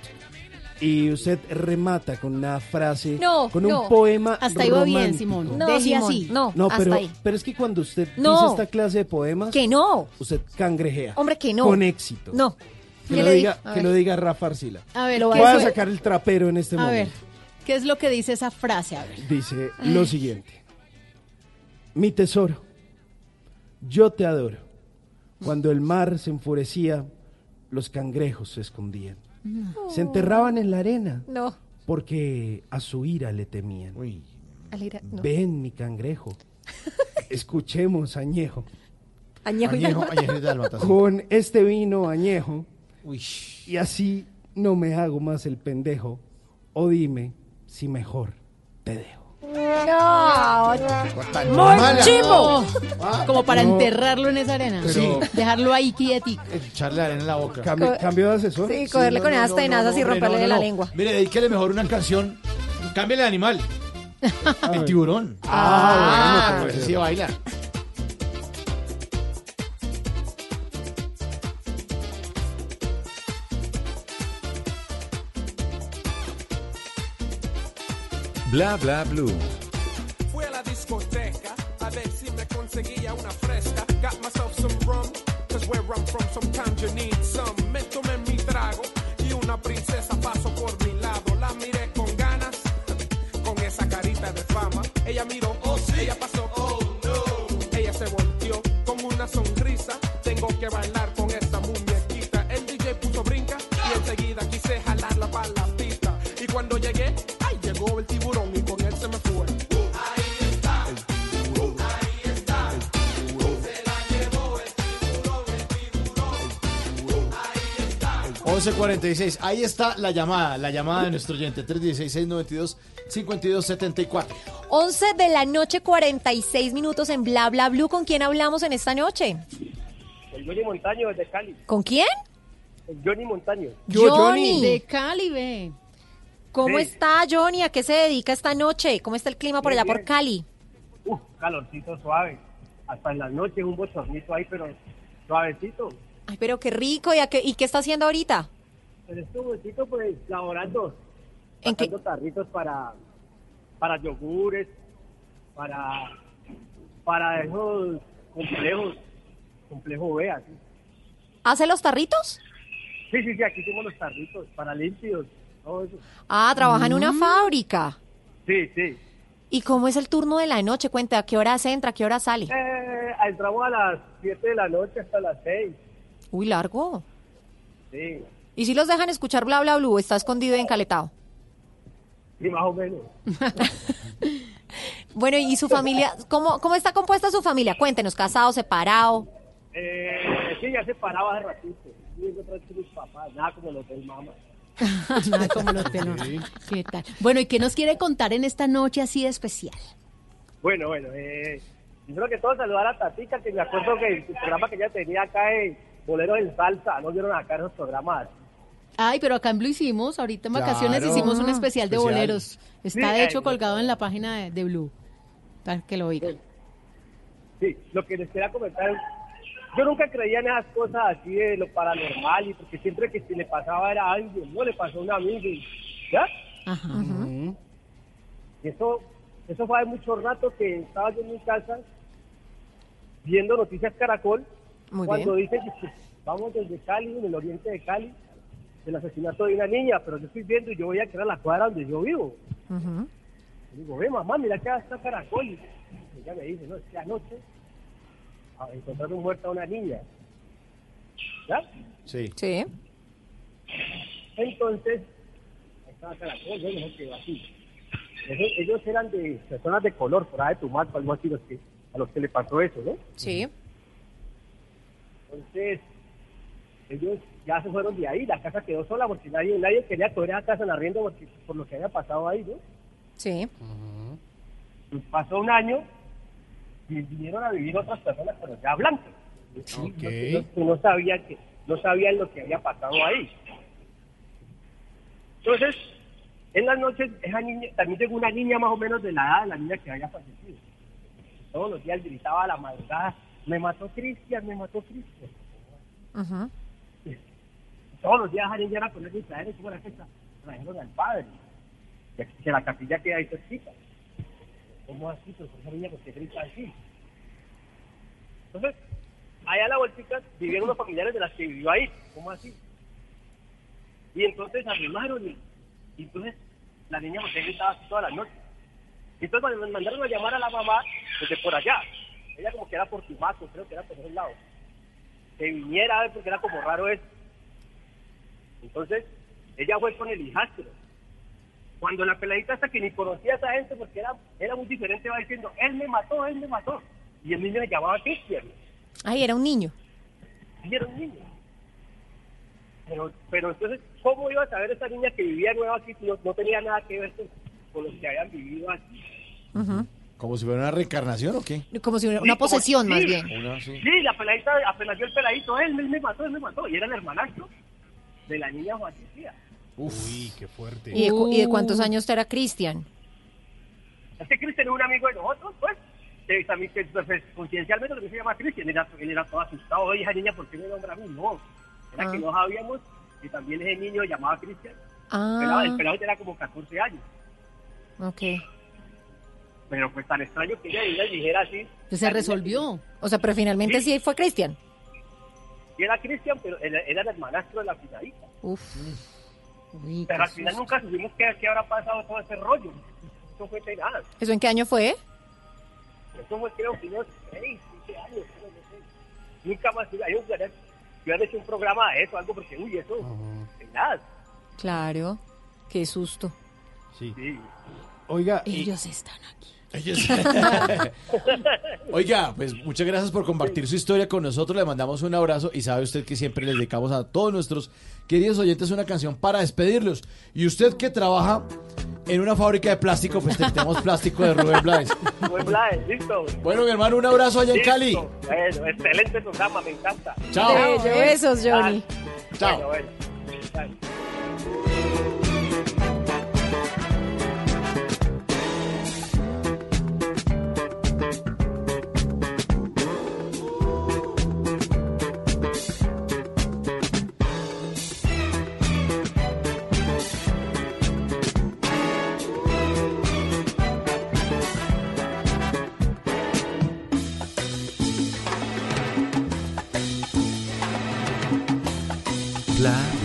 Y usted remata con una frase, No, con un no. poema Hasta ahí va bien. Simón. No, Deje Simón, así. No, No, hasta pero, ahí. pero es que cuando usted No. dice esta clase de poemas, Que no. usted cangrejea. Hombre, que no. Con éxito. No. Que, ¿Qué lo diga, que ver. lo diga Rafa Arcila. A ver, Lo ¿qué Voy a sacar el trapero en este a ver, momento. ¿qué es lo que dice esa frase? A ver. Dice lo siguiente. Mi tesoro, yo te adoro. Cuando el mar se enfurecía, los cangrejos se escondían. Se enterraban en la arena No. porque a su ira le temían. Alira, no. Ven, mi cangrejo. Escuchemos, añejo. Añejo Añejo, añejo y dálmata, sí. Con este vino añejo. Uy. Y así no me hago más el pendejo. O dime si mejor te dejo. No. Tan Muy mala. chimbo. Ah, Como para No. enterrarlo en esa arena. Pero- Dejarlo ahí quietico. Echarle arena en la boca. Cambio, Co- cambio de asesor. Sí, cogerle no, con no, esas no, tenazas no, y romperle no, no, la no. lengua. Mire, dedíquele mejor una canción. Cámbiale de animal. El tiburón. Ah, bueno, pues sí baila. Bla bla blue. Fui a la discoteca a ver si me conseguía una fresca. Got myself some rum, cause where I'm from sometimes you need some. Me tomé mi trago y una princesa pasó por mi lado. La miré con ganas, con esa carita de fama. Ella miró, oh sí, ella pasó, oh no. Ella se volteó con una sonrisa. Tengo que bailar con esta muñequita. El DJ puso brinca y enseguida quise jalarla para la pista. Y cuando llegué, ay, llegó el tiburón 11.46. Ahí está la llamada, la llamada de nuestro oyente. 316-692-5274. 11 de la noche, 46 minutos en Bla Bla Blue. ¿Con quién hablamos en esta noche? El Johnny Montaño de Cali. ¿Con quién? El Johnny Montaño. Johnny. De Cali, ve. ¿Cómo Sí. está Johnny? ¿A qué se dedica esta noche? ¿Cómo está el clima por allá por. Cali? Uf, calorcito suave. Hasta en las noches un bochornito ahí, pero suavecito. Ay, pero qué rico. ¿Y, a qué, y qué está haciendo ahorita? En este momentito, pues, laborando. ¿En qué? Tarritos para, para yogures, para, para esos complejos, complejo B, así. ¿Hace los tarritos? Sí, sí, sí, aquí tengo los tarritos para limpios, todo eso. Ah, trabaja en una Mm. fábrica. Sí, sí. ¿Y cómo es el turno de la noche? Cuenta, ¿a qué hora entra? ¿A qué hora sale? Eh, entramos a las 7 de la noche hasta las 6. Uy, largo. Sí, ¿Y si los dejan escuchar Bla Bla Blue? ¿Está escondido y encalettado? sí, más o menos. Bueno, ¿y su familia? ¿Cómo, cómo está compuesta su familia? Cuéntenos, casado, separado. Eh, sí, ya se paraba hace ratito. Viendo otra vez con mis papás, nada como los del mamá. Nada como los de no- ¿Qué tal? Bueno, ¿y qué nos quiere contar en esta noche así de especial? Bueno, bueno, eh, primero que todo saludar a Tatica, que me acuerdo que el programa que ella tenía acá en Boleros en Salsa, no vieron acá esos programas. Ay, pero acá en Blue hicimos, ahorita en vacaciones Claro. hicimos un Ah, especial de especial. boleros. Está Sí, de hecho colgado en la página de, de Blue. Para que lo oigan. Sí, lo que les quería comentar, yo nunca creía en esas cosas así de lo paranormal y porque siempre que si le pasaba era a alguien, no le pasó a un amigo, y- ¿ya? Y eso, eso fue hace mucho rato que estaba yo en mi casa viendo Noticias Caracol Muy cuando bien. dicen que vamos desde Cali, en el oriente de Cali, el asesinato de una niña, pero yo estoy viendo y yo voy a quedar a la cuadra donde yo vivo. Y digo, ve mamá, mira que está Caracol. Y ella me dice, no, es que anoche encontraron muerta a una niña. ¿Ya? Sí. Sí. Entonces, ahí estaba Caracol, yo no quedó así. Ellos, ellos eran de personas de color, por ahí de Tumaco, algo así, los que, a los que le pasó eso, ¿no? Sí. Entonces, ellos ya se fueron de ahí, la casa quedó sola porque nadie, nadie quería coger esa casa en arriendo porque, por lo que había pasado ahí, ¿no? Sí. Pasó un año y vinieron a vivir otras personas, pero ya blancas. Ok. Que no, que no sabían que no sabían lo que había pasado ahí. Entonces, en las noches, esa niña, también llegó una niña más o menos de la edad de la niña que había fallecido. Todos los días gritaba a la madrugada, me mató Cristian, me mató Cristian. Todos los días niña era poner mi traer como la fecha, trajeron al padre. Que, que la capilla queda ahí cerquita. ¿Cómo así? Pero con esa niña, ¿por qué grita así? Entonces, allá a la vueltica vivían unos familiares de las que vivió ahí. ¿Cómo así? Y entonces arrimaron y, y entonces la niña porque gritaba así toda la noche. Y entonces me mandaron a llamar a la mamá desde por allá, ella como que era por Tumaco, creo que era por esos lados, que viniera a ver porque era como raro eso. Entonces, ella fue con el hijastro. Cuando la peladita hasta que ni conocía a esa gente porque era, era muy diferente, va diciendo, él me mató, él me mató. Y el niño le llamaba Cristian. Ay, era un niño. Y era un niño. Pero, pero entonces, ¿cómo iba a saber esa niña que vivía nueva aquí si no, no tenía nada que ver con, con los que habían vivido aquí? Ujú. ¿Como si fuera una reencarnación o qué? Como si Sí, una como- posesión, sí. más bien. Una, sí. Sí, la peladita apenas vio el peladito, él, él me mató, él me mató. Y era el hermanastro de la niña fallecida. Uy, qué fuerte. ¿Y de, cu- y de cuántos años era Cristian? Es que Cristian es un amigo de nosotros, pues. Que también, que, pues, conciencialmente lo que se llama Cristian. Él era, él era todo asustado. Oye, esa niña, ¿por qué me nombra a mí? No. Era Ah. que no sabíamos que también ese niño llamaba Cristian. Ah. Pelado, el pelado era como 14 años. Ok. Pero pues tan extraño que ella ella dijera así. Pues se resolvió. O sea, pero finalmente sí, fue Cristian. Y era Cristian, pero él era el hermanastro de la finadita. Uf. Uy, Pero al final nunca supimos qué, qué habrá pasado todo ese rollo. Eso fue tenaz. ¿Eso en qué año fue? Eso fue creo que unos 6, 7 años. creo, no sé. Nunca más. Hay un yo había hecho un programa de eso, algo porque, uy, eso, tenaz. Claro. Qué susto. Sí. Sí. Oiga, y- Ellos están aquí. Oiga, pues muchas gracias por compartir su historia con nosotros. Le mandamos un abrazo y sabe usted que siempre les dedicamos a todos nuestros queridos oyentes una canción para despedirlos. Y usted que trabaja en una fábrica de plástico, pues tenemos plástico de Rubén Blades. Buen Blades, listo. Bueno, mi hermano, un abrazo allá en Listo. Cali. Bueno, excelente programa, me encanta. Chao. Bello, besos, Johnny. Chao. Bueno, bueno.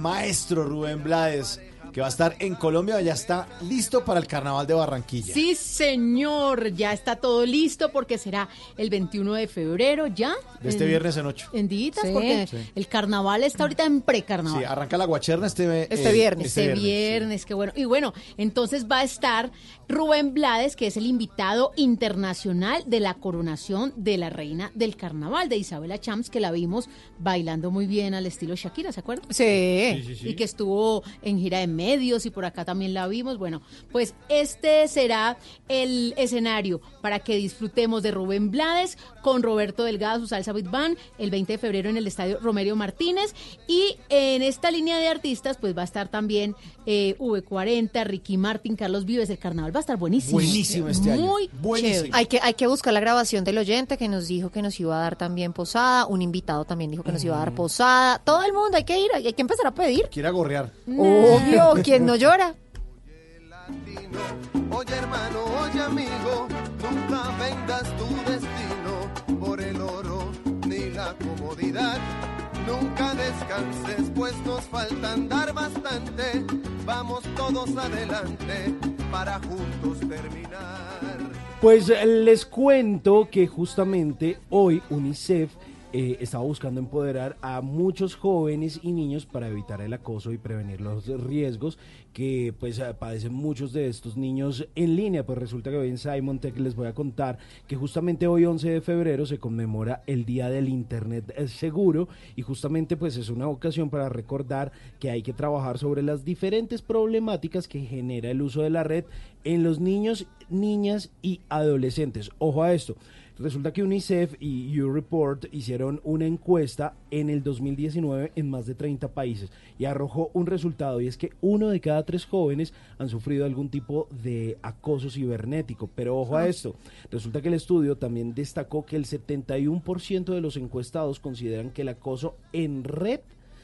maestro Rubén Blades, que va a estar en Colombia, ya está listo para el Carnaval de Barranquilla. Sí, señor, ya está todo listo porque será el 21 de febrero ya. De este en- viernes en 8. En días, Sí. porque Sí. el carnaval está ahorita en precarnaval. Sí, arranca la guacherna este, Este eh, viernes. este Este viernes, qué bueno. Y bueno, entonces va a estar Rubén Blades, que es el invitado internacional de la coronación de la reina del carnaval, de Isabela Champs, que la vimos bailando muy bien al estilo Shakira, ¿se acuerdan? Sí. Sí, sí, sí. Y que estuvo en gira de medios y por acá también la vimos. Bueno, pues este será el escenario para que disfrutemos de Rubén Blades con Roberto Delgado, su salsa Big Band, el 20 de febrero en el estadio Romerio Martínez. Y en esta línea de artistas, pues va a estar también eh, V40, Ricky Martin, Carlos Vives. El carnaval va a estar buenísimo. Buenísimo este año. Muy chévere. Hay que, hay que buscar la grabación del oyente que nos dijo que nos iba a dar también posada. Un invitado también dijo que nos iba a dar posada. Todo el mundo, hay que ir, hay que empezar a pedir. Quiere gorrear. Obvio, ¿quién no llora? Oye hermano, oye amigo, nunca vendas tu destino por el oro ni la comodidad. Nunca descanses, pues nos falta andar bastante. Vamos todos adelante para juntos terminar. Pues eh, les cuento que justamente hoy UNICEF eh, estaba buscando empoderar a muchos jóvenes y niños para evitar el acoso y prevenir los riesgos que pues eh, padecen muchos de estos niños en línea. Pues resulta que hoy en Simon Tech les voy a contar que justamente hoy 11 de febrero se conmemora el Día del Internet eh, Seguro y justamente pues es una ocasión para recordar que hay que trabajar sobre las diferentes problemáticas que genera el uso de la red en los niños, niñas y adolescentes. Ojo a esto. Resulta que UNICEF y U-Report hicieron una encuesta en el 2019 en más de 30 países y arrojó un resultado y es que uno de cada tres jóvenes han sufrido algún tipo de acoso cibernético. Pero ojo a esto, resulta que el estudio también destacó que el 71% de los encuestados consideran que el acoso en red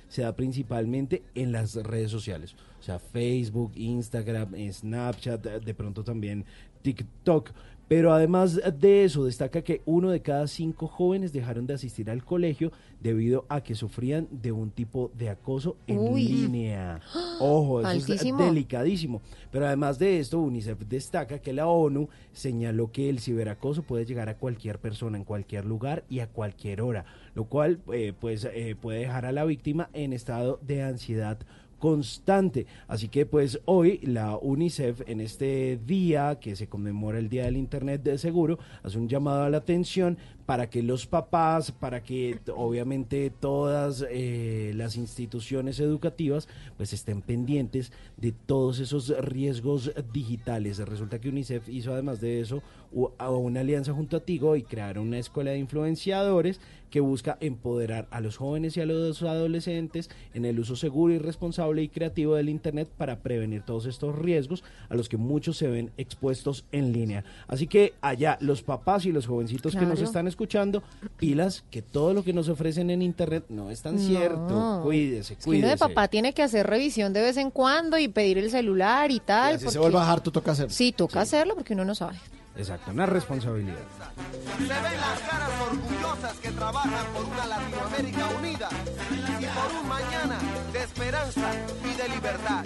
se da principalmente en las redes sociales. O sea, Facebook, Instagram, Snapchat, de pronto también TikTok. Pero además de eso, destaca que uno de cada cinco jóvenes dejaron de asistir al colegio debido a que sufrían de un tipo de acoso en Uy. línea. Ojo, eso Altísimo. es delicadísimo. Pero además de esto, UNICEF destaca que la ONU señaló que el ciberacoso puede llegar a cualquier persona en cualquier lugar y a cualquier hora, lo cual eh, pues eh, puede dejar a la víctima en estado de ansiedad constante. Así que pues hoy la UNICEF en este día que se conmemora el Día del Internet de Seguro hace un llamado a la atención para que los papás, para que obviamente todas eh, las instituciones educativas pues estén pendientes de todos esos riesgos digitales. Resulta que UNICEF hizo además de eso una alianza junto a Tigo y crearon una escuela de influenciadores que busca empoderar a los jóvenes y a los adolescentes en el uso seguro y responsable y creativo del Internet para prevenir todos estos riesgos a los que muchos se ven expuestos en línea. Así que allá los papás y los jovencitos que nos están escuchando, pilas que todo lo que nos ofrecen en Internet no es tan No. cierto. Cuídese, Es que uno de cuídese. papá tiene que hacer revisión de vez en cuando y pedir el celular y tal. Y así se porque- vuelve a bajar, tú toca hacerlo. Sí, toca hacerlo porque uno no sabe. Exacto, una responsabilidad. Se ven las caras orgullosas que trabajan por una Latinoamérica unida y por un mañana de esperanza y de libertad.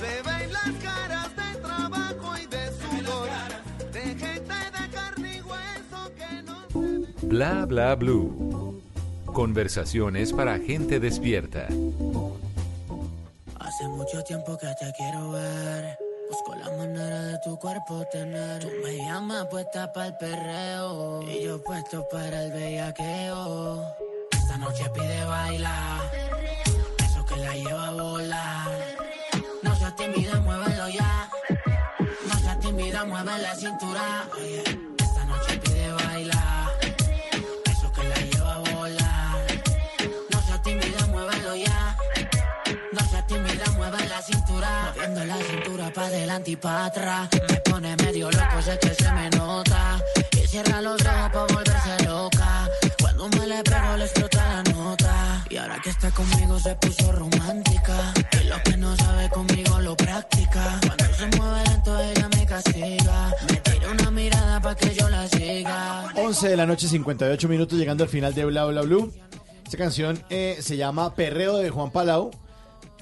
Se ven las caras de trabajo y de sudor, de gente de carne y hueso que no Bla bla blue. Conversaciones para gente despierta. Hace mucho tiempo que te quiero ver. Busco la manera de tu cuerpo tener. Tú me llamas puesta para el perreo. Y yo puesto para el bellaqueo. Esta noche pide bailar. Eso que la lleva a volar. No seas tímida, muévelo ya. No seas tímida, mueve la cintura. Esta La cintura pa' y atrás. Me pone medio loco, se me nota. Los volverse loca. Cuando me le la nota. Y ahora que está conmigo se puso romántica. Y lo que no sabe conmigo lo practica. Cuando se mueve lento, ella me castiga. Me tira una mirada pa' que yo la siga. 11 de la noche, 58 minutos, llegando al final de Bla Bla Blue. Esta canción eh, se llama Perreo de Juan Palau.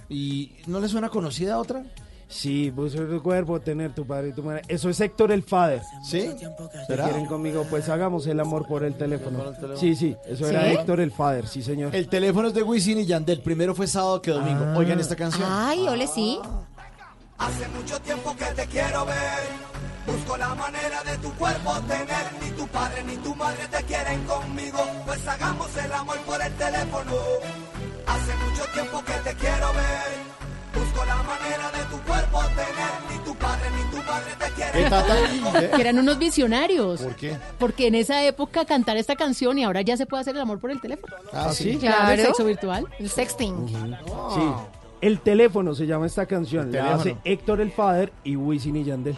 ¿Y no le suena conocida otra? Sí, pues tu cuerpo, tener tu padre y tu madre. Eso es Héctor el Father. ¿Sí? Si ¿Será? quieren conmigo, pues hagamos el amor por el teléfono. Sí, sí, eso ¿Sí? era Héctor el Father, sí, señor. El teléfono es de Wisin y Yandel. Primero fue sábado que domingo. Ah. Oigan esta canción. Ay, ole, sí. Hace mucho tiempo que te quiero ver. Busco la manera de tu cuerpo tener. Ni tu padre ni tu madre te quieren conmigo. Pues hagamos el amor por el teléfono. Hace mucho tiempo que te quiero ver. La manera de tu cuerpo tener. Ni tu padre ni tu madre te quieren Que eran unos visionarios. ¿Por qué? Porque en esa época cantar esta canción y ahora ya se puede hacer el amor por el teléfono. Ah, ¿sí? Claro, el sexo virtual. El sexting. Sí. El teléfono se llama esta canción. La hace teléfono. Héctor el Father y Wisin y Yandel.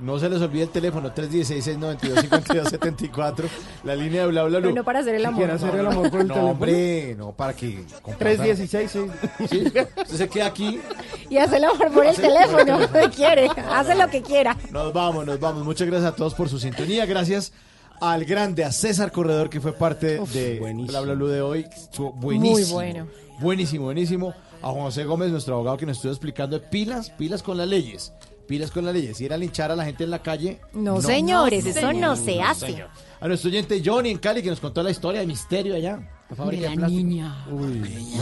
No se les olvide el teléfono 316-692-5274. La línea de Bla Bla Blue. Bueno, para hacer el amor. ¿Quiere hacer el amor por el no, teléfono? hombre, no, para que... compartan. 316, sí. Sí, usted se queda aquí. Y hace el amor por el Hace- teléfono. ¿Qué quiere? Hace lo que quiera. Nos vamos, nos vamos. Muchas gracias a todos por su sintonía. Gracias al grande, a César Corredor, que fue parte de Bla Bla Blue de hoy. Estuvo buenísimo. Muy bueno. Buenísimo, buenísimo. A Juan José Gómez, nuestro abogado, que nos estuvo explicando de pilas, pilas con las leyes. Pilas con las leyes. Ir a linchar a la gente en la calle. No, señores, eso no se hace. señor. A nuestro oyente Johnny en Cali, que nos contó la historia de misterio allá. La fábrica De la niña. Uy.